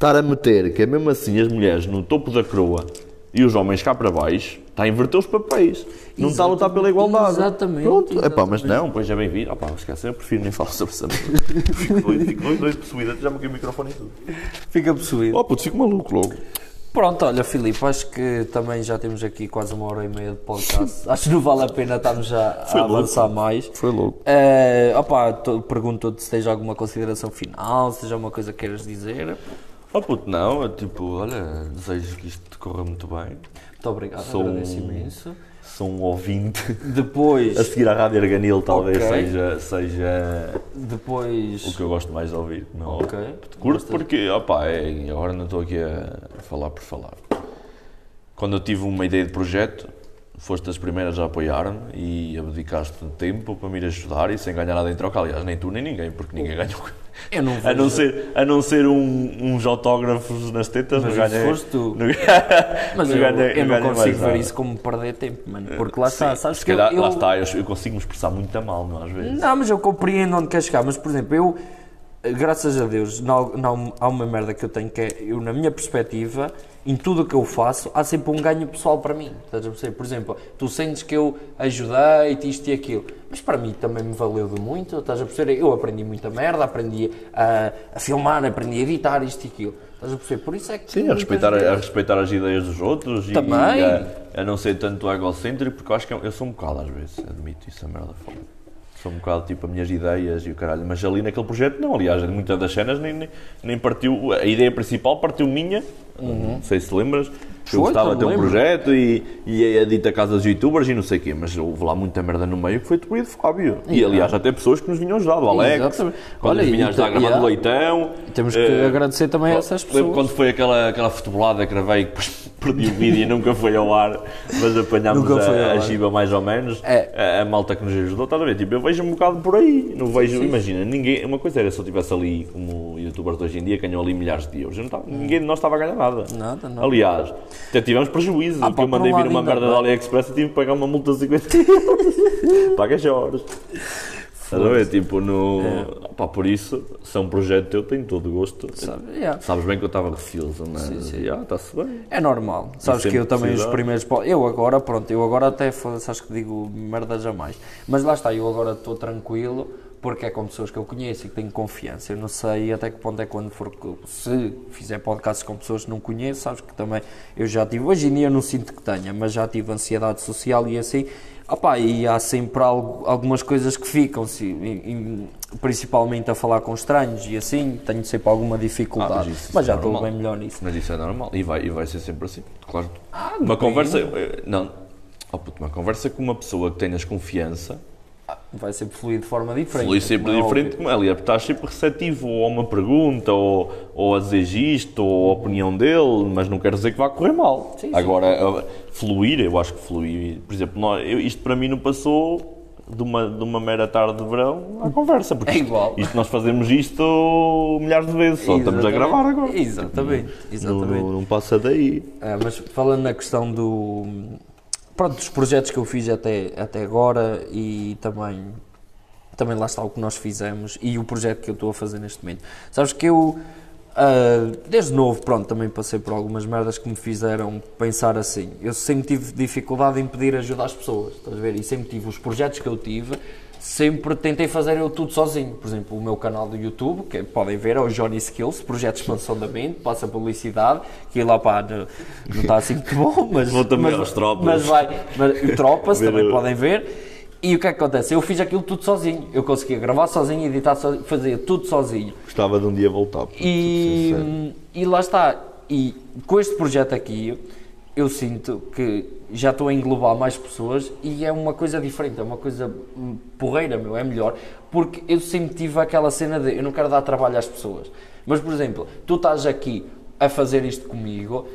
estar a meter que é mesmo assim as mulheres no topo da coroa e os homens cá para baixo, está a inverter os papéis. Não está a lutar pela igualdade. Exatamente, Pronto. Epá, mas exatamente. não, pois já bem vindo. Opá, esquece, eu prefiro nem falar sobre essa. Fico doido, fico doido, doido possuído, já me o microfone e tudo. Fica possuído. Oh, puto, fico maluco logo. Pronto, olha, Filipe, acho que também já temos aqui quase uma hora e meia de podcast. acho que não vale a pena estarmos já a louco. avançar mais. Foi louco. Opá, to- pergunto-te se tens alguma consideração final, se tens alguma coisa que queiras dizer. Oh, puto, não, eu, tipo, olha, desejo que isto corra muito bem. Muito obrigado, Sou agradeço um- imenso. Sou um ouvinte. Depois, A seguir à Rádio Arganil, talvez Ok. seja, seja depois, o que eu gosto mais de ouvir. Não, Ok. Curto Gostas? porque, opá, é, agora não estou aqui a falar por falar. Quando eu tive uma ideia de projeto, foste das primeiras a apoiar-me e abdicaste tempo para me ir ajudar e sem ganhar nada em troca. Aliás, nem tu nem ninguém, porque ninguém ganhou. Eu não A não ser, a não ser um- uns autógrafos nas tetas, Mas não foste tu. Não, Mas eu, eu não consigo ver nada. isso como perder tempo, mano. Porque lá está, sabes que eu- calhar, eu, lá está, eu, eu consigo me expressar muito a mal, não às vezes. Não, mas eu compreendo onde quer chegar. Mas, por exemplo, eu, graças a Deus, não, não, há uma merda que eu tenho que é, eu, na minha perspectiva, em tudo o que eu faço, há sempre um ganho pessoal para mim. Estás a perceber? Por exemplo, tu sentes que eu ajudei-te isto e aquilo, mas para mim também me valeu de muito. Estás a perceber? Eu aprendi muita merda, aprendi a, a filmar, aprendi a editar isto e aquilo. Estás a perceber? Por isso é que. Sim, a respeitar, a respeitar as ideias dos outros Também. e a, a não ser tanto egocêntrico, porque eu acho que eu, eu sou um bocado às vezes, admito isso, a merda fora. Sou um bocado tipo as minhas ideias e o caralho, mas ali naquele projeto não, aliás, muitas das cenas nem, nem, nem partiu, a ideia principal partiu minha, não sei se lembras, que eu Foi, gostava de ter um Uhum. lembro. projeto e, e a dita casa dos youtubers e não sei o quê, mas houve lá muita merda no meio que foi tu e do Fábio. E aliás, até pessoas que nos vinham ajudar, o Alex, Exatamente. quando Olha, nos vinha e ajudar a gravar do leitão. Temos que eh, agradecer também a essas Lembro pessoas. quando foi aquela, aquela futebolada que gravei e depois perdi o vídeo e nunca foi ao ar, mas apanhámos foi a, a. Giba mais ou menos, É. a, a malta que nos ajudou, estás a ver? Tipo, eu vejo um bocado por aí, não vejo, imagina, ninguém, uma coisa era se eu estivesse ali como youtubers de hoje em dia, ganham ali milhares de euros, eu não estava- ninguém de nós estava a ganhar nada. Nada, não. Aliás, até tivemos prejuízo, Ah, porque eu mandei um vir uma ainda merda da. AliExpress e tive que pagar uma multa de 50 euros. Paga as horas. Estás a ver? Tipo, no... É. Pá, por isso, se é um projeto teu, tenho todo o gosto. Sabe? Yeah. Sabes bem que eu estava receoso, mas Sim, sim. ah, está-se bem. É normal. Sabes que eu também os precisar. primeiros. po- Eu agora, pronto, eu agora até acho que digo merda jamais. Mas lá está, eu agora estou tranquilo porque é com pessoas que eu conheço e que tenho confiança. Eu não sei até que ponto é quando for. Se fizer podcasts com pessoas que não conheço, sabes que também eu já tive. Hoje em dia eu não sinto que tenha, mas já tive ansiedade social e assim. Opá, e há sempre algo- algumas coisas que ficam, se- em- em- principalmente a falar com estranhos e assim, tenho sempre alguma dificuldade. Ah, mas mas, isso- já é estou bem melhor nisso. Mas isso é normal e vai, e vai ser sempre assim, claro. Ah, uma conversa. eh, Não, oh, puto, uma conversa com uma pessoa que tenhas confiança vai sempre fluir de forma diferente. flui sempre como é diferente como ali, é porque estás sempre receptivo ou a uma pergunta ou, ou a dizer isto ou a opinião dele, mas não quer dizer que vá correr mal. Sim. Agora, fluir, eu acho que fluir, por exemplo, nós- eu- isto para mim não passou. De uma, de uma mera tarde de verão à conversa, porque É isto- igual. Isto, nós fazemos isto milhares de vezes, só estamos a Exatamente. gravar agora. Exatamente, Não, exatamente. não, não passa daí. Ah, mas falando na questão do. Pronto, dos projetos que eu fiz até, até agora e também. Também lá está o que nós fizemos e o projeto que eu estou a fazer neste momento. Sabes que eu. ah, desde novo, pronto, também passei por algumas merdas que me fizeram pensar assim. Eu sempre tive dificuldade em pedir ajuda às pessoas, estás a ver? E sempre tive os projetos que eu tive, sempre tentei fazer eu tudo sozinho. Por exemplo, o meu canal do YouTube, que podem ver, é o Johnny Skills, projeto de expansão da mente, passa publicidade, que lá pá, não, não está assim muito bom, mas. Vou também mas, aos tropas. Mas vai, mas, tropas também podem ver. E o que é que acontece? Eu fiz aquilo tudo sozinho. Eu conseguia gravar sozinho, editar sozinho, fazia tudo sozinho. Gostava de um dia voltar. E, e lá está. E com este projeto aqui, eu sinto que já estou a englobar mais pessoas e é uma coisa diferente, é uma coisa hum, porreira, meu, é melhor. Porque eu sempre tive aquela cena de eu não quero dar trabalho às pessoas. Mas, por exemplo, tu estás aqui a fazer isto comigo,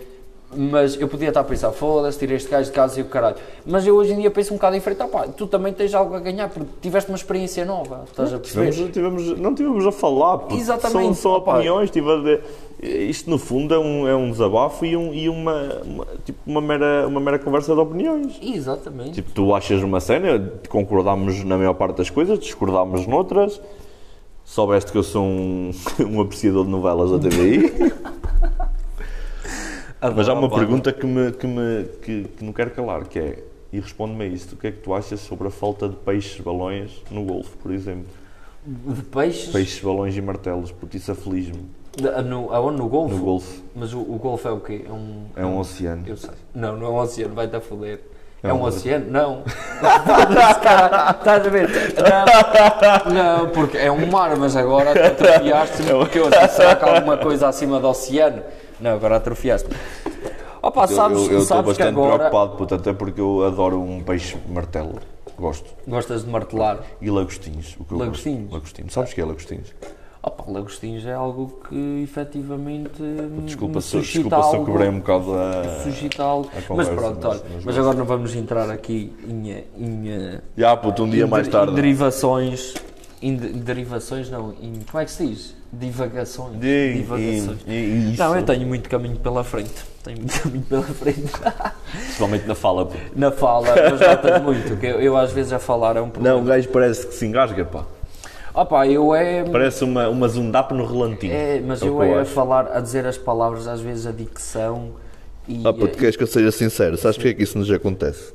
mas eu podia estar a pensar, foda-se, tirei este gajo de casa e o caralho. Mas eu hoje em dia penso um bocado diferente, ah, pá, tu também tens algo a ganhar porque tiveste uma experiência nova, estás a perceber? Tivemos, tivemos- não tivemos a falar, porque Exatamente, são só opiniões. Tive a ver- isto no fundo é um, é um desabafo e, um- e uma, uma- tipo, uma, mera, uma mera conversa de opiniões. Exatamente. Tipo, tu achas uma cena, concordámos na maior parte das coisas, discordámos noutras. Soubeste que eu sou um, um apreciador de novelas da TVI. Mas há uma pergunta que, me, que, me, que, que não quero calar, que é, e responde-me a isto, o que é que tu achas sobre a falta de peixes balões no golfe, por exemplo? De peixes? Peixes, balões e martelos, puto, isso aflige-me. No, aonde? No Golfo? No golfe. Mas o, o Golfo é o quê? É um... É um oceano. Eu sei. Não, não é um oceano, vai-te a foder. É, É um um oceano? Não. Estás a ver? Não, não, porque é um mar, mas agora atrofiaste-me porque eu assim, será que há alguma coisa acima do oceano? Não, agora atrofiaste-me. Opa, sabes, eu estou bastante agora preocupado, puto, até porque eu adoro um peixe martelo. Gosto. gostas de martelar. E lagostinhos. O que gosto. Lagostinhos? Lagostinhos. Sabes o que é lagostinhos? Opa, lagostinhos é algo que efetivamente Desculpa, se, desculpa se eu algo- quebrei um bocado a. suscita algo. a Mas pronto, olha, mas mas agora não vamos entrar aqui em, em, Já, puto, um dia mais de- tarde. em derivações. Em de- derivações, não. Em, como é que se diz? Divagações. E- Divagações. e- e. Não, eu tenho muito caminho pela frente. Tenho muito caminho pela frente. Principalmente na fala, puto. Na fala, mas notas muito. Que eu, eu às vezes a falar é um problema. Não, o gajo parece que se engasga, pá. Opa, eu é. Parece uma, uma zundap no relantinho. é mas É eu é a falar, a dizer as palavras, às vezes a dicção. E, Ah, puto, queres que eu seja sincero? Sabes porque é que isso nos acontece?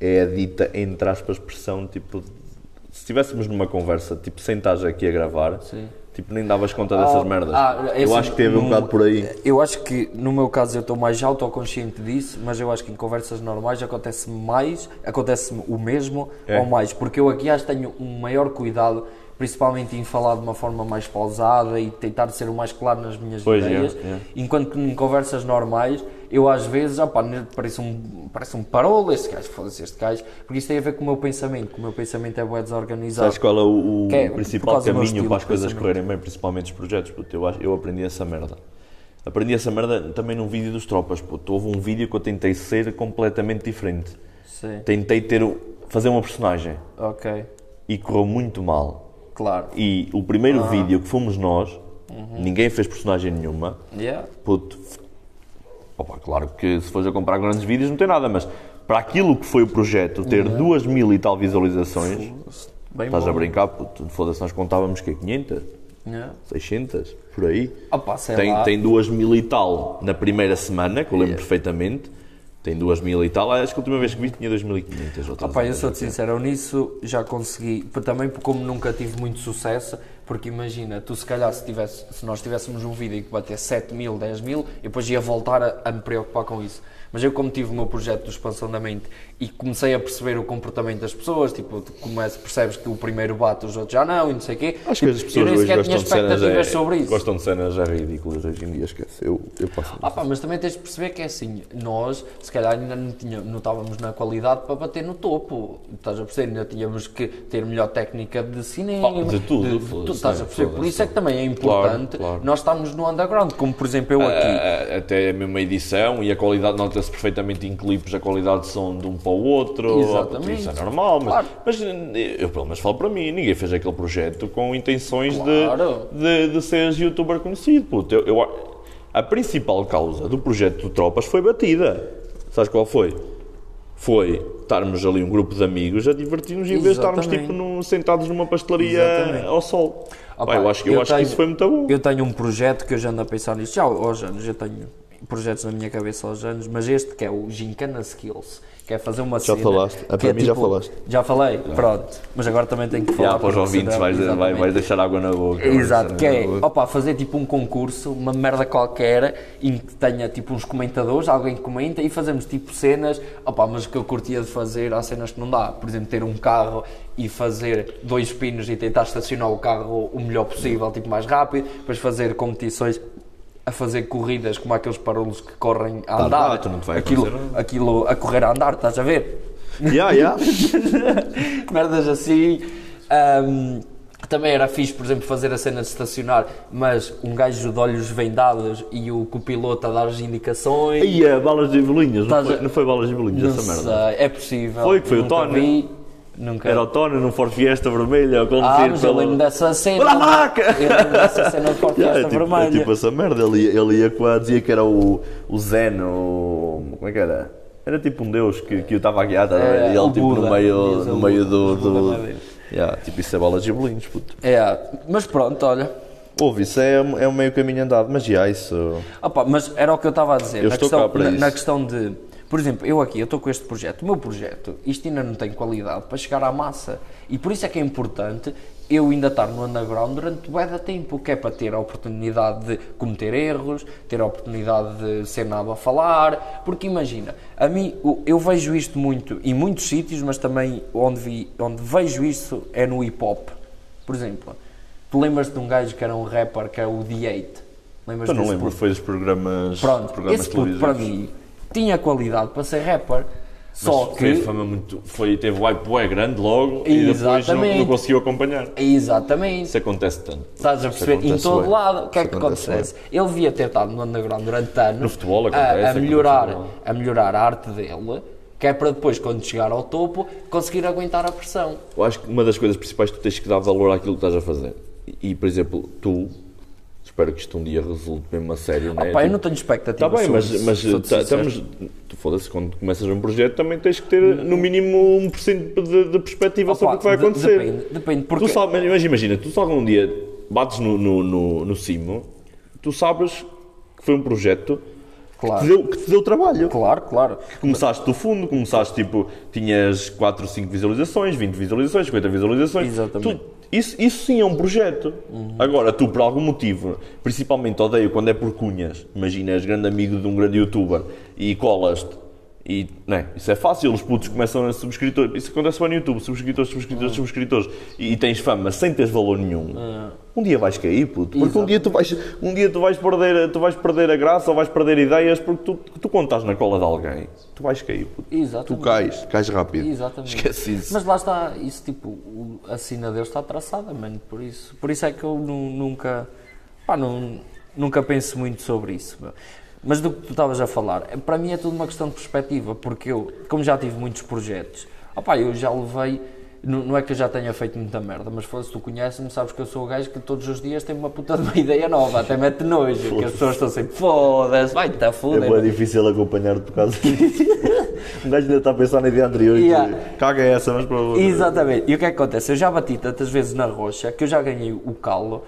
É a dita, entre aspas, expressão, tipo... Se estivéssemos numa conversa, tipo, sem estás aqui a gravar, Sim. Tipo, nem davas conta dessas Ah, merdas. ah, é eu assim, acho que teve um bocado por aí. Eu acho que no meu caso eu estou mais autoconsciente disso, mas eu acho que em conversas normais acontece mais, acontece o mesmo É. ou mais, porque eu aqui acho que tenho um maior cuidado, principalmente em falar de uma forma mais pausada e tentar ser o mais claro nas minhas Pois, é, ideias, é. enquanto que em conversas normais eu às vezes, opá, parece um, parece um parolo este gajo, foda-se este gajo, porque isso tem a ver com o meu pensamento, que o meu pensamento é bem desorganizado. Sabes qual é o, o é, principal caminho para as coisas correrem bem, principalmente os projetos? Puto, eu, eu aprendi essa merda. Aprendi essa merda também num vídeo dos Tropas. Puto. Houve um vídeo que eu tentei ser completamente diferente. Sim, Tentei ter, fazer uma personagem ok, e correu muito mal. claro. E o primeiro Ah. vídeo que fomos nós, Uhum. ninguém fez personagem nenhuma. Yeah. Puto, opa, claro que se fores a comprar grandes vídeos não tem nada, mas para aquilo que foi o projeto, ter duas mil e tal visualizações, Bem estás bom. a brincar, puto, foda-se, nós contávamos que 500, Yeah. 600, por aí. Opa, Tem, lá. tem duas mil e tal na primeira semana, que eu lembro perfeitamente. Tem duas mil e tal. Acho que a última vez que vi tinha 2.500. outras Opa, eu sou-te sincero, nisso já consegui, também como nunca tive muito sucesso, porque imagina, tu se calhar se, tivesse, se nós tivéssemos um vídeo que bater 7 mil, 10 mil, eu depois ia voltar a, a me preocupar com isso. Mas eu como tive o meu projeto de expansão da mente e comecei a perceber o comportamento das pessoas, tipo, tu começas, percebes que o primeiro bate, os outros já não, e não sei o quê. Acho que as pessoas hoje gostam de cenas. expectativas É, sobre isso. Gostam de cenas já ridículas hoje em dia, esquece. Eu, eu passo. Ah pá, mas também tens de perceber que é assim, nós se calhar ainda não, tinha, não estávamos na qualidade para bater no topo, estás a perceber? Ainda tínhamos que ter melhor técnica de cinema, Ah, de tudo, de- estás a né? perceber? Por isso é que também é importante claro. nós estarmos no underground, como por exemplo eu aqui. A- a- até a mesma edição e a qualidade nota-se perfeitamente em clipes a qualidade de som de um para o outro. Exatamente. Isso é normal, mas, Claro. mas eu pelo menos falo para mim, ninguém fez aquele projeto com intenções Claro. de, de, de seres youtuber conhecido. Puto. Eu, eu- a principal causa do projeto do Tropas foi batida. Sabes qual foi? Foi estarmos ali um grupo de amigos a divertir-nos em vez de estarmos tipo, num- sentados numa pastelaria Exatamente. ao sol. Pá, pá, eu acho, que- eu eu acho que tenho- isso foi muito bom. Eu tenho um projeto que eu já ando a pensar nisto, já aos anos, eu tenho projetos na minha cabeça aos anos, mas este que é o Gincana Skills, que é fazer uma Já cena... falaste. Ah, que para é mim já tipo- falaste. Já falei? Pronto. Mas agora também tenho que falar. Já, para os ouvintes vais, vai, deixar água na boca. Exato, que é, opa, fazer tipo um concurso, uma merda qualquer, em que tenha tipo uns comentadores, alguém que comenta e fazemos tipo cenas, opa, mas o que eu curtia de fazer, há cenas que não dá, por exemplo, ter um carro e fazer dois pinos e tentar estacionar o carro o melhor possível, tipo mais rápido, depois fazer competições a fazer corridas como aqueles parolos que correm a Tá, andar, tá, tu não te vai aquilo, nada. aquilo a correr a andar, estás a ver? Yeah, yeah. merdas assim. Ahm, Também era fixe, por exemplo, fazer a cena de estacionar, mas um gajo de olhos vendados e o copiloto a dar as indicações. E a balas de bolinhas, não não foi balas de bolinhas essa merda? sei, é possível. Foi, que foi o Tony. vi, Nunca. Era o Tony num Ford Fiesta vermelho a conduzir Ah, mas eu pelo- lembro dessa cena. Pela vaca! Eu lembro dessa cena de Ford Yeah, Fiesta é, tipo, é Vermelha. tipo essa merda, ele ia, ele ia com a, dizia que era o, o Zen, o, como é que era? Era tipo um deus que, que o estava a guiar, tá a? É, e ele tipo no Buda, meio, diz no meio do... do é yeah, tipo isso é balas de bolinhos, puto. É, mas pronto, olha. Ouve, isso é, é um meio caminho andado, mas já, isso... Opa, mas era o que eu estava a dizer. Eu na estou questão, cá para na, isso. na questão de. Por exemplo, eu aqui, eu estou com este projeto. O meu projeto, isto ainda não tem qualidade para chegar à massa. E por isso é que é importante eu ainda estar no underground durante bué de tempo, que é para ter a oportunidade de cometer erros, ter a oportunidade de ser nada a falar. Porque imagina, a mim, eu vejo isto muito em muitos sítios, mas também onde, vi, onde vejo isto é no hip hop. Por exemplo, tu lembras-te de um gajo que era um rapper que é o D8? Lembras Eu não lembro, puto? foi dos programas, Pronto, programas esse puto para mim tinha qualidade para ser rapper, só Mas que. Teve fama muito. Foi, teve um hype bué grande logo e depois não, não conseguiu acompanhar. Exatamente. Isso acontece tanto. Estás a perceber? Em todo bué. lado. O que é que acontece acontece? Ele devia ter estado no underground durante anos No futebol a- acontece, a, acontece no melhorar, futebol. a melhorar a arte dele, que é para depois, quando chegar ao topo, conseguir aguentar a pressão. Eu acho que uma das coisas principais é que tu tens que dar valor àquilo que estás a fazer. E, por exemplo, tu, espero que isto um dia resulte mesmo a sério, não é? Pá, eu Tipo, não tenho expectativa Está bem, mas, mas tá- estamos. Foda-se, quando começas um projeto também tens que ter no mínimo 1% de, de perspectiva Opa, sobre o que vai acontecer. Depende, depende porque... Tu sabes, mas imagina, tu se algum dia bates no, no, no, no cimo, tu sabes que foi um projeto que, Claro. te deu, que te deu trabalho. Claro, claro. Começaste do fundo, começaste tipo, tinhas 4, 5 visualizações, 20 visualizações, 50 visualizações. Exatamente. Tu- isso, isso sim é um projeto. Agora, tu por algum motivo, principalmente odeio quando é por cunhas, imagina, és grande amigo de um grande youtuber e colas-te. E, né, isso é fácil, os putos começam a subscritores. Isso acontece bem no YouTube, subscritores, subscritores, subscritores. E, e tens fama sem teres valor nenhum. Um dia vais cair, puto. Porque um dia, tu vais, um dia tu vais, perder, tu vais perder a graça ou vais perder ideias porque tu, tu quando estás na cola de alguém, tu vais cair, puto. Tu Exatamente. cais, cais rápido. Exatamente. Esquece isso. Mas lá está, isso tipo, a sina deles está traçada, mano, por isso. Por isso é que eu nu- nunca, pá, não, nunca penso muito sobre isso. meu. Mas do que tu estavas a falar, é- para mim é tudo uma questão de perspectiva, porque eu, como já tive muitos projetos, opá, eu já levei, não, não é que eu já tenha feito muita merda, mas se tu conheces-me, sabes que eu sou o gajo que todos os dias tem uma puta de uma ideia nova, até mete nojo, que as pessoas estão sempre, foda-se, vai-te a É foder. bem difícil acompanhar por causa disso. um gajo ainda está a pensar na ideia anterior e Yeah. tu, caga essa, mas para outra. Exatamente. E o que é que acontece? Eu já bati tantas vezes na rocha que eu já ganhei o calo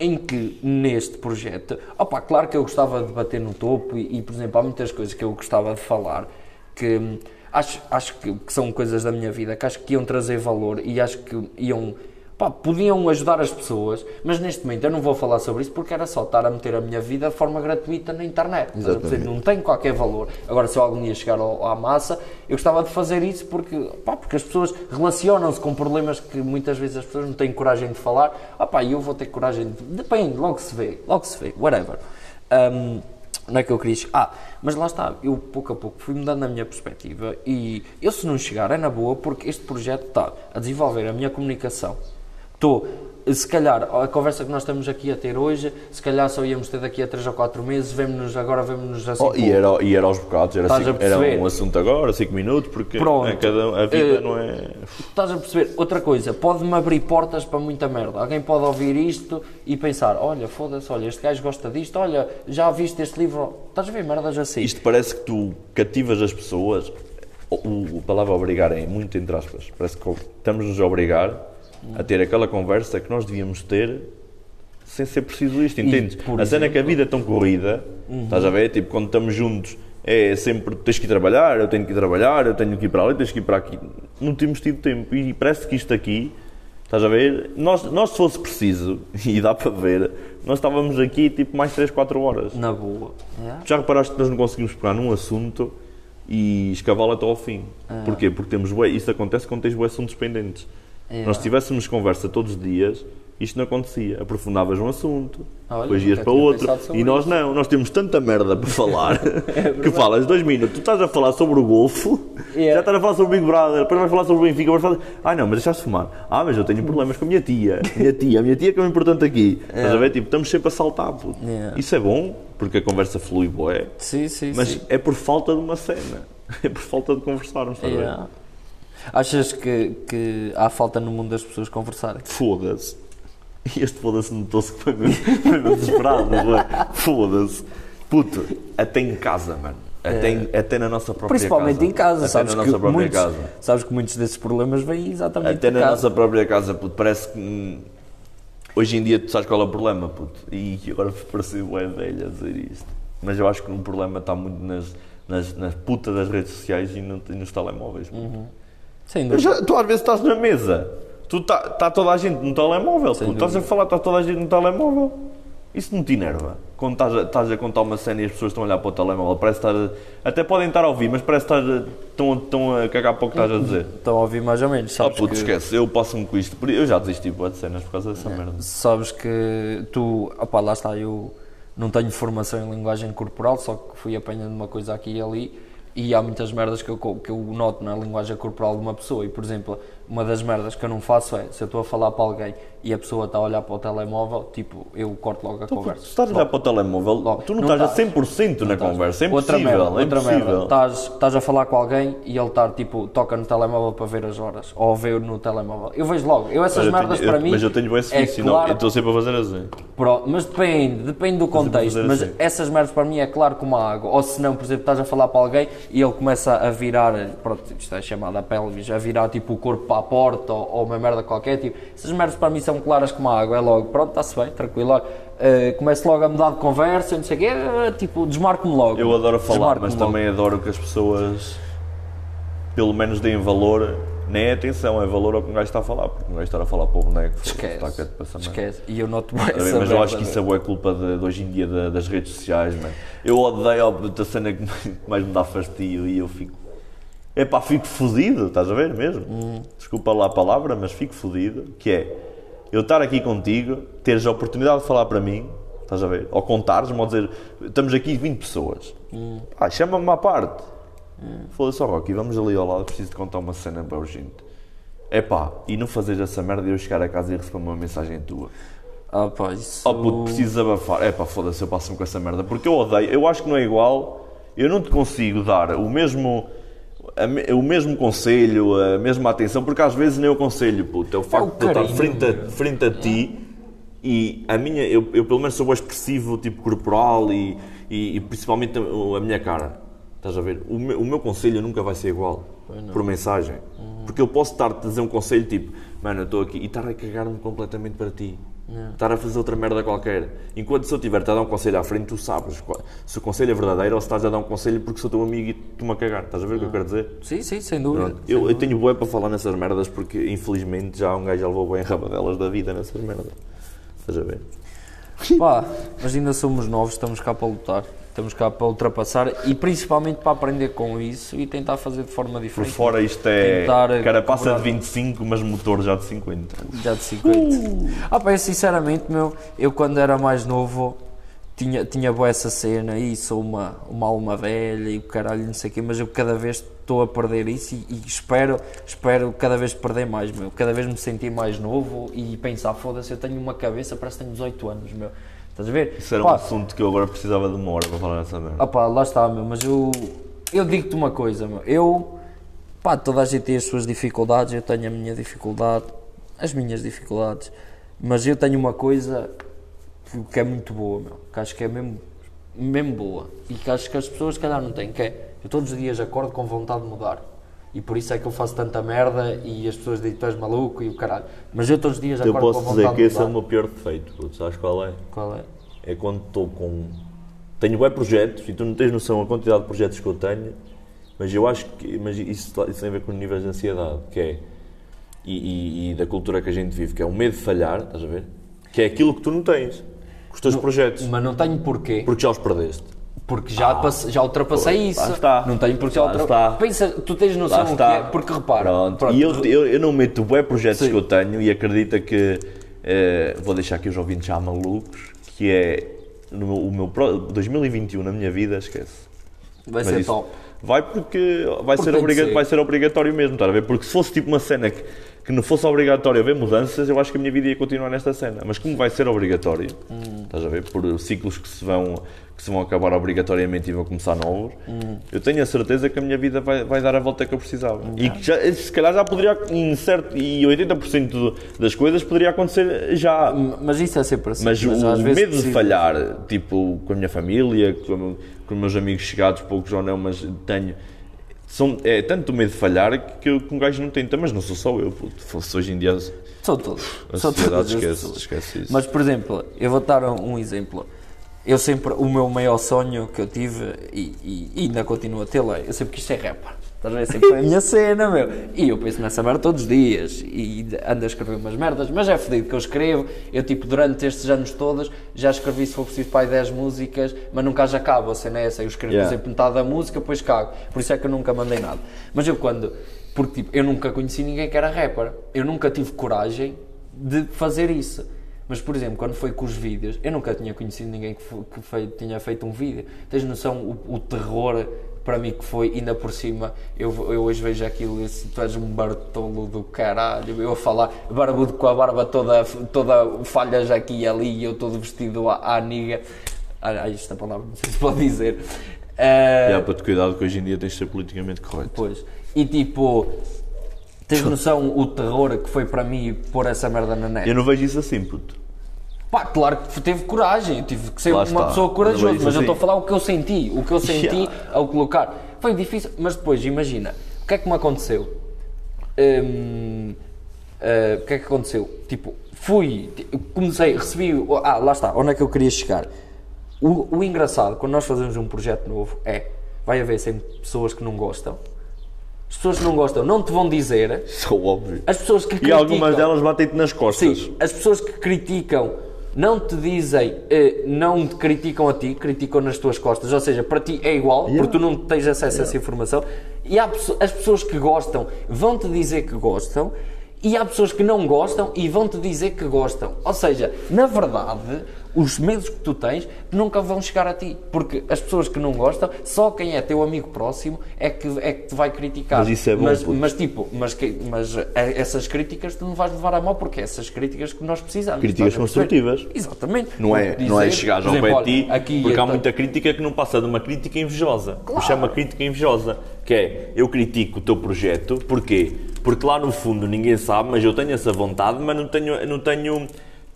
em que neste projeto, opa, claro que eu gostava de bater no topo e, e, por exemplo, há muitas coisas que eu gostava de falar que hum, acho, acho que, que são coisas da minha vida que acho que iam trazer valor e acho que iam pá, podiam ajudar as pessoas, mas neste momento eu não vou falar sobre isso porque era só estar a meter a minha vida de forma gratuita na internet. Perceber? Não tem qualquer valor. Agora, se eu algum dia chegar ao- à massa, eu gostava de fazer isso porque, pá, porque as pessoas relacionam-se com problemas que muitas vezes as pessoas não têm coragem de falar. Ah, pá, eu vou ter coragem de. Depende, logo se vê, logo se vê, whatever. Um, não é que eu queria. che- Ah, mas lá está, eu pouco a pouco fui mudando a minha perspectiva e eu, se não chegar, é na boa porque este projeto está a desenvolver a minha comunicação. Estou, se calhar, a conversa que nós estamos aqui a ter hoje, se calhar só íamos ter daqui a 3 ou 4 meses, vemo-nos agora, vemos-nos assim. Oh, e, era, e era aos bocados, era, cinco- era um assunto agora, 5 minutos, porque Pronto. a, cada, a vida Eh, não é. Estás a perceber? Outra coisa, pode-me abrir portas para muita merda. Alguém pode ouvir isto e pensar: olha, foda-se, olha, este gajo gosta disto, olha, já viste este livro. Estás a ver merdas assim? Isto parece que tu cativas as pessoas. O, o- a palavra obrigar é muito entre aspas. Parece que estamos-nos a obrigar a ter aquela conversa que nós devíamos ter sem ser preciso isto, entendes? a cena é que a vida é tão corrida, estás a ver? Tipo, quando estamos juntos é sempre tens que ir trabalhar, eu tenho que ir trabalhar, eu tenho que ir para ali, tens que ir para aqui. Não temos tido tempo e parece que isto aqui, estás a ver? Nós, nós se fosse preciso, e dá para ver, nós estávamos aqui tipo mais 3, 4 horas. Na boa. Yeah. Já reparaste que nós não conseguimos pegar num assunto e escavá-lo até ao fim? Porquê? Porque temos bué, isso acontece quando tens bué assuntos pendentes. É. Nós se tivéssemos conversa todos os dias, isto não acontecia. Aprofundavas um assunto, Olha, depois ias para outro. E nós não, nós temos tanta merda para falar que falas dois minutos. Tu estás a falar sobre o Golfo, Yeah. já estás a falar sobre o Big Brother, depois vais falar sobre o Benfica, vais falar. Ah, não, mas deixaste de fumar. Ah, mas eu tenho problemas com a minha tia. Minha tia, a minha tia que é o importante aqui. Estás a ver? Tipo, estamos sempre a saltar, puto. Yeah. Isso é bom, porque a conversa flui, boé. Sim, sim, Mas sim. é por falta de uma cena. É por falta de conversarmos, estás a ver? Achas que, que há falta no mundo das pessoas conversarem? Foda-se. E este foda-se notou-se que foi mesmo, foi mesmo desesperado? Foda-se. Puto, até em casa, mano. Até, em- até na nossa própria Principalmente casa. em casa, até sabes na que nossa própria muitos, casa. sabes que muitos desses problemas vêm exatamente Até na casa. nossa própria casa, puto. Parece que. hum, Hoje em dia, tu sabes qual é o problema, puto. E agora parecer bué velho a dizer isto. Mas eu acho que o problema está muito nas, nas, nas puta das redes sociais e, no- e nos telemóveis. puto. Sem dúvida. já- tu às vezes estás na mesa, tu está tá toda a gente no telemóvel, Sem tu estás a falar, está toda a gente no telemóvel. Isso não te enerva? Quando estás a, estás a contar uma cena e as pessoas estão a olhar para o telemóvel, parece estar a, até podem estar a ouvir, mas parece a, estão, a- estão a cagar para o que estás a dizer. Estão a ouvir mais ou menos. Ah, Sabes, puto, que, esquece, eu passo-me com isto. Eu já desisti bué de cenas por causa dessa merda. sabes que tu, opá, lá está, eu não tenho formação em linguagem corporal, só que fui apanhando uma coisa aqui e ali. E há muitas merdas que eu, que eu noto na linguagem corporal de uma pessoa. E, por exemplo, uma das merdas que eu não faço é, se eu estou a falar para alguém e a pessoa está a olhar para o telemóvel, tipo, eu corto logo a Então, puto, conversa. se estás a olhar para o telemóvel, Logo. tu não, Não estás a estás. 100% na conversa. É outra merda, é outra impossível. merda. Estás, estás a falar com alguém e ele está tipo, toca no telemóvel para ver as horas. Ou vê no telemóvel. Eu vejo logo. Eu essas eu merdas tenho- para eu- mim. Mas eu tenho esse é vício, não, claro, eu estou sempre a fazer assim. Pro- mas depende, depende do contexto. Mas assim. essas merdas para mim é claro como a água. Ou se não, por exemplo, estás a falar para alguém e ele começa a virar, pronto, isto é chamado a pelvis, a virar tipo o corpo para a porta ou, ou uma merda qualquer. Tipo, essas merdas para mim são claras como a água. É logo, pronto, está-se bem, tranquilo. olha, eh, começo logo a mudar de conversa, não sei o quê, eh, tipo, desmarco-me logo. Eu adoro falar, mas logo. também adoro que as pessoas pelo menos deem valor, nem é atenção, é valor ao que um gajo está a falar, porque um gajo está a falar para o boneco, Esquece. está quieto para essa merda. Esquece. E eu noto bem bem, essa Mas eu acho que isso é culpa de, de hoje em dia da- das redes sociais, mano. Eu odeio a, cena que mais- mais me dá fastio e eu fico. É pá, fico fodido, estás a ver mesmo? Hum. Desculpa lá a palavra, mas fico fodido. Que é eu estar aqui contigo, teres a oportunidade de falar para mim, estás a ver? Ou contares-me, ou dizer estamos aqui 20 pessoas. Hum. Ah, chama-me à parte. Foda-se, ó Rocky, vamos ali ao lado, preciso de contar uma cena bem urgente. É pá, e não fazeres essa merda e eu chegar a casa e receber uma mensagem tua. Ah, pá, isso... Oh puto, preciso abafar. É pá, foda-se, eu passo-me com essa merda. Porque eu odeio, eu acho que não é igual. Eu não te consigo dar o mesmo, a o mesmo conselho, a mesma atenção, porque às vezes nem o conselho, puto. É o facto de eu estar frente a, frente a ti e a minha, eu, eu pelo menos sou expressivo, tipo corporal e, e, e principalmente a, a minha cara. Estás a ver? O meu, o meu conselho nunca vai ser igual por mensagem. Porque eu posso estar-te a dizer um conselho tipo, mano, eu estou aqui e estar a cagar-me completamente para ti. Estar a fazer outra merda qualquer. Enquanto se eu tiver-te a dar um conselho à frente, tu sabes se o conselho é verdadeiro ou se estás a dar um conselho porque sou teu amigo e tu-me a cagar. Estás a ver o que eu quero dizer? Sim, sim, sem dúvida. Pronto. Eu, eu tenho bué para falar nessas merdas porque infelizmente já um gajo já levou bem rabadelas da vida nessas merdas. Estás a ver? Pá, mas ainda somos novos, estamos cá para lutar. Estamos cá para ultrapassar e principalmente para aprender com isso e tentar fazer de forma Por diferente. fora isto é Tentar, carapaça cobrar- de 25, mas motor já de 50. Já de 50. Ah, pá, eu sinceramente, meu, eu quando era mais novo tinha, tinha boa essa cena e sou uma, uma alma velha e o caralho, não sei o quê, mas eu cada vez estou a perder isso e, e espero, espero cada vez perder mais, meu. Cada vez me sentir mais novo e pensar, foda-se, eu tenho uma cabeça, parece que tenho 18 anos, meu. Estás a ver? Isso era Pá, um assunto que eu agora precisava de uma hora para falar nessa merda. pá, lá está, meu, mas eu, eu digo-te uma coisa, meu, eu, pá, toda a gente tem as suas dificuldades, eu tenho a minha dificuldade, as minhas dificuldades, mas eu tenho uma coisa que- que é muito boa, meu, que acho que é mesmo, mesmo boa, e que acho que as pessoas, se calhar, não têm, que é, eu todos os dias acordo com vontade de mudar, e por isso é que eu faço tanta merda, e as pessoas dizem, tu és maluco, e o caralho, mas eu todos os dias eu acordo posso com dizer vontade que de esse é o meu pior defeito, puto. sabes qual é? Qual é? É quando estou com. Tenho bem projetos e tu não tens noção a quantidade de projetos que eu tenho, mas eu acho que. Mas isso, isso tem a ver com níveis de ansiedade, que é. E, e- e da cultura que a gente vive, que é o medo de falhar, estás a ver? Que é aquilo que tu não tens com os teus projetos, Mas não tenho porquê. porque já os perdeste. Porque já, passe- já ultrapassei isso. está. Não tenho porque já ultrapassei. Pensa, tu tens noção Lá o que é? Porque repara. Pronto. pronto, E eu, eu, eu não meto bué projetos Sim. que eu tenho e acredita que eh, vou deixar aqui os ouvintes já malucos, que é no meu, o meu pro- 2021 na minha vida, esquece. Vai Mas ser isso top. Vai porque vai, Porque ser obriga ser. vai ser obrigatório mesmo, estás a ver? Porque se fosse tipo uma cena que, que não fosse obrigatório haver mudanças, eu acho que a minha vida ia continuar nesta cena. Mas como vai ser obrigatório, Hum. estás a ver? Por ciclos que se vão, que se vão acabar obrigatoriamente e vão começar novos, Hum. eu tenho a certeza que a minha vida vai, vai dar a volta que eu precisava. E que já, se calhar já poderia, em certo, e 80% do- das coisas poderia acontecer já. Mas isso é sempre assim. Mas, o às vezes medo de precisa- falhar, tipo, com a minha família, com, com os meus amigos chegados, poucos ou não, mas tenho. São, é tanto o medo de falhar que, que um gajo não tenta, mas não sou só eu. Puto. Fosse hoje em dia a São todos. São sociedade esquece, esquece isso. Mas, por exemplo, eu vou dar um, um exemplo. Eu sempre, o meu maior sonho que eu tive, e, e- e ainda continuo a tê-lo, é, eu sempre quis ser rapper. Estás a ver? Sempre foi a minha cena, meu. E eu penso nessa merda todos os dias. E ando a escrever umas merdas, mas é fodido que eu escrevo. Eu, tipo, durante estes anos todos, já escrevi, se for preciso, para aí 10 músicas, mas nunca já acabo. A cena é essa. Eu escrevo, Yeah. por exemplo, metade da música, depois cago. Por isso é que eu nunca mandei nada. Mas eu quando. Porque, tipo, eu nunca conheci ninguém que era rapper. Eu nunca tive coragem de fazer isso. Mas, por exemplo, quando foi com os vídeos, eu nunca tinha conhecido ninguém que, fo- que fei- tinha feito um vídeo. Tens noção o, o terror para mim que foi, ainda por cima, eu, eu hoje vejo aquilo e tu és um bartolo do caralho, eu a falar, barbudo com a barba toda, toda falhas aqui e ali, eu todo vestido à, à niga. Ah, ah, esta palavra não sei se pode dizer. Ah, E há para te cuidado que hoje em dia tens de ser politicamente correto. Pois. E tipo, tens noção o terror que foi para mim pôr essa merda na net? Eu não vejo isso assim, puto. Pá, claro que teve coragem, eu tive que ser Lá uma está. pessoa corajosa, é mas eu assim. estou a falar o que eu senti, o que eu senti Yeah. ao colocar. Foi difícil, mas depois, imagina, o que é que me aconteceu? Hum, ah, o que é que aconteceu? Tipo, fui, comecei, recebi, ah, lá está, onde é que eu queria chegar? O, o engraçado, quando nós fazemos um projeto novo, é, vai haver sempre pessoas que não gostam. As pessoas que não gostam não te vão dizer, é óbvio. as pessoas que E criticam... algumas delas batem-te nas costas. Sim, as pessoas que criticam não te dizem, eh, não te criticam a ti, criticam nas tuas costas. Ou seja, para ti é igual, porque tu não tens acesso a essa informação. E há, as pessoas que gostam vão te dizer que gostam. E há pessoas que não gostam e vão te dizer que gostam. Ou seja, na verdade, os medos que tu tens nunca vão chegar a ti. Porque as pessoas que não gostam, só quem é teu amigo próximo é que, é que te vai criticar. Mas isso é bom, Mas, mas tipo, mas, que- mas eh, essas críticas tu não vais levar a mal porque é essas críticas que nós precisamos. Críticas construtivas. Exatamente. Não é, Dizer, não é chegar ao pé de ti, aqui porque há então- muita crítica que não passa de uma crítica invejosa. Eu chamo a crítica invejosa, que é, eu critico o teu projeto, porquê? Porque lá no fundo ninguém sabe, mas eu tenho essa vontade, mas não tenho, não tenho,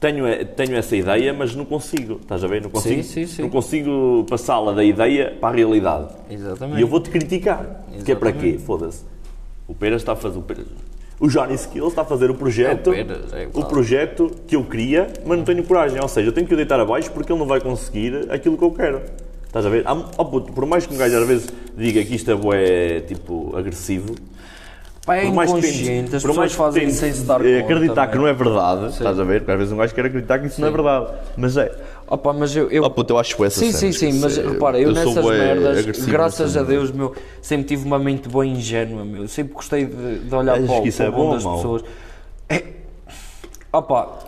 tenho, tenho essa ideia, mas não consigo, estás a ver? Não consigo, sim, sim. Não consigo passá-la da ideia para a realidade. Exatamente. E eu vou-te criticar. Que é para quê? Foda-se. O Peras está a fazer... O, Peras, o Johnny Skills está a fazer o projeto... É o Peras, é o projeto que eu queria, mas não tenho coragem. Ou seja, eu tenho que o deitar abaixo porque ele não vai conseguir aquilo que eu quero. Estás a ver? Há- oh, puto, por mais que um gajo às vezes diga que isto é bué, tipo, agressivo... Pá, é por mais inconsciente, as por pessoas fazem tente, sem se dar eh, conta. acreditar que não é verdade, estás a ver? Porque às vezes um gajo quer acreditar que isso não é verdade. Mas é. Opa, mas eu, eu... Oh, puto, eu acho essa Sim, sim, sim, mas repara, eu, eu nessas merdas, graças a Deus, meu, sempre tive uma mente boa ingênua, meu. Sempre gostei de, de olhar para, o- isso para é bom das mau? pessoas. É, opa,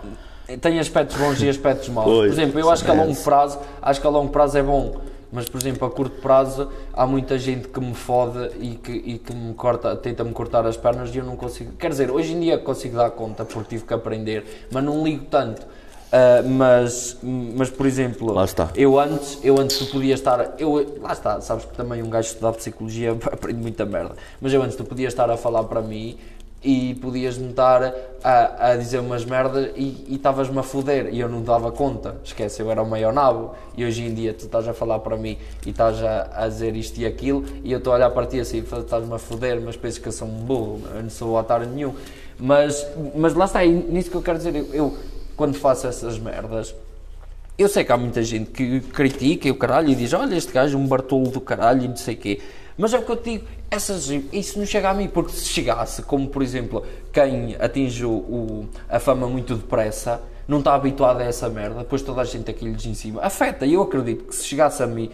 tem aspectos bons e aspectos maus. Pois, por exemplo, eu acho que a é longo prazo, acho que a longo prazo é bom. Mas, por exemplo, a curto prazo há muita gente que me fode e que, e que me corta, tenta-me cortar as pernas e eu não consigo. Quer dizer, hoje em dia consigo dar conta porque tive que aprender, mas não ligo tanto. Ah, mas, mas, por exemplo, eu antes, eu antes tu podia estar, eu, lá está, sabes que também um gajo estudar psicologia aprende muita merda, mas eu antes tu podias estar a falar para mim e podias-me estar a, a dizer umas merdas e estavas-me a foder e eu não dava conta, esquece, eu era o maior nabo e hoje em dia tu estás a falar para mim e estás a, a dizer isto e aquilo e eu estou a olhar para ti assim, estás-me a foder, mas pensas que eu sou um burro, eu não sou otário nenhum, mas, mas lá está, é nisso que eu quero dizer, eu, eu quando faço essas merdas eu sei que há muita gente que critica e o caralho e diz: Olha, este gajo é um Bartolo do caralho e não sei o quê. Mas é o que eu te digo: essas, isso não chega a mim, porque se chegasse, como por exemplo, quem atinge o, a fama muito depressa, não está habituado a essa merda, depois toda a gente aqui lhes em cima. Afeta, eu acredito que se chegasse a mim,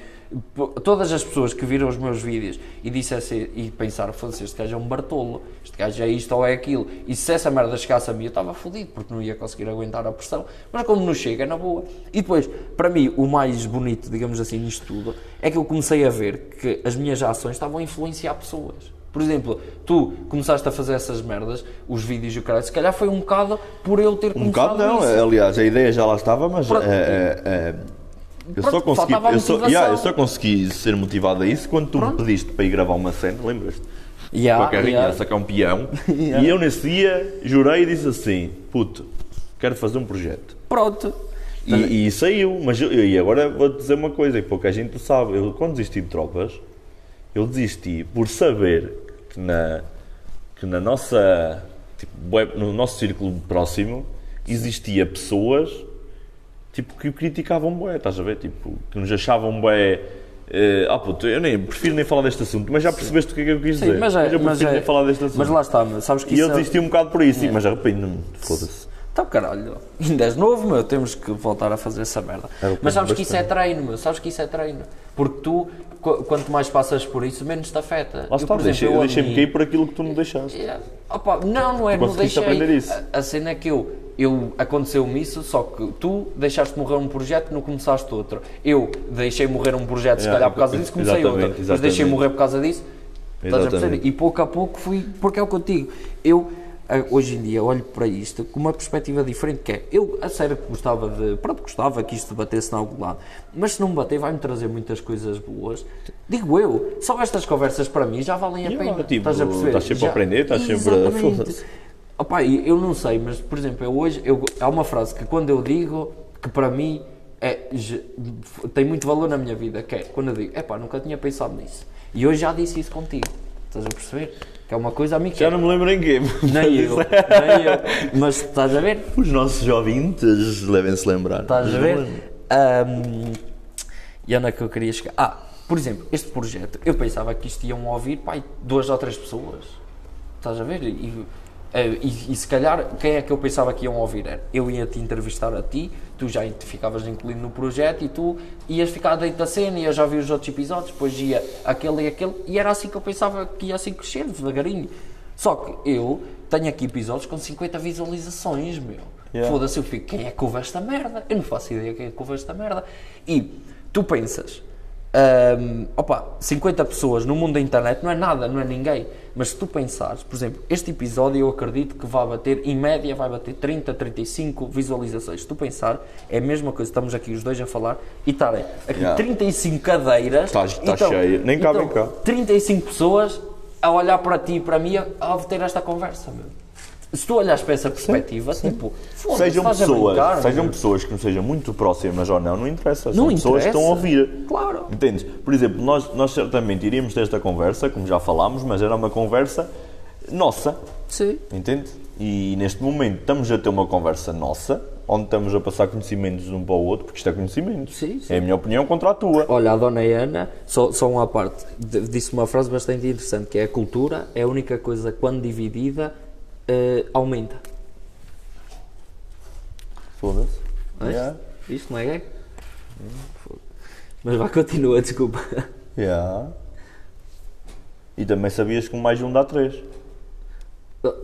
todas as pessoas que viram os meus vídeos e dissessem e pensaram, foda-se, este gajo é um Bartolo, este gajo é isto ou é aquilo, e se essa merda chegasse a mim, eu estava fodido, porque não ia conseguir aguentar a pressão. Mas como não chega, é na boa. E depois, para mim, o mais bonito, digamos assim, nisto tudo, é que eu comecei a ver que as minhas ações estavam a influenciar pessoas. Por exemplo, tu começaste a fazer essas merdas, os vídeos e o caralho, se calhar foi um bocado por eu ter Um começado bocado não, isso. aliás, a ideia já lá estava, mas Pronto. é, é, é, eu, Pronto, só consegui, eu, só, yeah, eu só consegui ser motivado a isso quando tu me pediste para ir gravar uma cena, lembras-te? Yeah, com a carrinha yeah. sacar um peão. E eu nesse dia jurei e disse assim: puto, quero fazer um projeto. Pronto. E, e saiu, mas eu, e agora vou-te dizer uma coisa que pouca gente sabe. Eu, quando desisti de tropas, eu desisti por saber que na, que na nossa, tipo, no nosso círculo próximo existia pessoas tipo, que o criticavam bué, estás a ver? Tipo, que nos achavam bué. eh, ah, puto, eu nem, prefiro nem falar deste assunto, mas já percebeste o que é que eu quis Sim, dizer. mas, é, eu mas, prefiro é, nem falar deste assunto. mas lá está, meu, sabes que e eu é- desisti um bocado por isso, mas arrependo-me, foda-se. Então, caralho, ainda és novo, meu, temos que voltar a fazer essa merda. Que Mas sabes eu que isso é treino, meu, sabes que isso é treino. Porque tu, qu- quanto mais passas por isso, menos te afeta. Lá Eu, está, por deixei- eu a deixei-me cair por aquilo que tu não deixaste. Yeah. Opa, não, não é, não conseguiste deixei. A, a cena é que eu, eu aconteceu-me isso, só que tu deixaste morrer um projeto e não começaste outro. Eu deixei morrer um projeto, se Yeah, calhar por causa disso, comecei exatamente, outro. Mas deixei morrer por causa disso. Estás a perceber? E pouco a pouco fui, porque é o que eu digo. Eu, ah, hoje em dia, olho para isto com uma perspectiva diferente, que é, eu, a sério, que gostava de, pronto, gostava que isto batesse em algum lado, mas se não me bater, vai-me trazer muitas coisas boas. Digo eu, só estas conversas para mim já valem a pena. tipo, estás a perceber? estás sempre a Já- aprender, estás sempre a-. Opa, e eu não sei, mas por exemplo, eu hoje eu, há uma frase que quando eu digo que para mim é, tem muito valor na minha vida, que é quando eu digo, epá, nunca tinha pensado nisso. E hoje já disse isso contigo. Estás a perceber? Que é uma coisa a mim que Já não me lembro em quê. nem eu, nem eu. Mas estás a ver? Os nossos ouvintes devem-se lembrar. Estás a ver? Ahm, e onde é que eu queria chegar? Ah, por exemplo, este projeto, eu pensava que isto iam ouvir pai, duas ou três pessoas. Estás a ver? E, e, e se calhar, quem é que eu pensava que iam ouvir? Era, eu ia te entrevistar a ti, tu já te ficavas incluído no projeto e tu ias ficar dentro da cena e eu já vi os outros episódios, depois ia aquele e aquele, e era assim que eu pensava que ia assim crescer, devagarinho. Só que eu tenho aqui episódios com 50 visualizações, meu. Yeah. Foda-se, eu fico, quem é que ouve esta merda? Eu não faço ideia quem é que ouve esta merda. E tu pensas, hum, opa, 50 pessoas no mundo da internet não é nada, não é ninguém. Mas se tu pensares, por exemplo, este episódio eu acredito que vai bater, em média, vai bater 30, 35 visualizações. Se tu pensar, é a mesma coisa, estamos aqui os dois a falar e estarem aqui Yeah. 35 cadeiras. Tá- tá cheio, nem cabem cá. 35 pessoas a olhar para ti e para mim a, a ter esta conversa, meu. Se tu olhas para essa perspectiva, tipo, foda-se, Sejam pessoas, brincar, sejam meu. pessoas que não sejam muito próximas ou não, não interessa. São Não pessoas que estão a interessa. ouvir. Claro. Entendes? Por exemplo, nós, nós certamente iríamos ter esta conversa, como já falámos, mas era uma conversa nossa. Sim. Entende? E neste momento estamos a ter uma conversa nossa, onde estamos a passar conhecimentos um para o outro, porque isto é conhecimento. Sim, sim. É a minha opinião contra a tua. Olha, a dona Ana, só, só uma parte, disse uma frase bastante interessante, que é a cultura é a única coisa, quando dividida, eh, aumenta. Foda-se. É? Yeah. Isto não é gay? Foda. Mas vá, continua, desculpa. Yeah. E também sabias que um mais um dá três.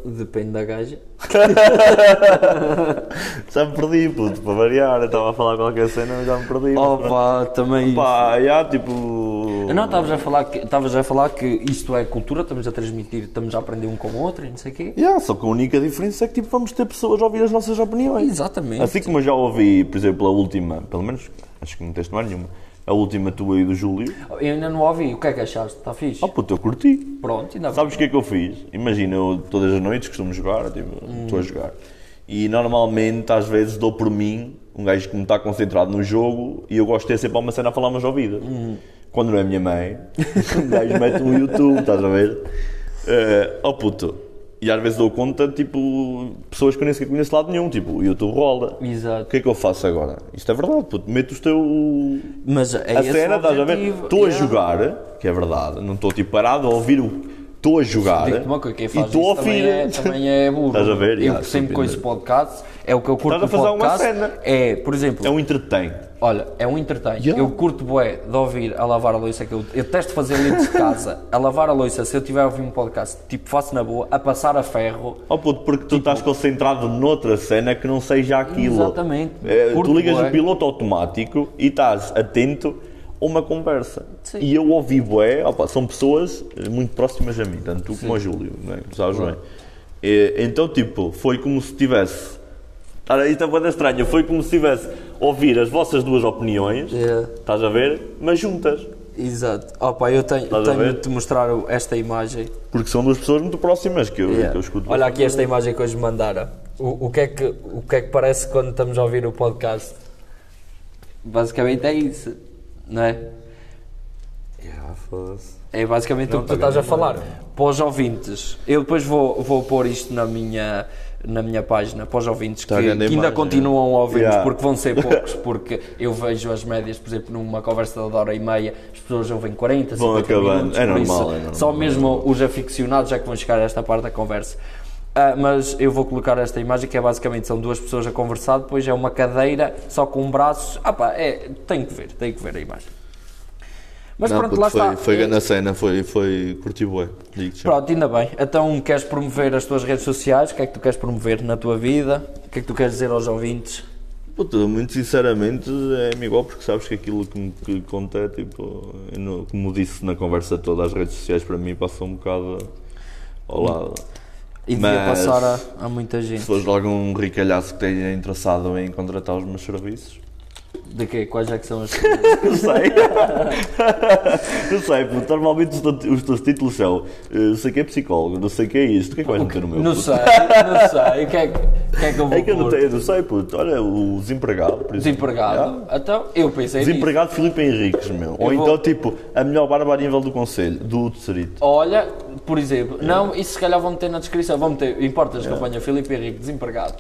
Depende da gaja. Já me perdi, puto, para variar. Eu estava a falar qualquer cena, mas já me perdi. Oh pá, também... Pá, já, tipo. Não, estavas a falar que a falar que isto é cultura, estamos a transmitir, estamos a aprender um com o outro e não sei o quê. Yeah, só que a única diferença é que tipo, vamos ter pessoas a ouvir as nossas opiniões. Exatamente. Assim como eu já ouvi, por exemplo, a última, pelo menos, acho que não tens mais nenhuma, a última tua e do Júlio. Eu ainda não ouvi, o que é que achaste? Está fixe? Oh puto, eu curti. Pronto, ainda Sabes o que é que eu fiz? Imagina, eu todas as noites costumo jogar, tipo, Hum. estou a jogar. E normalmente, às vezes, dou por mim, um gajo que me está concentrado no jogo, e eu gosto de ter sempre uma cena a falar umas ouvidas. Hum. Quando não é a minha mãe, um gajo mete um YouTube, estás a ver? Eh, oh puto. E às vezes dou conta, tipo, pessoas que eu nem sequer conheço de lado nenhum, tipo, o YouTube rola. O Exato. que é que eu faço agora? Isto é verdade, puto. Meto os teu. Mas é a cena, o estás a ver? Estou a Yeah. jogar, que é verdade, não estou tipo parado a ouvir o. estou a jogar Digo-te uma coisa, quem e faz estou a também é, também é burro. Estás a ver? Eu sempre com esse entender. podcast, é o que eu curto Estás a fazer uma podcast. cena. É, por exemplo, É um entretém. olha, é um entretém. Yeah. Eu curto bué de ouvir a lavar a louça, que eu, eu testo fazer limpos de casa, a lavar a louça, se eu tiver a ouvir um podcast, tipo, faço na boa, a passar a ferro. Oh puto, porque tu estás concentrado noutra cena que não seja aquilo. Exatamente. É, tu ligas bué. o piloto automático e estás atento uma conversa. Sim. E eu ouvi bué, opa, são pessoas eh, muito próximas a mim, tanto tu como o Júlio, não é? Tu sabes bem. E, então, tipo, foi como se tivesse. Cara, isto é uma estranha. Foi como se tivesse a ouvir as vossas duas opiniões, Yeah. estás a ver? Mas juntas. Exato. Opa, eu tenho, Estás tenho de te mostrar esta imagem. Porque são duas pessoas muito próximas que eu, Yeah. que eu escuto. Olha aqui esta imagem que hoje me mandaram. O, o, que é que, o que é que parece quando estamos a ouvir o podcast? Basicamente é isso, não é? Yeah. É basicamente Não, o que tu tá estás a falar. Para os ouvintes, eu depois vou, vou pôr isto na minha, na minha página, para os ouvintes que, que ainda imagem. continuam a ouvir Yeah. porque vão ser poucos, porque eu vejo as médias, por exemplo, numa conversa de hora e meia, as pessoas ouvem 40, Vão 50 acabando. minutos, É por normal, isso, é normal. Só mesmo os aficionados já que vão chegar a esta parte da conversa. Ah, mas eu vou colocar esta imagem que é basicamente são duas pessoas a conversar, depois é uma cadeira só com um braço. Ah pá, é, tem que ver, tem que ver a imagem. Mas Não, pronto, lá foi, está. Foi grande a cena, foi, foi curti bué. Pronto, ainda bem. Então, queres promover as tuas redes sociais? O que é que tu queres promover na tua vida? O que é que tu queres dizer aos ouvintes? Puta, muito sinceramente é-me igual porque sabes que aquilo que me que conta é tipo, não- como disse na conversa toda, as redes sociais para mim passam um bocado ao lado. E devia Mas- passar a, a muita Se gente. fores algum ricalhaço que esteja interessado em contratar os meus serviços, De quê? Quais é que são as Não sei. não sei, puto. Normalmente os, teus- os teus títulos são eh, não sei que é psicólogo, não sei que é isto. O que é que vais meter no meu? Não puto? sei, não sei. O que é que, que, é que eu vou É que eu não, pôr? tenho, não sei, puto. Olha, o desempregado, por exemplo. Desempregado. Então, eu pensei nisso. Desempregado Filipe Henriques, meu. Ou Eu então, vou- tipo, a melhor barba a nível do conselho, do Tesserito. Olha, por exemplo, não, isso se calhar vão meter na descrição. Vão meter, importas, campanha Filipe Henrique, desempregado.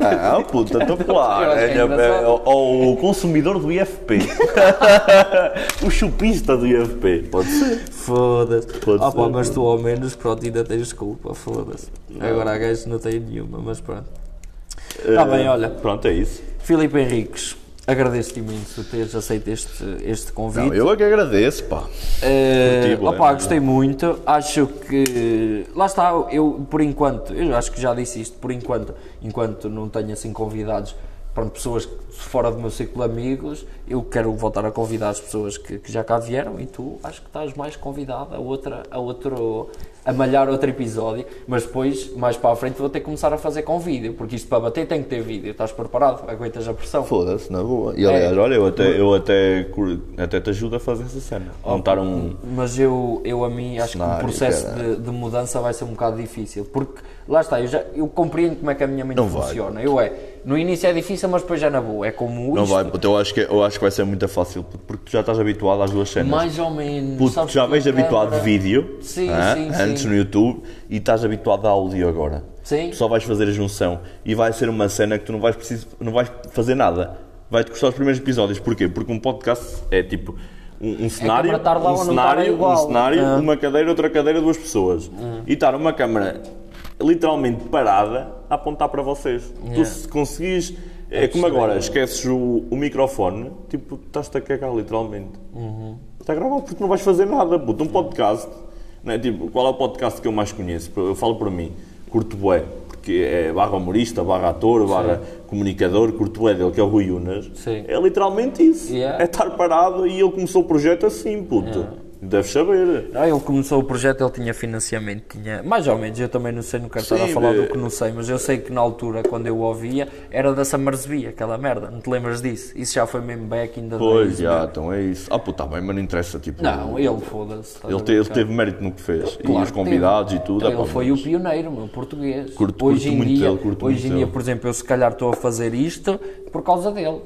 Ah, puta, então claro. É É, engraçado. é, ou o consumidor do IFP. o chupista do IFP. Pode ser. Foda-se. Pode Ah, pá, mas tu ao menos, pronto, ainda tens desculpa, foda-se. Agora a gajo não tem nenhuma, mas pronto. Tá bem, Eh, olha. Pronto, é isso. Filipe Henriques, agradeço-te imenso teres aceito este, este convite. não, eu é que agradeço, pá. Curti, bué. opá, gostei muito. Acho que. Lá está, eu por enquanto, eu acho que já disse isto, por enquanto, enquanto não tenho assim convidados, pronto, pessoas fora do meu ciclo de amigos, eu quero voltar a convidar as pessoas que, que já cá vieram e tu acho que estás mais convidado a outra, a outro. A malhar outro episódio, mas depois, mais para a frente, vou ter que começar a fazer com vídeo, porque isto para bater tem que ter vídeo. Estás preparado? Aguentas a pressão? Foda-se, na boa. E aliás, Aliás, olha, eu até, eu até, até te ajudo a fazer essa cena. Montar um. Mas eu, eu a mim acho que Cenário, o processo de, de mudança vai ser um bocado difícil, porque lá está, eu, já, eu compreendo como é que a minha mente Não vai. funciona. Eu é, no início é difícil, mas depois já na boa. É como Não isto, vai, puto, eu acho, que, eu acho que vai ser muito fácil, puto, porque tu já estás habituado às duas cenas. mais ou menos. Puto, sabes tu já que vens habituado de vídeo, Sim, hã? sim, antes sim. no YouTube, e estás habituado a áudio agora. Sim. Tu só vais fazer a junção e vai ser uma cena que tu não vais, precis- não vais fazer nada. Vai-te custar os primeiros episódios. Porquê? Porque um podcast é tipo um, um cenário, câmara estar lá um ou não estar é cenário, igual. um cenário Ah. uma cadeira, outra cadeira, duas pessoas. E estar uma câmara literalmente parada a apontar para vocês. Tu Yeah. se conseguires... É como agora, esqueces o, o microfone, tipo, estás-te a cagar literalmente. Está gravado porque não vais fazer nada, puto. Um podcast, não é? Tipo, qual é o podcast que eu mais conheço? Eu falo por mim, curto bué, porque é barra humorista, barra ator, barra comunicador, curto bué dele, que é o Rui Unas. Sim. É literalmente isso. Yeah. É estar parado e ele começou o projeto assim, puto. Deves saber. Ah, ele começou o projeto, ele tinha financiamento, tinha mais ou menos, eu também não sei, não quero estar a falar do eh, que não sei, mas eu sei que na altura, quando eu o ouvia, era da Summersby, aquela merda, não te lembras disso? Isso já foi mesmo back in the Pois, days, já, meu. então é isso. Ah, puto, tá bem, mas não interessa, tipo... Não, ele foda-se. Ele, te- ele teve mérito no que fez. e Claro os que convidados teve. e tudo. Ele ah, pá, foi mas- o pioneiro, meu, português. Curto- hoje curto em muito dia, dele, curto hoje em dia, dele. por exemplo, eu se calhar estou a fazer isto por causa dele.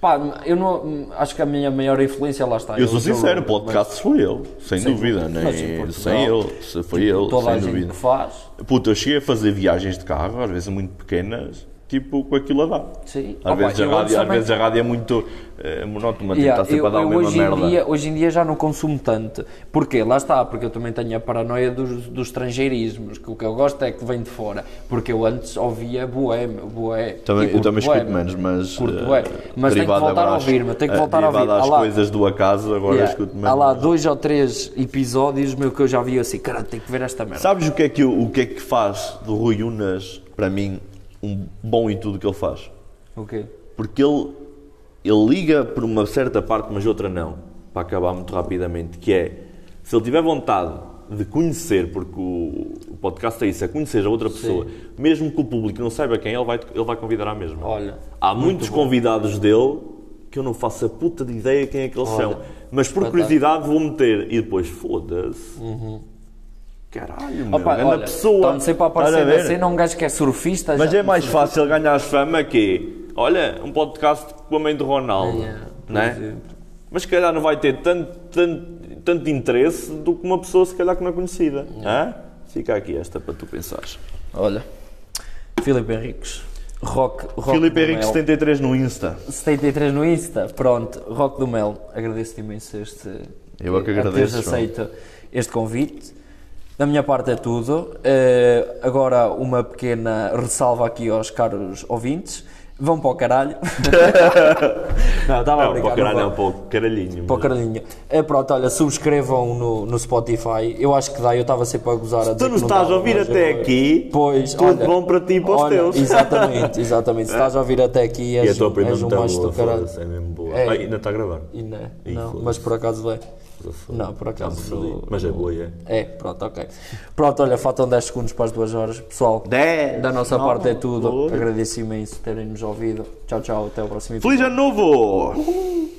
Pá, eu não, acho que a minha maior influência lá está. Eu sou o Joe sincero, o podcast foi ele, sem Sim, dúvida. mas Nem, em Portugal, sem ele, se foi mas ele, Toda a sem gente dúvida. que faz. Puta, eu cheguei a fazer viagens de carro, às vezes muito pequenas, tipo, com aquilo a dar. Sim. Às, Opa, vezes, a rádio, às vezes a rádio é muito eh, monótona, tipo, Yeah, está sempre eu, a dar a mesma hoje, merda. em dia, hoje em dia já não consumo tanto. Porquê? Lá está, porque eu também tenho a paranoia dos, dos estrangeirismos, que o que eu gosto é que vem de fora. Porque eu antes ouvia bué, meu, bué. Também, E eu também escuto menos, mas. Curto eh. Mas tenho que voltar a abaixo, ouvir, meu, tenho que eh, voltar a ouvir. às lá. coisas do acaso, agora Yeah. escuto menos. Há lá dois ou três episódios meu, que eu já vi assim, cara, tenho que ver esta merda. Sabes o que, é que, o, o que é que faz do Rui Unas, para mim, um bom em tudo que ele faz? O quê? Porque ele, ele liga por uma certa parte, mas outra não, para acabar muito rapidamente, que é, se ele tiver vontade de conhecer, porque o, o podcast é isso, é conhecer a outra pessoa, mesmo que o público não saiba quem é, ele vai, ele vai convidar à mesma. Olha, Há muitos convidados dele que eu não faço a puta de ideia quem é que eles Olha, são, mas por curiosidade vou meter, e depois, foda-se. Caralho, meu, Opa, olha, pessoa. Estão sempre a Estás aparecer na cena um gajo que é surfista. Mas já- é mais fácil ganhar fama que, olha, um podcast com a mãe de Ronaldo, por né? Mas se calhar não vai ter tanto, tanto, tanto interesse do que uma pessoa se calhar que não é conhecida. Hã? Fica aqui esta para tu pensares. Olha, Filipe Henriques, Rock, rock Filipe do Henrique Mel. 73 no Insta. 73 no Insta, pronto, Rock do Mel, agradeço-te imenso este, Eu é que a teres agradeço, João. aceito este convite. Da minha parte é tudo. Eh, agora uma pequena ressalva aqui aos caros ouvintes. Vão para o caralho. não, estava a brincar. para o caralho não é vão. um pouco caralhinho. Para o caralhinho. É, pronto, olha, subscrevam no, no Spotify. Eu acho que dá, eu estava sempre a gozar a dizer Tu nos não estás a ouvir até aqui, Pois, tudo olha, bom para ti e para os olha, teus. Exatamente, exatamente. Se estás a ouvir até aqui, E a és, tua prima és um macho do caralho. é mesmo boa. É. Ah, ainda está a gravar. E não, não mas por acaso Não, por acaso. fodi. Mas é boa, é. É, pronto, ok. Pronto, olha, faltam 10 segundos para as duas horas. Pessoal, 10, da nossa nove, parte é tudo. Agradeço imenso terem nos ouvido. Tchau, tchau, até o próximo episódio. Feliz ano novo!